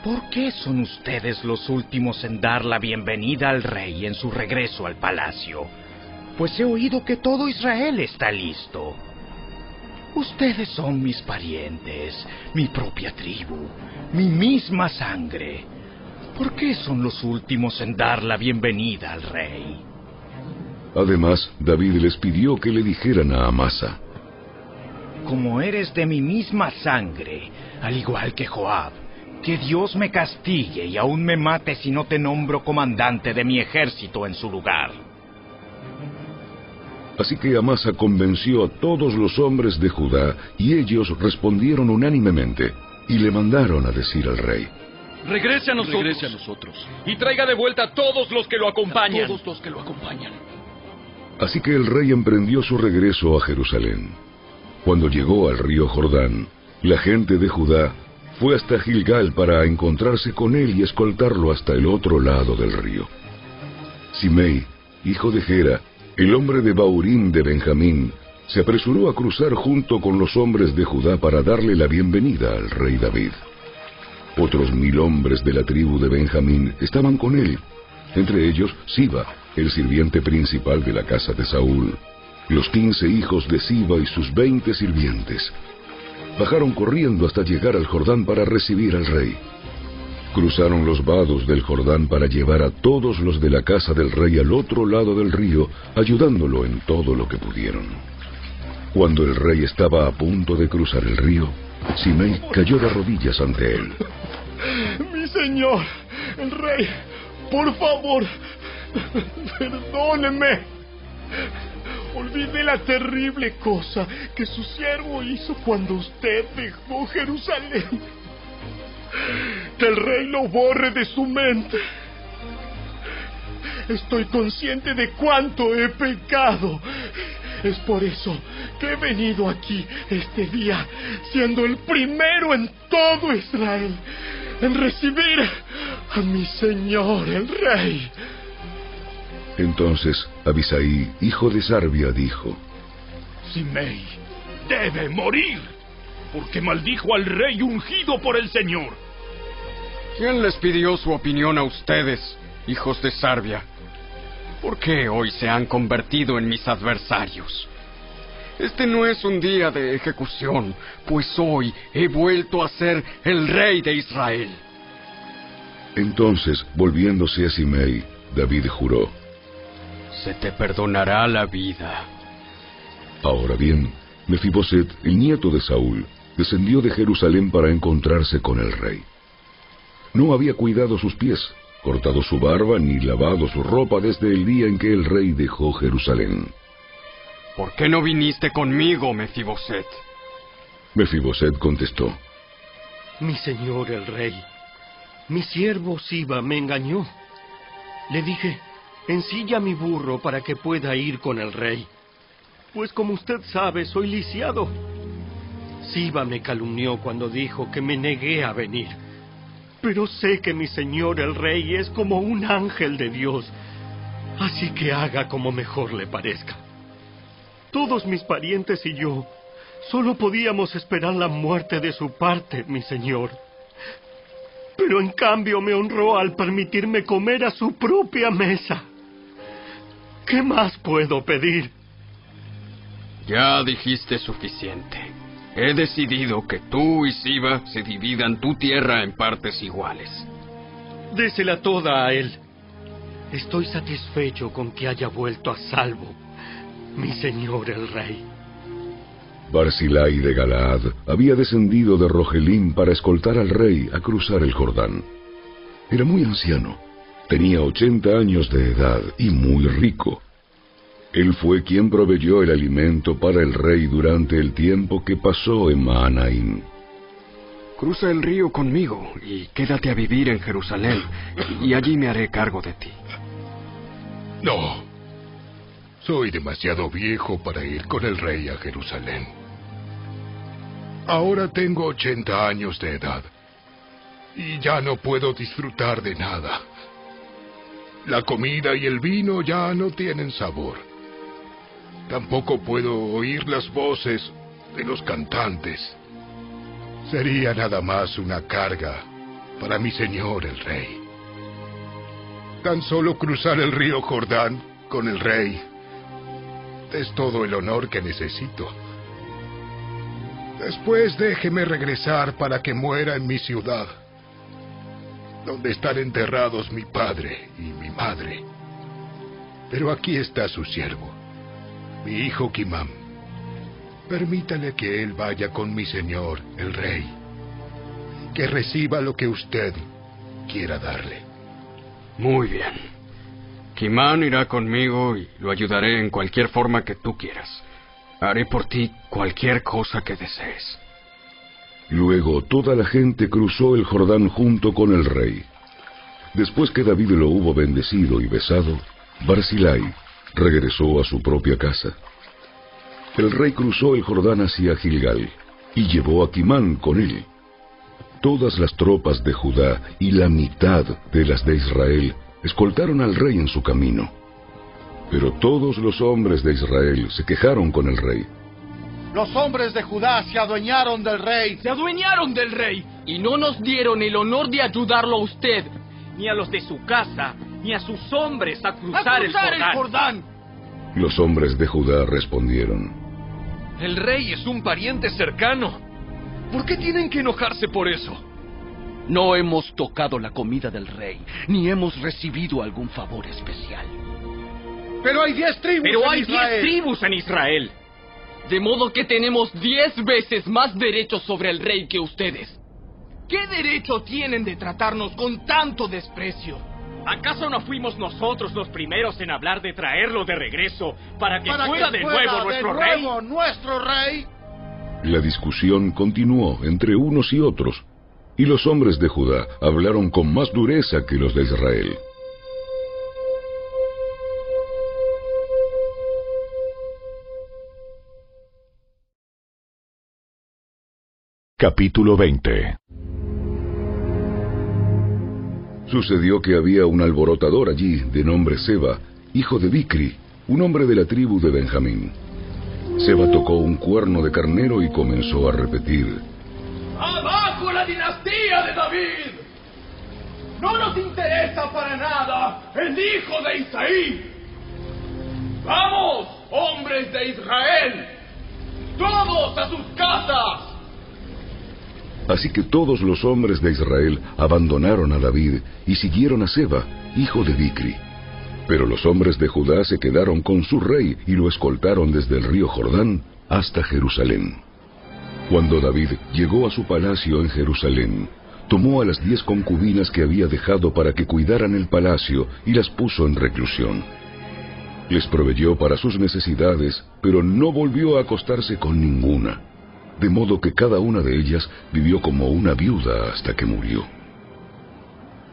[SPEAKER 45] ¿Por qué son ustedes los últimos en dar la bienvenida al rey en su regreso al palacio? Pues he oído que todo Israel está listo. Ustedes son mis parientes, mi propia tribu, mi misma sangre. ¿Por qué son los últimos en dar la bienvenida al rey?
[SPEAKER 2] Además, David les pidió que le dijeran a Amasa,
[SPEAKER 45] Como eres de mi misma sangre, al igual que Joab, que Dios me castigue y aún me mate si no te nombro comandante de mi ejército en su lugar.
[SPEAKER 2] Así que Amasa convenció a todos los hombres de Judá y ellos respondieron unánimemente y le mandaron a decir al rey,
[SPEAKER 32] Regrese a nosotros.
[SPEAKER 43] Regrese a nosotros.
[SPEAKER 32] Y traiga de vuelta a todos los que lo acompañan.
[SPEAKER 43] Todos los que lo acompañan.
[SPEAKER 2] Así que el rey emprendió su regreso a Jerusalén. Cuando llegó al río Jordán, la gente de Judá fue hasta Gilgal para encontrarse con él y escoltarlo hasta el otro lado del río. Simei, hijo de Gera, el hombre de Baurín de Benjamín, se apresuró a cruzar junto con los hombres de Judá para darle la bienvenida al rey David. Otros mil hombres de la tribu de Benjamín estaban con él, entre ellos Siba, el sirviente principal de la casa de Saúl, los quince hijos de Siba y sus veinte sirvientes. Bajaron corriendo hasta llegar al Jordán para recibir al rey. Cruzaron los vados del Jordán para llevar a todos los de la casa del rey al otro lado del río, ayudándolo en todo lo que pudieron. Cuando el rey estaba a punto de cruzar el río, Simei cayó de rodillas ante él.
[SPEAKER 6] Mi señor, el rey, por favor, perdóneme. Olvide la terrible cosa que su siervo hizo cuando usted dejó Jerusalén. Que el rey lo borre de su mente. Estoy consciente de cuánto he pecado. Es por eso que he venido aquí este día, siendo el primero en todo Israel en recibir a mi señor el rey.
[SPEAKER 2] Entonces Abisaí, hijo de Sarbia, dijo,
[SPEAKER 9] Simei debe morir, porque maldijo al rey ungido por el Señor.
[SPEAKER 5] ¿Quién les pidió su opinión a ustedes, hijos de Sarbia? ¿Por qué hoy se han convertido en mis adversarios? Este no es un día de ejecución, pues hoy he vuelto a ser el rey de Israel.
[SPEAKER 2] Entonces, volviéndose a Simei, David juró,
[SPEAKER 5] Se te perdonará la vida.
[SPEAKER 2] Ahora bien, Mefiboset, el nieto de Saúl, descendió de Jerusalén para encontrarse con el rey. No había cuidado sus pies, cortado su barba ni lavado su ropa desde el día en que el rey dejó Jerusalén.
[SPEAKER 5] ¿Por qué no viniste conmigo, Mefiboset?
[SPEAKER 2] Mefiboset contestó,
[SPEAKER 46] Mi señor el rey, mi siervo Siba me engañó. Le dije, ensilla mi burro para que pueda ir con el rey. Pues como usted sabe, soy lisiado. Siba me calumnió cuando dijo que me negué a venir. Pero sé que mi señor el rey es como un ángel de Dios. Así que haga como mejor le parezca. Todos mis parientes y yo solo podíamos esperar la muerte de su parte, mi señor. Pero en cambio me honró al permitirme comer a su propia mesa. ¿Qué más puedo pedir?
[SPEAKER 5] Ya dijiste suficiente. He decidido que tú y Siba se dividan tu tierra en partes iguales.
[SPEAKER 46] Désela toda a él. Estoy satisfecho con que haya vuelto a salvo, mi señor el rey.
[SPEAKER 2] Barzilai de Galaad había descendido de Rogelín para escoltar al rey a cruzar el Jordán. Era muy anciano, tenía ochenta años de edad y muy rico. Él fue quien proveyó el alimento para el rey durante el tiempo que pasó en Mahanaim.
[SPEAKER 5] Cruza el río conmigo y quédate a vivir en Jerusalén, y allí me haré cargo de ti.
[SPEAKER 31] No. Soy demasiado viejo para ir con el rey a Jerusalén. Ahora tengo 80 años de edad y ya no puedo disfrutar de nada. La comida y el vino ya no tienen sabor. Tampoco puedo oír las voces de los cantantes. Sería nada más una carga para mi señor el rey. Tan solo cruzar el río Jordán con el rey es todo el honor que necesito. Después déjeme regresar para que muera en mi ciudad, donde están enterrados mi padre y mi madre. Pero aquí está su siervo, mi hijo Kimam. Permítale que él vaya con mi señor, el rey, que reciba lo que usted quiera darle.
[SPEAKER 5] Muy bien. Kimán irá conmigo y lo ayudaré en cualquier forma que tú quieras. Haré por ti cualquier cosa que desees.
[SPEAKER 2] Luego toda la gente cruzó el Jordán junto con el rey. Después que David lo hubo bendecido y besado, Barzilai regresó a su propia casa. El rey cruzó el Jordán hacia Gilgal y llevó a Kimán con él. Todas las tropas de Judá y la mitad de las de Israel escoltaron al rey en su camino. Pero todos los hombres de Israel se quejaron con el rey.
[SPEAKER 33] Los hombres de Judá se adueñaron del rey.
[SPEAKER 10] Se adueñaron del rey y no nos dieron el honor de ayudarlo a usted, ni a los de su casa, ni a sus hombres a cruzar,
[SPEAKER 33] el, Jordán. el Jordán.
[SPEAKER 2] Los hombres de Judá respondieron.
[SPEAKER 43] El rey es un pariente cercano. ¿Por qué tienen que enojarse por eso?
[SPEAKER 33] No hemos tocado la comida del rey, ni hemos recibido algún favor especial.
[SPEAKER 10] Pero hay diez tribus
[SPEAKER 33] Pero
[SPEAKER 10] en
[SPEAKER 33] hay
[SPEAKER 10] Israel.
[SPEAKER 33] diez
[SPEAKER 10] tribus en Israel. De modo que tenemos diez veces más derechos sobre el rey que ustedes. ¿Qué derecho tienen de tratarnos con tanto desprecio? ¿Acaso no fuimos nosotros los primeros en hablar de traerlo de regreso para que
[SPEAKER 33] Para
[SPEAKER 10] fuera
[SPEAKER 33] que
[SPEAKER 10] de nuevo
[SPEAKER 33] de
[SPEAKER 10] nuestro
[SPEAKER 33] nuevo
[SPEAKER 10] rey?
[SPEAKER 33] nuestro rey.
[SPEAKER 2] La discusión continuó entre unos y otros, y los hombres de Judá hablaron con más dureza que los de Israel.
[SPEAKER 1] Capítulo 20
[SPEAKER 2] Sucedió que había un alborotador allí de nombre Seba, hijo de Bicri, un hombre de la tribu de Benjamín. Seba tocó un cuerno de carnero y comenzó a repetir,
[SPEAKER 10] ¡Abajo la dinastía de David! No nos interesa para nada el hijo de Isaí. ¡Vamos, hombres de Israel! ¡Todos a sus casas!
[SPEAKER 2] Así que todos los hombres de Israel abandonaron a David y siguieron a Seba, hijo de Bicri. Pero los hombres de Judá se quedaron con su rey y lo escoltaron desde el río Jordán hasta Jerusalén. Cuando David llegó a su palacio en Jerusalén, tomó a las diez concubinas que había dejado para que cuidaran el palacio y las puso en reclusión. Les proveyó para sus necesidades, pero no volvió a acostarse con ninguna, de modo que cada una de ellas vivió como una viuda hasta que murió.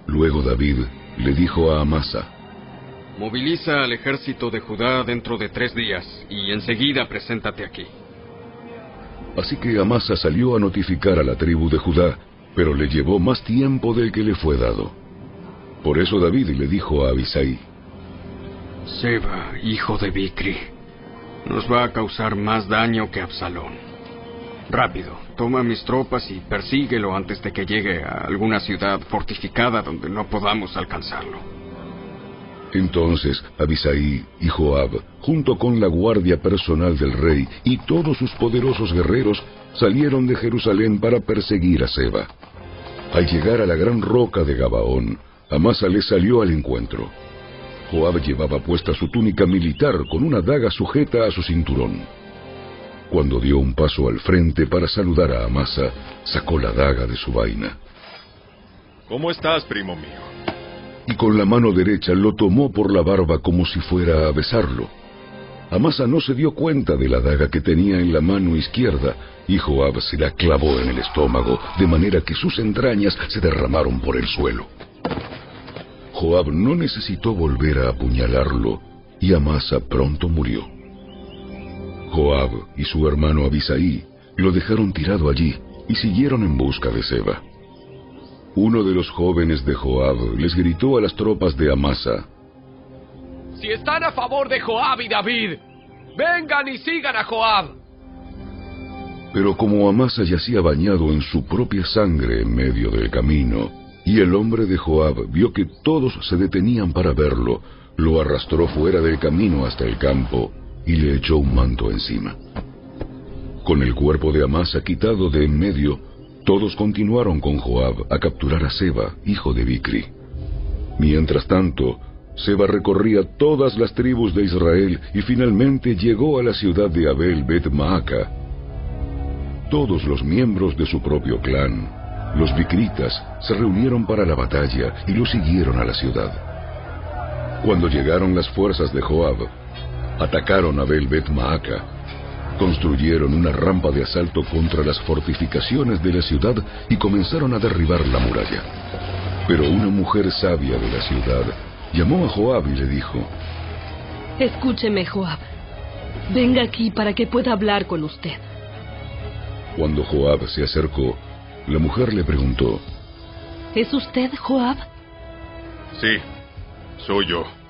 [SPEAKER 2] Luego David le dijo a Amasa,
[SPEAKER 5] Moviliza al ejército de Judá dentro de tres días y enseguida preséntate aquí.
[SPEAKER 2] Así que Amasa salió a notificar a la tribu de Judá, pero le llevó más tiempo del que le fue dado. Por eso David le dijo a Abisai,
[SPEAKER 5] Seba, hijo de Bicri, nos va a causar más daño que Absalón. Rápido, toma mis tropas y persíguelo antes de que llegue a alguna ciudad fortificada donde no podamos alcanzarlo.
[SPEAKER 2] Entonces Abisai y Joab, junto con la guardia personal del rey y todos sus poderosos guerreros, salieron de Jerusalén para perseguir a Seba. Al llegar a la gran roca de Gabaón, Amasa le salió al encuentro. Joab llevaba puesta su túnica militar con una daga sujeta a su cinturón. Cuando dio un paso al frente para saludar a Amasa, sacó la daga de su vaina
[SPEAKER 7] ¿Cómo estás, primo mío?
[SPEAKER 2] y con la mano derecha lo tomó por la barba como si fuera a besarlo. Amasa no se dio cuenta de la daga que tenía en la mano izquierda y Joab se la clavó en el estómago, de manera que sus entrañas se derramaron por el suelo. Joab no necesitó volver a apuñalarlo y Amasa pronto murió. Joab y su hermano Abisaí lo dejaron tirado allí y siguieron en busca de Seba. Uno de los jóvenes de Joab les gritó a las tropas de Amasa,
[SPEAKER 10] Si están a favor de Joab y David, vengan y sigan a Joab.
[SPEAKER 2] Pero como Amasa yacía bañado en su propia sangre en medio del camino, y el hombre de Joab vio que todos se detenían para verlo, lo arrastró fuera del camino hasta el campo y le echó un manto encima. Con el cuerpo de Amasa quitado de en medio, todos continuaron con Joab a capturar a Seba, hijo de Bicri. Mientras tanto, Seba recorría todas las tribus de Israel y finalmente llegó a la ciudad de Abel Bet Maaca. Todos los miembros de su propio clan, los Bicritas, se reunieron para la batalla y lo siguieron a la ciudad. Cuando llegaron las fuerzas de Joab, atacaron a Abel Bet Maaca Construyeron una rampa de asalto contra las fortificaciones de la ciudad y comenzaron a derribar la muralla. Pero una mujer sabia de la ciudad llamó a Joab y le dijo,
[SPEAKER 14] Escúcheme, Joab. Venga aquí para que pueda hablar con usted.
[SPEAKER 2] Cuando Joab se acercó, la mujer le preguntó,
[SPEAKER 14] ¿Es usted Joab?
[SPEAKER 47] Sí, soy yo.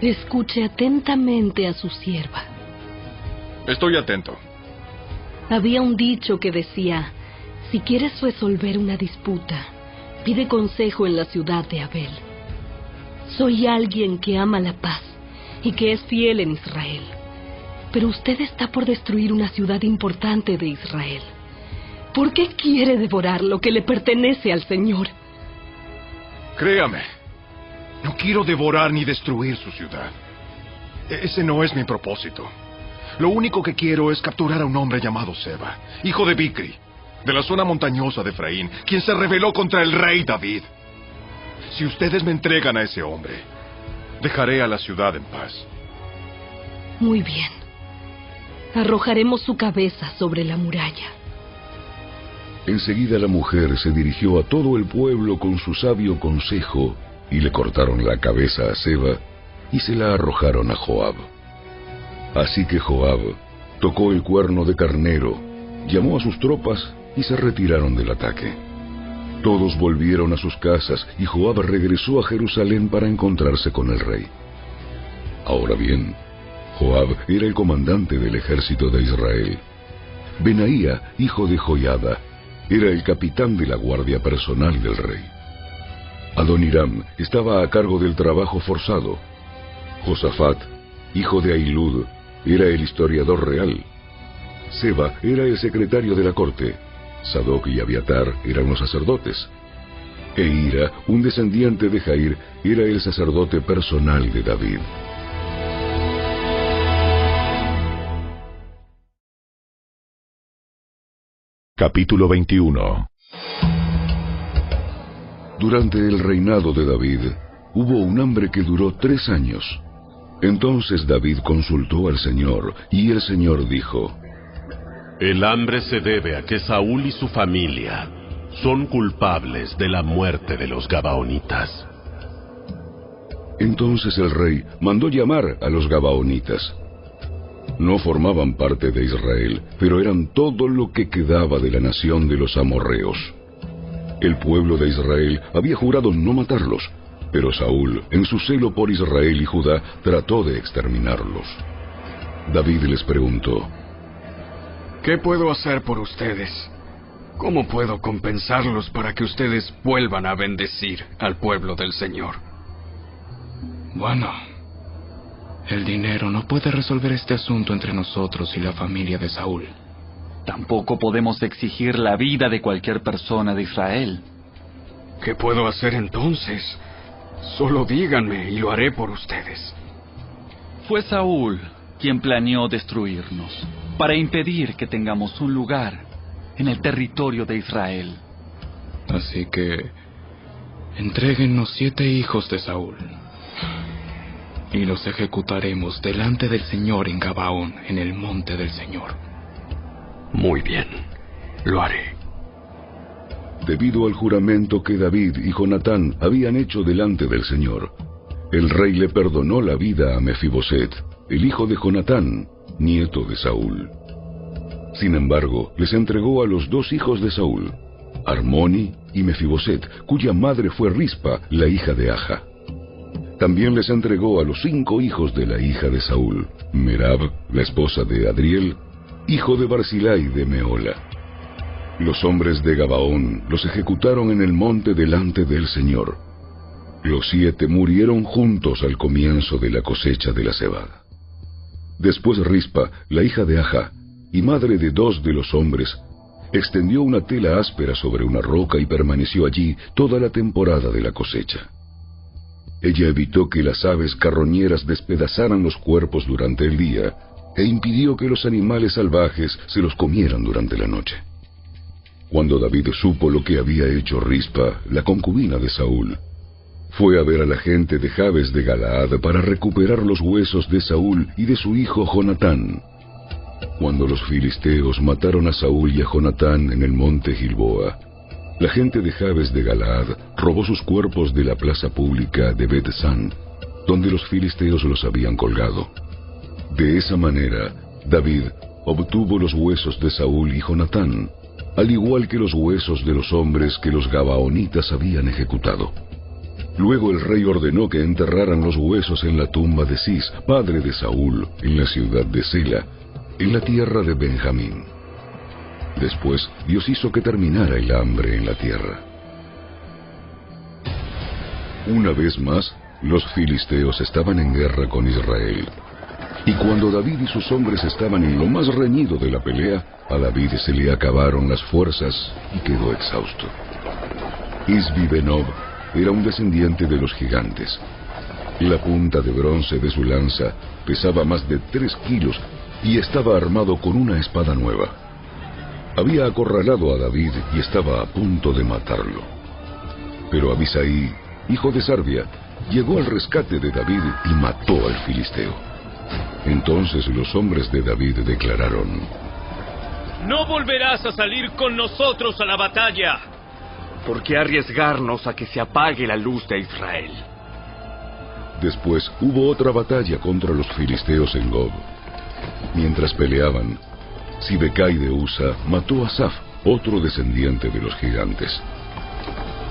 [SPEAKER 14] Escuche atentamente a su sierva.
[SPEAKER 47] Estoy atento.
[SPEAKER 14] Había un dicho que decía, si quieres resolver una disputa, pide consejo en la ciudad de Abel. Soy alguien que ama la paz y que es fiel en Israel. Pero usted está por destruir una ciudad importante de Israel. ¿Por qué quiere devorar lo que le pertenece al Señor?
[SPEAKER 20] Créame, no quiero devorar ni destruir su ciudad. E-, ese no es mi propósito. Lo único que quiero es capturar a un hombre llamado Seba, hijo de Bicri, de la zona montañosa de Efraín, quien se rebeló contra el rey David. Si ustedes me entregan a ese hombre, dejaré a la ciudad en paz.
[SPEAKER 14] Muy bien. Arrojaremos su cabeza sobre la muralla.
[SPEAKER 2] Enseguida la mujer se dirigió a todo el pueblo con su sabio consejo y le cortaron la cabeza a Seba y se la arrojaron a Joab. Así que Joab tocó el cuerno de carnero, llamó a sus tropas y se retiraron del ataque. Todos volvieron a sus casas y Joab regresó a Jerusalén para encontrarse con el rey. Ahora bien, Joab era el comandante del ejército de Israel. Benaía, hijo de Joiada, era el capitán de la guardia personal del rey. Adoniram estaba a cargo del trabajo forzado. Josafat, hijo de Ailud, era el historiador real. Seba era el secretario de la corte. Sadoc y Abiatar eran los sacerdotes. E Ira, un descendiente de Jair, era el sacerdote personal de David.
[SPEAKER 1] Capítulo 21
[SPEAKER 2] Durante el reinado de David, hubo un hambre que duró tres años. Entonces David consultó al Señor, y el Señor dijo,
[SPEAKER 12] El hambre se debe a que Saúl y su familia son culpables de la muerte de los Gabaonitas.
[SPEAKER 2] Entonces el rey mandó llamar a los Gabaonitas. No formaban parte de Israel, pero eran todo lo que quedaba de la nación de los amorreos. El pueblo de Israel había jurado no matarlos, pero Saúl, en su celo por Israel y Judá, trató de exterminarlos. David les preguntó,
[SPEAKER 5] ¿Qué puedo hacer por ustedes? ¿Cómo puedo compensarlos para que ustedes vuelvan a bendecir al pueblo del Señor?
[SPEAKER 28] Bueno, el dinero no puede resolver este asunto entre nosotros y la familia de Saúl.
[SPEAKER 38] Tampoco podemos exigir la vida de cualquier persona de Israel.
[SPEAKER 5] ¿Qué puedo hacer entonces? Solo díganme y lo haré por ustedes.
[SPEAKER 38] Fue Saúl quien planeó destruirnos para impedir que tengamos un lugar en el territorio de Israel.
[SPEAKER 28] Así que... Entréguennos siete hijos de Saúl.
[SPEAKER 48] y los ejecutaremos delante del Señor en Gabaón, en el monte del Señor.
[SPEAKER 5] Muy bien, lo haré.
[SPEAKER 2] Debido al juramento que David y Jonatán habían hecho delante del Señor, el rey le perdonó la vida a Mefiboset, el hijo de Jonatán, nieto de Saúl. Sin embargo, les entregó a los dos hijos de Saúl, Armoni y Mefiboset, cuya madre fue Rispa, la hija de Aja. También les entregó a los cinco hijos de la hija de Saúl, Merab, la esposa de Adriel, hijo de Barzilai de Meola. Los hombres de Gabaón los ejecutaron en el monte delante del Señor. Los siete murieron juntos al comienzo de la cosecha de la cebada. Después Rispa, la hija de Aja, y madre de dos de los hombres, extendió una tela áspera sobre una roca y permaneció allí toda la temporada de la cosecha. Ella evitó que las aves carroñeras despedazaran los cuerpos durante el día e impidió que los animales salvajes se los comieran durante la noche. Cuando David supo lo que había hecho Rispa, la concubina de Saúl, fue a ver a la gente de Jabes de Galaad para recuperar los huesos de Saúl y de su hijo Jonatán. Cuando los filisteos mataron a Saúl y a Jonatán en el monte Gilboa, la gente de Jabes de Galaad robó sus cuerpos de la plaza pública de Bet-San, donde los filisteos los habían colgado. De esa manera, David obtuvo los huesos de Saúl y Jonatán, al igual que los huesos de los hombres que los Gabaonitas habían ejecutado. Luego el rey ordenó que enterraran los huesos en la tumba de Cis, padre de Saúl, en la ciudad de Sela, en la tierra de Benjamín. Después Dios hizo que terminara el hambre en la tierra. Una vez más, los filisteos estaban en guerra con Israel. Y cuando David y sus hombres estaban en lo más reñido de la pelea, a David se le acabaron las fuerzas y quedó exhausto. Isbi Benob era un descendiente de los gigantes. La punta de bronce de su lanza pesaba más de tres kilos y estaba armado con una espada nueva. Había acorralado a David y estaba a punto de matarlo. Pero Abisaí, hijo de Sarbia, llegó al rescate de David y mató al filisteo. Entonces los hombres de David declararon,
[SPEAKER 32] No volverás a salir con nosotros a la batalla.
[SPEAKER 49] ¿Por qué arriesgarnos a que se apague la luz de Israel?
[SPEAKER 2] Después hubo otra batalla contra los filisteos en Gob. Mientras peleaban, Sibekai de Usa mató a Saf, otro descendiente de los gigantes.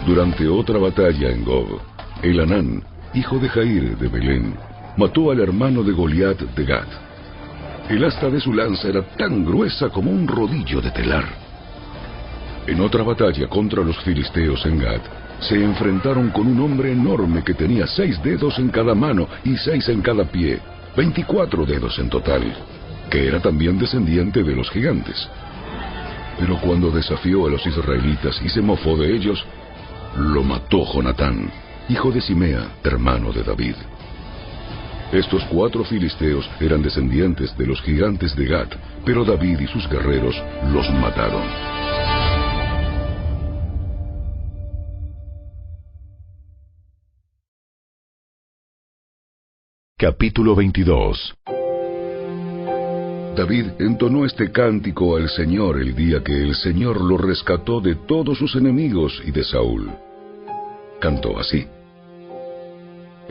[SPEAKER 2] Durante otra batalla en Gob, Elanán, hijo de Jair de Belén, mató al hermano de Goliat de Gad. El asta de su lanza era tan gruesa como un rodillo de telar. En otra batalla contra los filisteos en Gad, se enfrentaron con un hombre enorme que tenía seis dedos en cada mano y seis en cada pie, veinticuatro dedos en total, que era también descendiente de los gigantes. Pero cuando desafió a los israelitas y se mofó de ellos, lo mató Jonatán, hijo de Simea, hermano de David. Estos cuatro filisteos eran descendientes de los gigantes de Gad, pero David y sus guerreros los mataron.
[SPEAKER 1] Capítulo 22
[SPEAKER 2] David entonó este cántico al Señor el día que el Señor lo rescató de todos sus enemigos y de Saúl. Cantó así.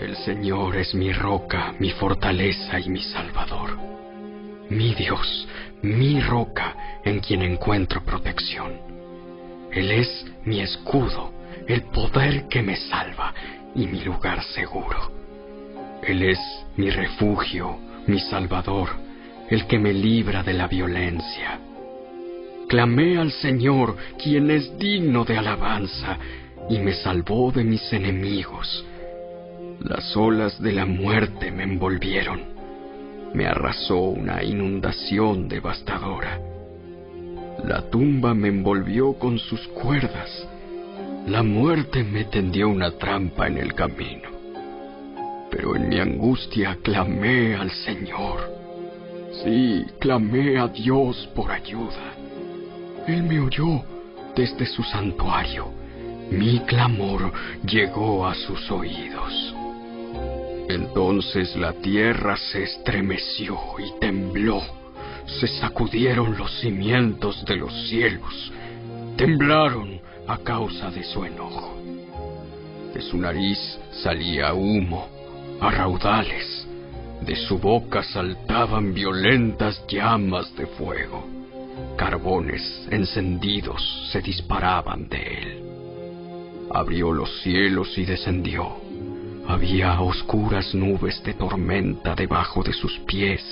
[SPEAKER 5] El Señor es mi roca, mi fortaleza y mi salvador. Mi Dios, mi roca en quien encuentro protección. Él es mi escudo, el poder que me salva y mi lugar seguro. Él es mi refugio, mi salvador, el que me libra de la violencia. Clamé al Señor, quien es digno de alabanza, y me salvó de mis enemigos. Las olas de la muerte me envolvieron. Me arrasó una inundación devastadora. La tumba me envolvió con sus cuerdas. La muerte me tendió una trampa en el camino. Pero en mi angustia clamé al Señor. Sí, clamé a Dios por ayuda. Él me oyó desde su santuario. Mi clamor llegó a sus oídos. Entonces la tierra se estremeció y tembló. Se sacudieron los cimientos de los cielos. Temblaron a causa de su enojo. De su nariz salía humo a raudales. De su boca saltaban violentas llamas de fuego. Carbones encendidos se disparaban de él. Abrió los cielos y descendió. Había oscuras nubes de tormenta debajo de sus pies.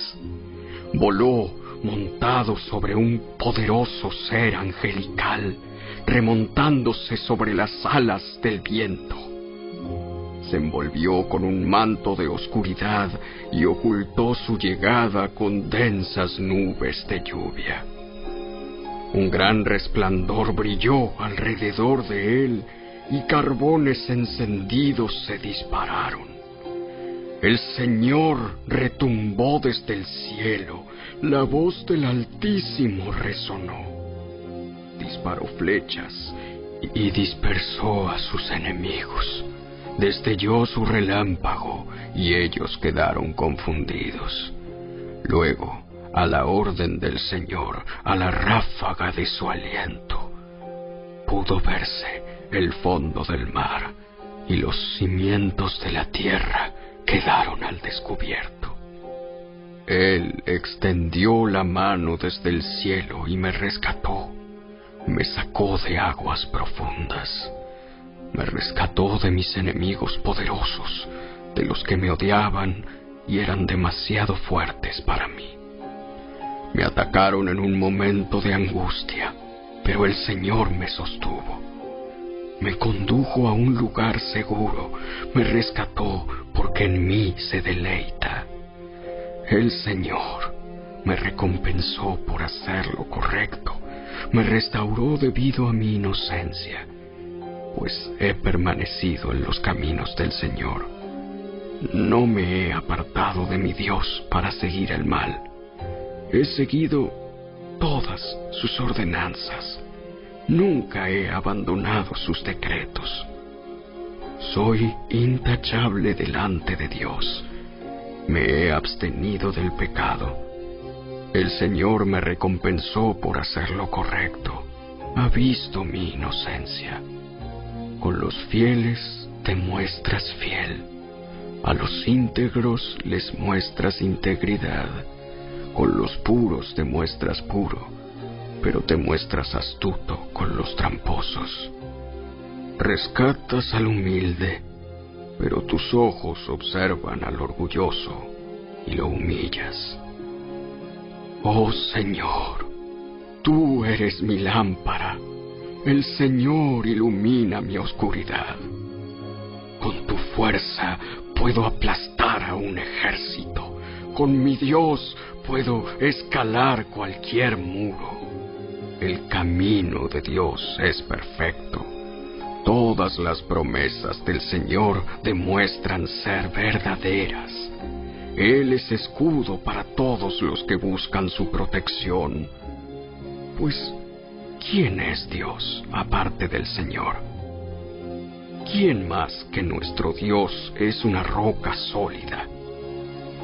[SPEAKER 5] Voló montado sobre un poderoso ser angelical, remontándose sobre las alas del viento. Se envolvió con un manto de oscuridad y ocultó su llegada con densas nubes de lluvia. Un gran resplandor brilló alrededor de él y carbones encendidos se dispararon. El Señor retumbó desde el cielo, la voz del Altísimo resonó. Disparó flechas y dispersó a sus enemigos. Destelló su relámpago y ellos quedaron confundidos. Luego, a la orden del Señor, a la ráfaga de su aliento, pudo verse el fondo del mar y los cimientos de la tierra quedaron al descubierto. Él extendió la mano desde el cielo y me rescató. Me sacó de aguas profundas. Me rescató de mis enemigos poderosos, de los que me odiaban y eran demasiado fuertes para mí. Me atacaron en un momento de angustia, pero el Señor me sostuvo. Me condujo a un lugar seguro, me rescató porque en mí se deleita. El Señor me recompensó por hacer lo correcto, me restauró debido a mi inocencia, pues he permanecido en los caminos del Señor. No me he apartado de mi Dios para seguir el mal. He seguido todas sus ordenanzas. Nunca he abandonado sus decretos. Soy intachable delante de Dios. Me he abstenido del pecado. El Señor me recompensó por hacer lo correcto. Ha visto mi inocencia. Con los fieles te muestras fiel. A los íntegros les muestras integridad. Con los puros te muestras puro, pero te muestras astuto con los tramposos. Rescatas al humilde, pero tus ojos observan al orgulloso y lo humillas. Oh Señor, tú eres mi lámpara, el Señor ilumina mi oscuridad. Con tu fuerza puedo aplastar a un ejército, con mi Dios puedo escalar cualquier muro. El camino de Dios es perfecto. Todas las promesas del Señor demuestran ser verdaderas. Él es escudo para todos los que buscan su protección. Pues, ¿quién es Dios aparte del Señor? ¿Quién más que nuestro Dios es una roca sólida?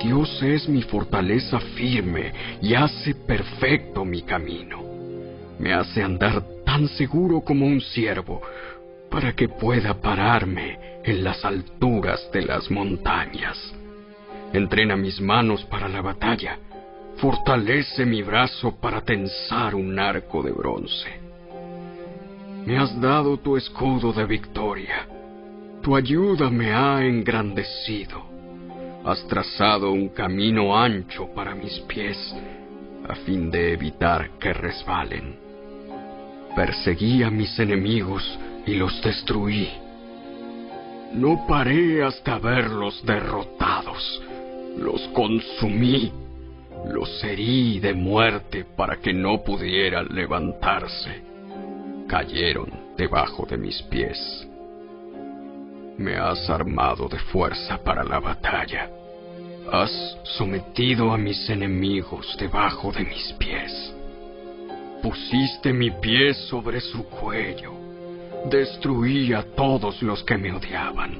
[SPEAKER 5] Dios es mi fortaleza firme y hace perfecto mi camino. Me hace andar tan seguro como un ciervo, para que pueda pararme en las alturas de las montañas. Entrena mis manos para la batalla, fortalece mi brazo para tensar un arco de bronce. Me has dado tu escudo de victoria, tu ayuda me ha engrandecido. Has trazado un camino ancho para mis pies, a fin de evitar que resbalen. Perseguí a mis enemigos y los destruí. No paré hasta verlos derrotados. Los consumí. Los herí de muerte para que no pudieran levantarse. Cayeron debajo de mis pies. Me has armado de fuerza para la batalla. Has sometido a mis enemigos debajo de mis pies. Pusiste mi pie sobre su cuello. Destruí a todos los que me odiaban.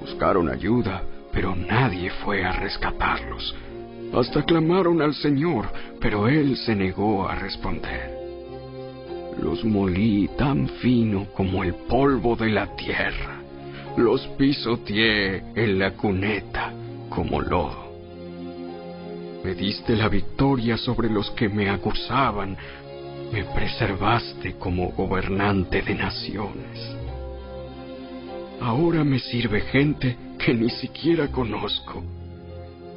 [SPEAKER 5] Buscaron ayuda, pero nadie fue a rescatarlos. Hasta clamaron al Señor, pero Él se negó a responder. Los molí tan fino como el polvo de la tierra. Los pisoteé en la cuneta como lodo. Me diste la victoria sobre los que me acusaban. Me preservaste como gobernante de naciones. Ahora me sirve gente que ni siquiera conozco.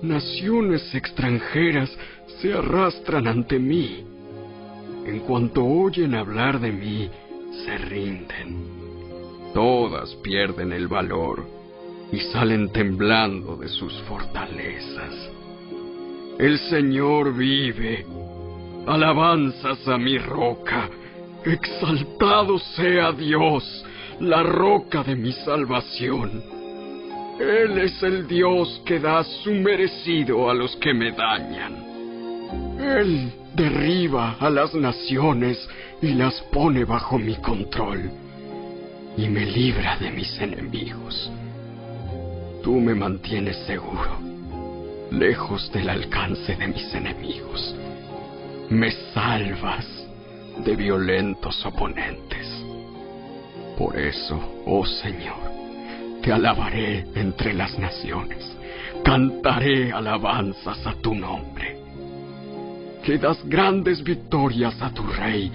[SPEAKER 5] Naciones extranjeras se arrastran ante mí. En cuanto oyen hablar de mí, se rinden. Todas pierden el valor y salen temblando de sus fortalezas. El Señor vive. Alabanzas a mi roca. Exaltado sea Dios, la roca de mi salvación. Él es el Dios que da su merecido a los que me dañan. Él derriba a las naciones y las pone bajo mi control y me libra de mis enemigos. Tú me mantienes seguro, lejos del alcance de mis enemigos. Me salvas de violentos oponentes. Por eso, oh Señor, te alabaré entre las naciones, cantaré alabanzas a tu nombre. Que das grandes victorias a tu rey,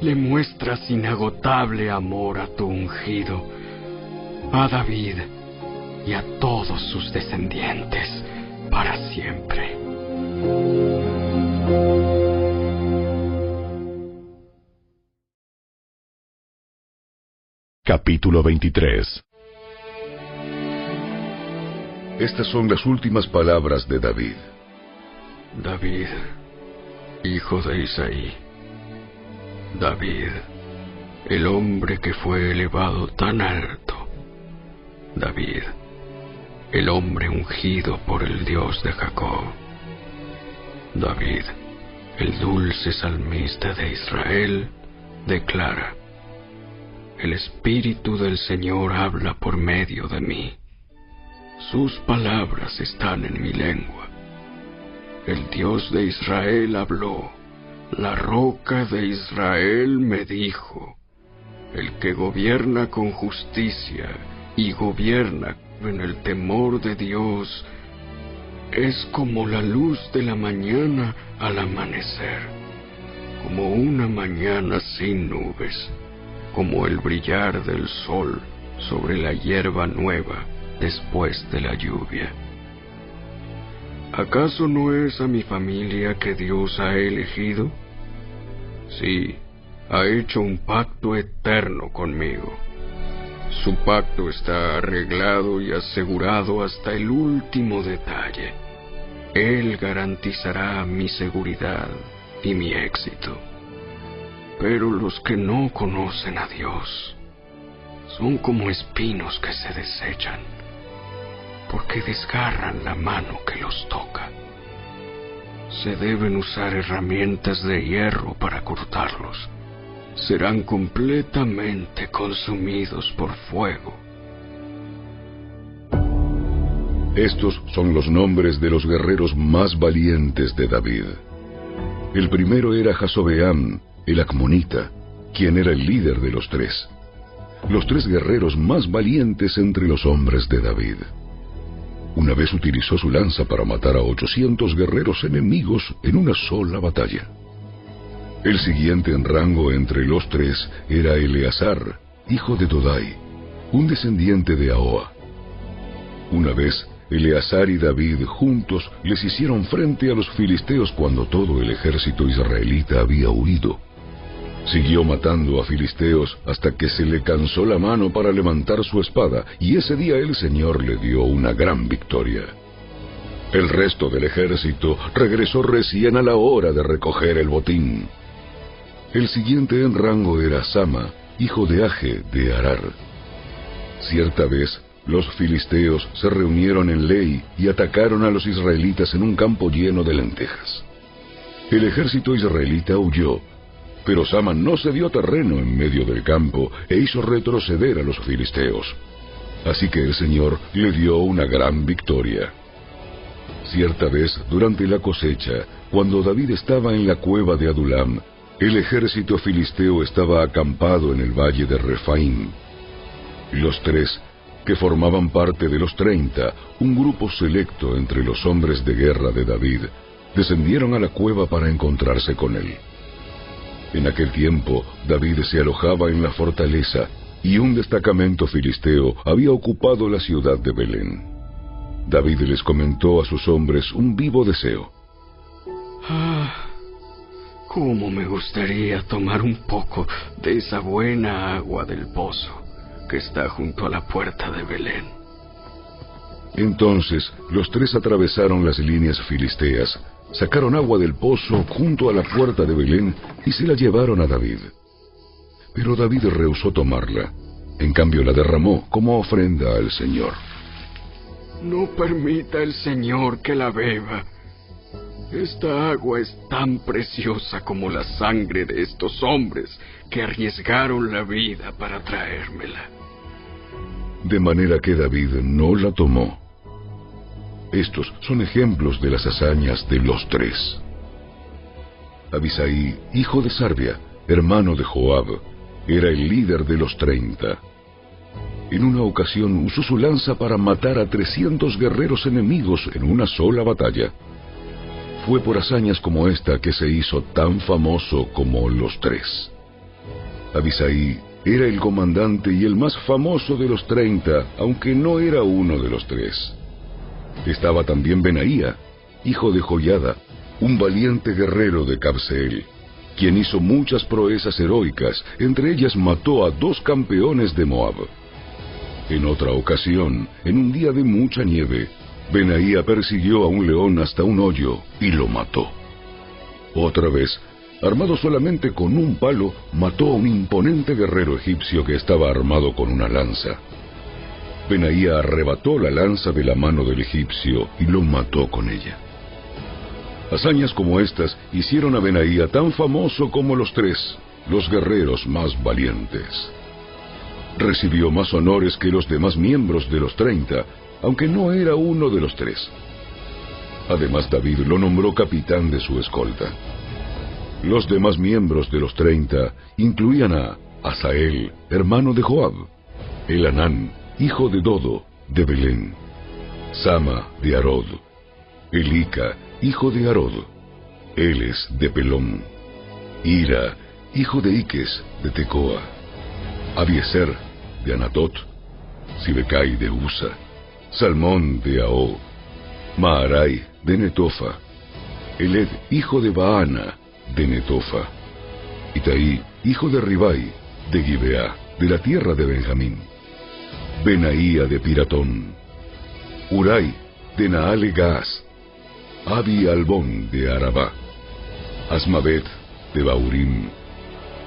[SPEAKER 5] le muestras inagotable amor a tu ungido, a David y a todos sus descendientes para siempre.
[SPEAKER 1] Capítulo 23
[SPEAKER 2] Estas son las últimas palabras de David.
[SPEAKER 5] David, hijo de Isaí. David, el hombre que fue elevado tan alto. David, el hombre ungido por el Dios de Jacob. David, el dulce salmista de Israel, declara, el Espíritu del Señor habla por medio de mí. Sus palabras están en mi lengua. El Dios de Israel habló. La roca de Israel me dijo, el que gobierna con justicia y gobierna en el temor de Dios, es como la luz de la mañana al amanecer, como una mañana sin nubes, como el brillar del sol sobre la hierba nueva después de la lluvia. ¿Acaso no es a mi familia que Dios ha elegido? Sí, ha hecho un pacto eterno conmigo. Su pacto está arreglado y asegurado hasta el último detalle. Él garantizará mi seguridad y mi éxito. Pero los que no conocen a Dios son como espinos que se desechan porque desgarran la mano que los toca. Se deben usar herramientas de hierro para cortarlos. Serán completamente consumidos por fuego.
[SPEAKER 2] Estos son los nombres de los guerreros más valientes de David. El primero era Jasobeam, el Acmonita, quien era el líder de los tres. Los tres guerreros más valientes entre los hombres de David. Una vez utilizó su lanza para matar a 800 guerreros enemigos en una sola batalla. El siguiente en rango entre los tres era Eleazar, hijo de Dodai, un descendiente de Ahoa. Una vez, Eleazar y David juntos les hicieron frente a los filisteos cuando todo el ejército israelita había huido. Siguió matando a filisteos hasta que se le cansó la mano para levantar su espada, y ese día el Señor le dio una gran victoria. El resto del ejército regresó recién a la hora de recoger el botín. El siguiente en rango era Sama, hijo de Age de Arar. Cierta vez, los filisteos se reunieron en Ley y atacaron a los israelitas en un campo lleno de lentejas. El ejército israelita huyó, pero Sama no se dio terreno en medio del campo e hizo retroceder a los filisteos. Así que el Señor le dio una gran victoria. Cierta vez, durante la cosecha, cuando David estaba en la cueva de Adulam, el ejército filisteo estaba acampado en el valle de Refaim. Los tres, que formaban parte de los treinta, un grupo selecto entre los hombres de guerra de David, descendieron a la cueva para encontrarse con él. En aquel tiempo, David se alojaba en la fortaleza y un destacamento filisteo había ocupado la ciudad de Belén. David les comentó a sus hombres un vivo deseo.
[SPEAKER 5] Ah, cómo me gustaría tomar un poco de esa buena agua del pozo que está junto a la puerta de Belén.
[SPEAKER 2] Entonces los tres atravesaron las líneas filisteas, sacaron agua del pozo junto a la puerta de Belén y se la llevaron a David. Pero David rehusó tomarla, en cambio la derramó como ofrenda al Señor.
[SPEAKER 5] No permita el Señor que la beba. Esta agua es tan preciosa como la sangre de estos hombres que arriesgaron la vida para traérmela.
[SPEAKER 2] De manera que David no la tomó. Estos son ejemplos de las hazañas de los tres. Abisaí, hijo de Sarbia, hermano de Joab, era el líder de los treinta. En una ocasión usó su lanza para matar a 300 guerreros enemigos en una sola batalla. Fue por hazañas como esta que se hizo tan famoso como los tres. Abisaí era el comandante y el más famoso de los treinta, aunque no era uno de los tres. Estaba también Benaía, hijo de Joyada, un valiente guerrero de Cabseel, quien hizo muchas proezas heroicas, entre ellas mató a dos campeones de Moab. En otra ocasión, en un día de mucha nieve, Benaía persiguió a un león hasta un hoyo y lo mató. Otra vez, armado solamente con un palo, mató a un imponente guerrero egipcio que estaba armado con una lanza. Benaía arrebató la lanza de la mano del egipcio y lo mató con ella. Hazañas como estas hicieron a Benaía tan famoso como los tres, los guerreros más valientes recibió más honores que los demás miembros de los treinta, aunque no era uno de los tres. Además, David lo nombró capitán de su escolta. Los demás miembros de los treinta incluían a Asael, hermano de Joab, Elanán, hijo de Dodo, de Belén, Sama, de Arod, Elika, hijo de Arod, Eles, de Pelón, Ira, hijo de Iques, de Tecoa, Abieser, de Anatot, Sibecai de Usa, Salmón de Aó, Maarai de Netofa, Eled, hijo de Baana, de Netofa, Itaí, hijo de Ribai, de Gibeá, de la tierra de Benjamín, Benaía de Piratón, Urai, de Naale Gaas, Abi Albón de Arabá, Asmabet de Baurim,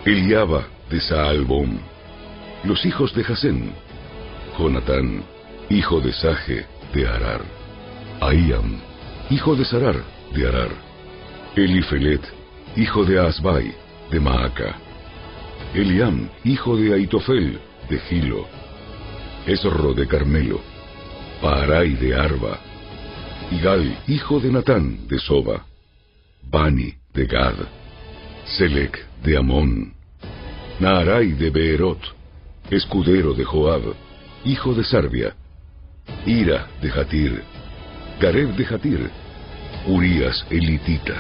[SPEAKER 2] Eliaba de Saalbón, los hijos de Jasén, Jonatán, hijo de Saje, de Arar, Aíam, hijo de Sarar, de Arar, Elifelet, hijo de Asbai, de Maaca, Eliam, hijo de Aitofel, de Gilo, Esro de Carmelo, Paarai de Arba, Igal, hijo de Natán, de Soba, Bani, de Gad, Selec, de Amón, Naarai de Beerot, escudero de Joab, hijo de Sarbia, Ira de Jatir, Gareb de Jatir, Urias elitita.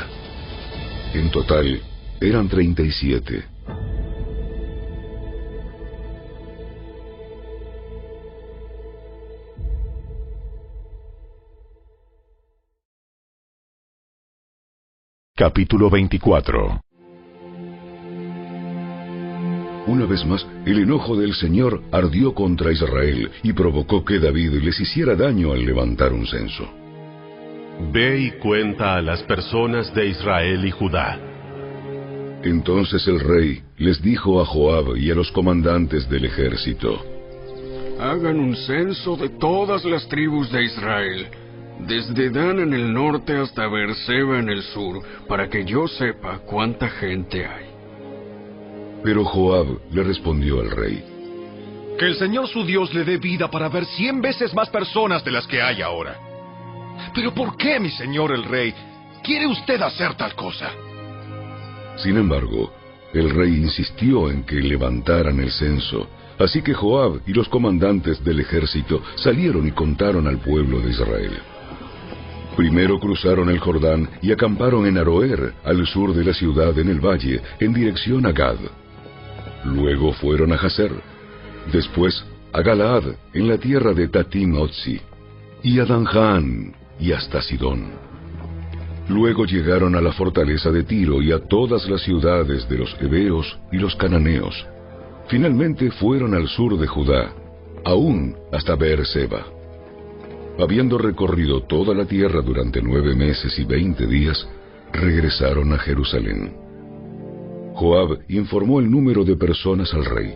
[SPEAKER 2] En total eran treinta y siete.
[SPEAKER 1] Capítulo 24
[SPEAKER 2] Una vez más, el enojo del Señor ardió contra Israel y provocó que David les hiciera daño al levantar un censo.
[SPEAKER 50] Ve y cuenta a las personas de Israel y Judá.
[SPEAKER 2] Entonces el rey les dijo a Joab y a los comandantes del ejército,
[SPEAKER 5] Hagan un censo de todas las tribus de Israel, desde Dan en el norte hasta Berseba en el sur, para que yo sepa cuánta gente hay.
[SPEAKER 2] Pero Joab le respondió al rey,
[SPEAKER 20] Que el Señor su Dios le dé vida para ver cien veces más personas de las que hay ahora. Pero ¿por qué, mi señor el rey, quiere usted hacer tal cosa?
[SPEAKER 2] Sin embargo, el rey insistió en que levantaran el censo, así que Joab y los comandantes del ejército salieron y contaron al pueblo de Israel. Primero cruzaron el Jordán y acamparon en Aroer, al sur de la ciudad en el valle, en dirección a Gad. Luego fueron a Jazer, después a Galaad, en la tierra de Tatim Otzi, y a Danján, y hasta Sidón. Luego llegaron a la fortaleza de Tiro y a todas las ciudades de los hebeos y los cananeos. Finalmente fueron al sur de Judá, aún hasta Beerseba. Habiendo recorrido toda la tierra durante nueve meses y veinte días, regresaron a Jerusalén. Joab informó el número de personas al rey.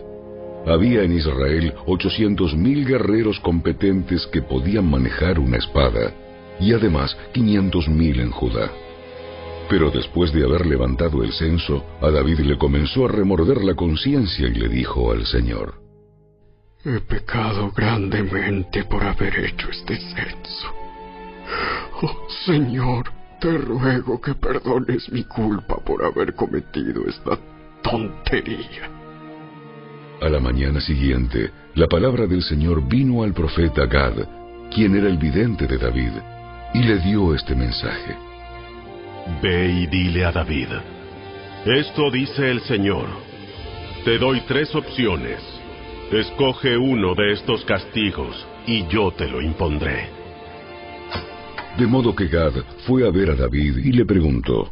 [SPEAKER 2] Había en Israel ochocientos mil guerreros competentes que podían manejar una espada, y además quinientos mil en Judá. Pero después de haber levantado el censo, a David le comenzó a remorder la conciencia y le dijo al Señor,
[SPEAKER 5] He pecado grandemente por haber hecho este censo. Oh Señor, te ruego que perdones mi culpa por haber cometido esta tontería.
[SPEAKER 2] A la mañana siguiente, la palabra del Señor vino al profeta Gad, quien era el vidente de David, y le dio este mensaje.
[SPEAKER 12] Ve y dile a David, esto dice el Señor, te doy tres opciones, escoge uno de estos castigos y yo te lo impondré.
[SPEAKER 2] De modo que Gad fue a ver a David y le preguntó,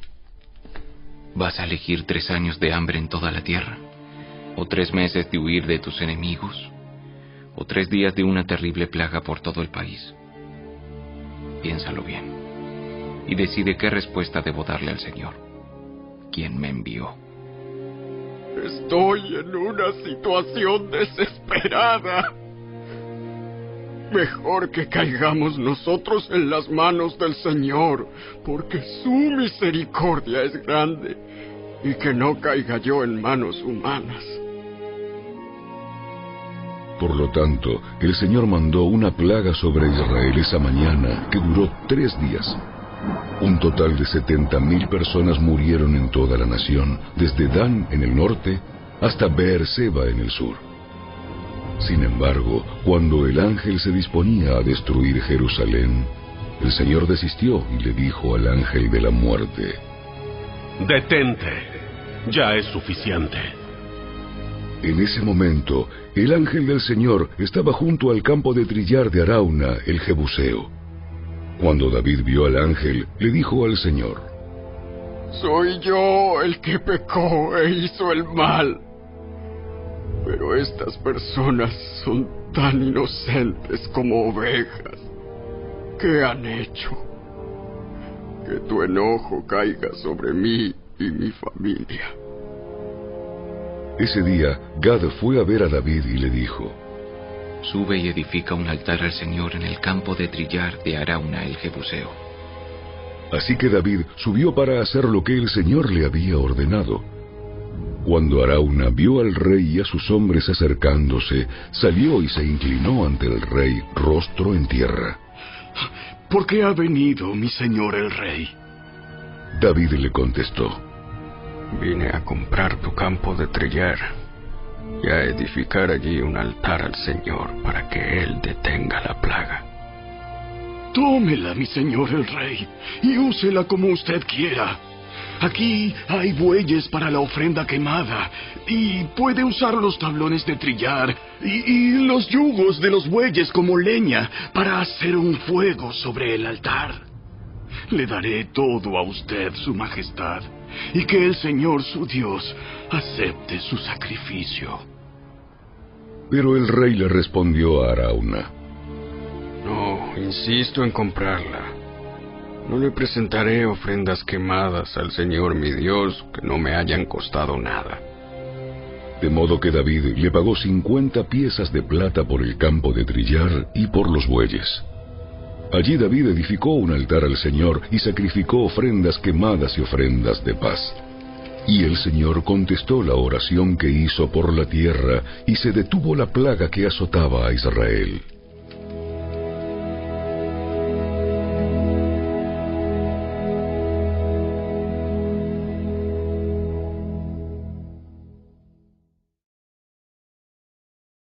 [SPEAKER 48] ¿Vas a elegir tres años de hambre en toda la tierra? ¿O tres meses de huir de tus enemigos? ¿O tres días de una terrible plaga por todo el país? Piénsalo bien y decide qué respuesta debo darle al Señor. ¿Quién me envió?
[SPEAKER 5] Estoy en una situación desesperada. Mejor que caigamos nosotros en las manos del Señor, porque su misericordia es grande, y que no caiga yo en manos humanas.
[SPEAKER 2] Por lo tanto, el Señor mandó una plaga sobre Israel esa mañana que duró tres días. Un total de setenta mil personas murieron en toda la nación, desde Dan en el norte hasta Beerseba en el sur. Sin embargo, cuando el ángel se disponía a destruir Jerusalén, el Señor desistió y le dijo al ángel de la muerte,
[SPEAKER 12] Detente, ya es suficiente.
[SPEAKER 2] En ese momento, el ángel del Señor estaba junto al campo de trillar de Arauna, el Jebuseo. Cuando David vio al ángel, le dijo al Señor,
[SPEAKER 5] Soy yo el que pecó e hizo el mal. Pero estas personas son tan inocentes como ovejas. ¿Qué han hecho? Que tu enojo caiga sobre mí y mi familia.
[SPEAKER 2] Ese día, Gad fue a ver a David y le dijo,
[SPEAKER 48] Sube y edifica un altar al Señor en el campo de trillar de Arauna el Jebuseo.
[SPEAKER 2] Así que David subió para hacer lo que el Señor le había ordenado. Cuando Arauna vio al rey y a sus hombres acercándose, salió y se inclinó ante el rey, rostro en tierra.
[SPEAKER 39] ¿Por qué ha venido mi señor el rey?
[SPEAKER 2] David le contestó,
[SPEAKER 51] Vine a comprar tu campo de trillar y a edificar allí un altar al Señor para que Él detenga la plaga.
[SPEAKER 39] Tómela, mi señor el rey, y úsela como usted quiera. Aquí hay bueyes para la ofrenda quemada, y puede usar los tablones de trillar y, y los yugos de los bueyes como leña para hacer un fuego sobre el altar. Le daré todo a usted, su majestad, y que el Señor su Dios acepte su sacrificio.
[SPEAKER 2] Pero el rey le respondió a Arauna,
[SPEAKER 51] No, insisto en comprarla. No le presentaré ofrendas quemadas al Señor mi Dios que no me hayan costado nada.
[SPEAKER 2] De modo que David le pagó cincuenta piezas de plata por el campo de trillar y por los bueyes. Allí David edificó un altar al Señor y sacrificó ofrendas quemadas y ofrendas de paz. Y el Señor contestó la oración que hizo por la tierra, y se detuvo la plaga que azotaba a Israel.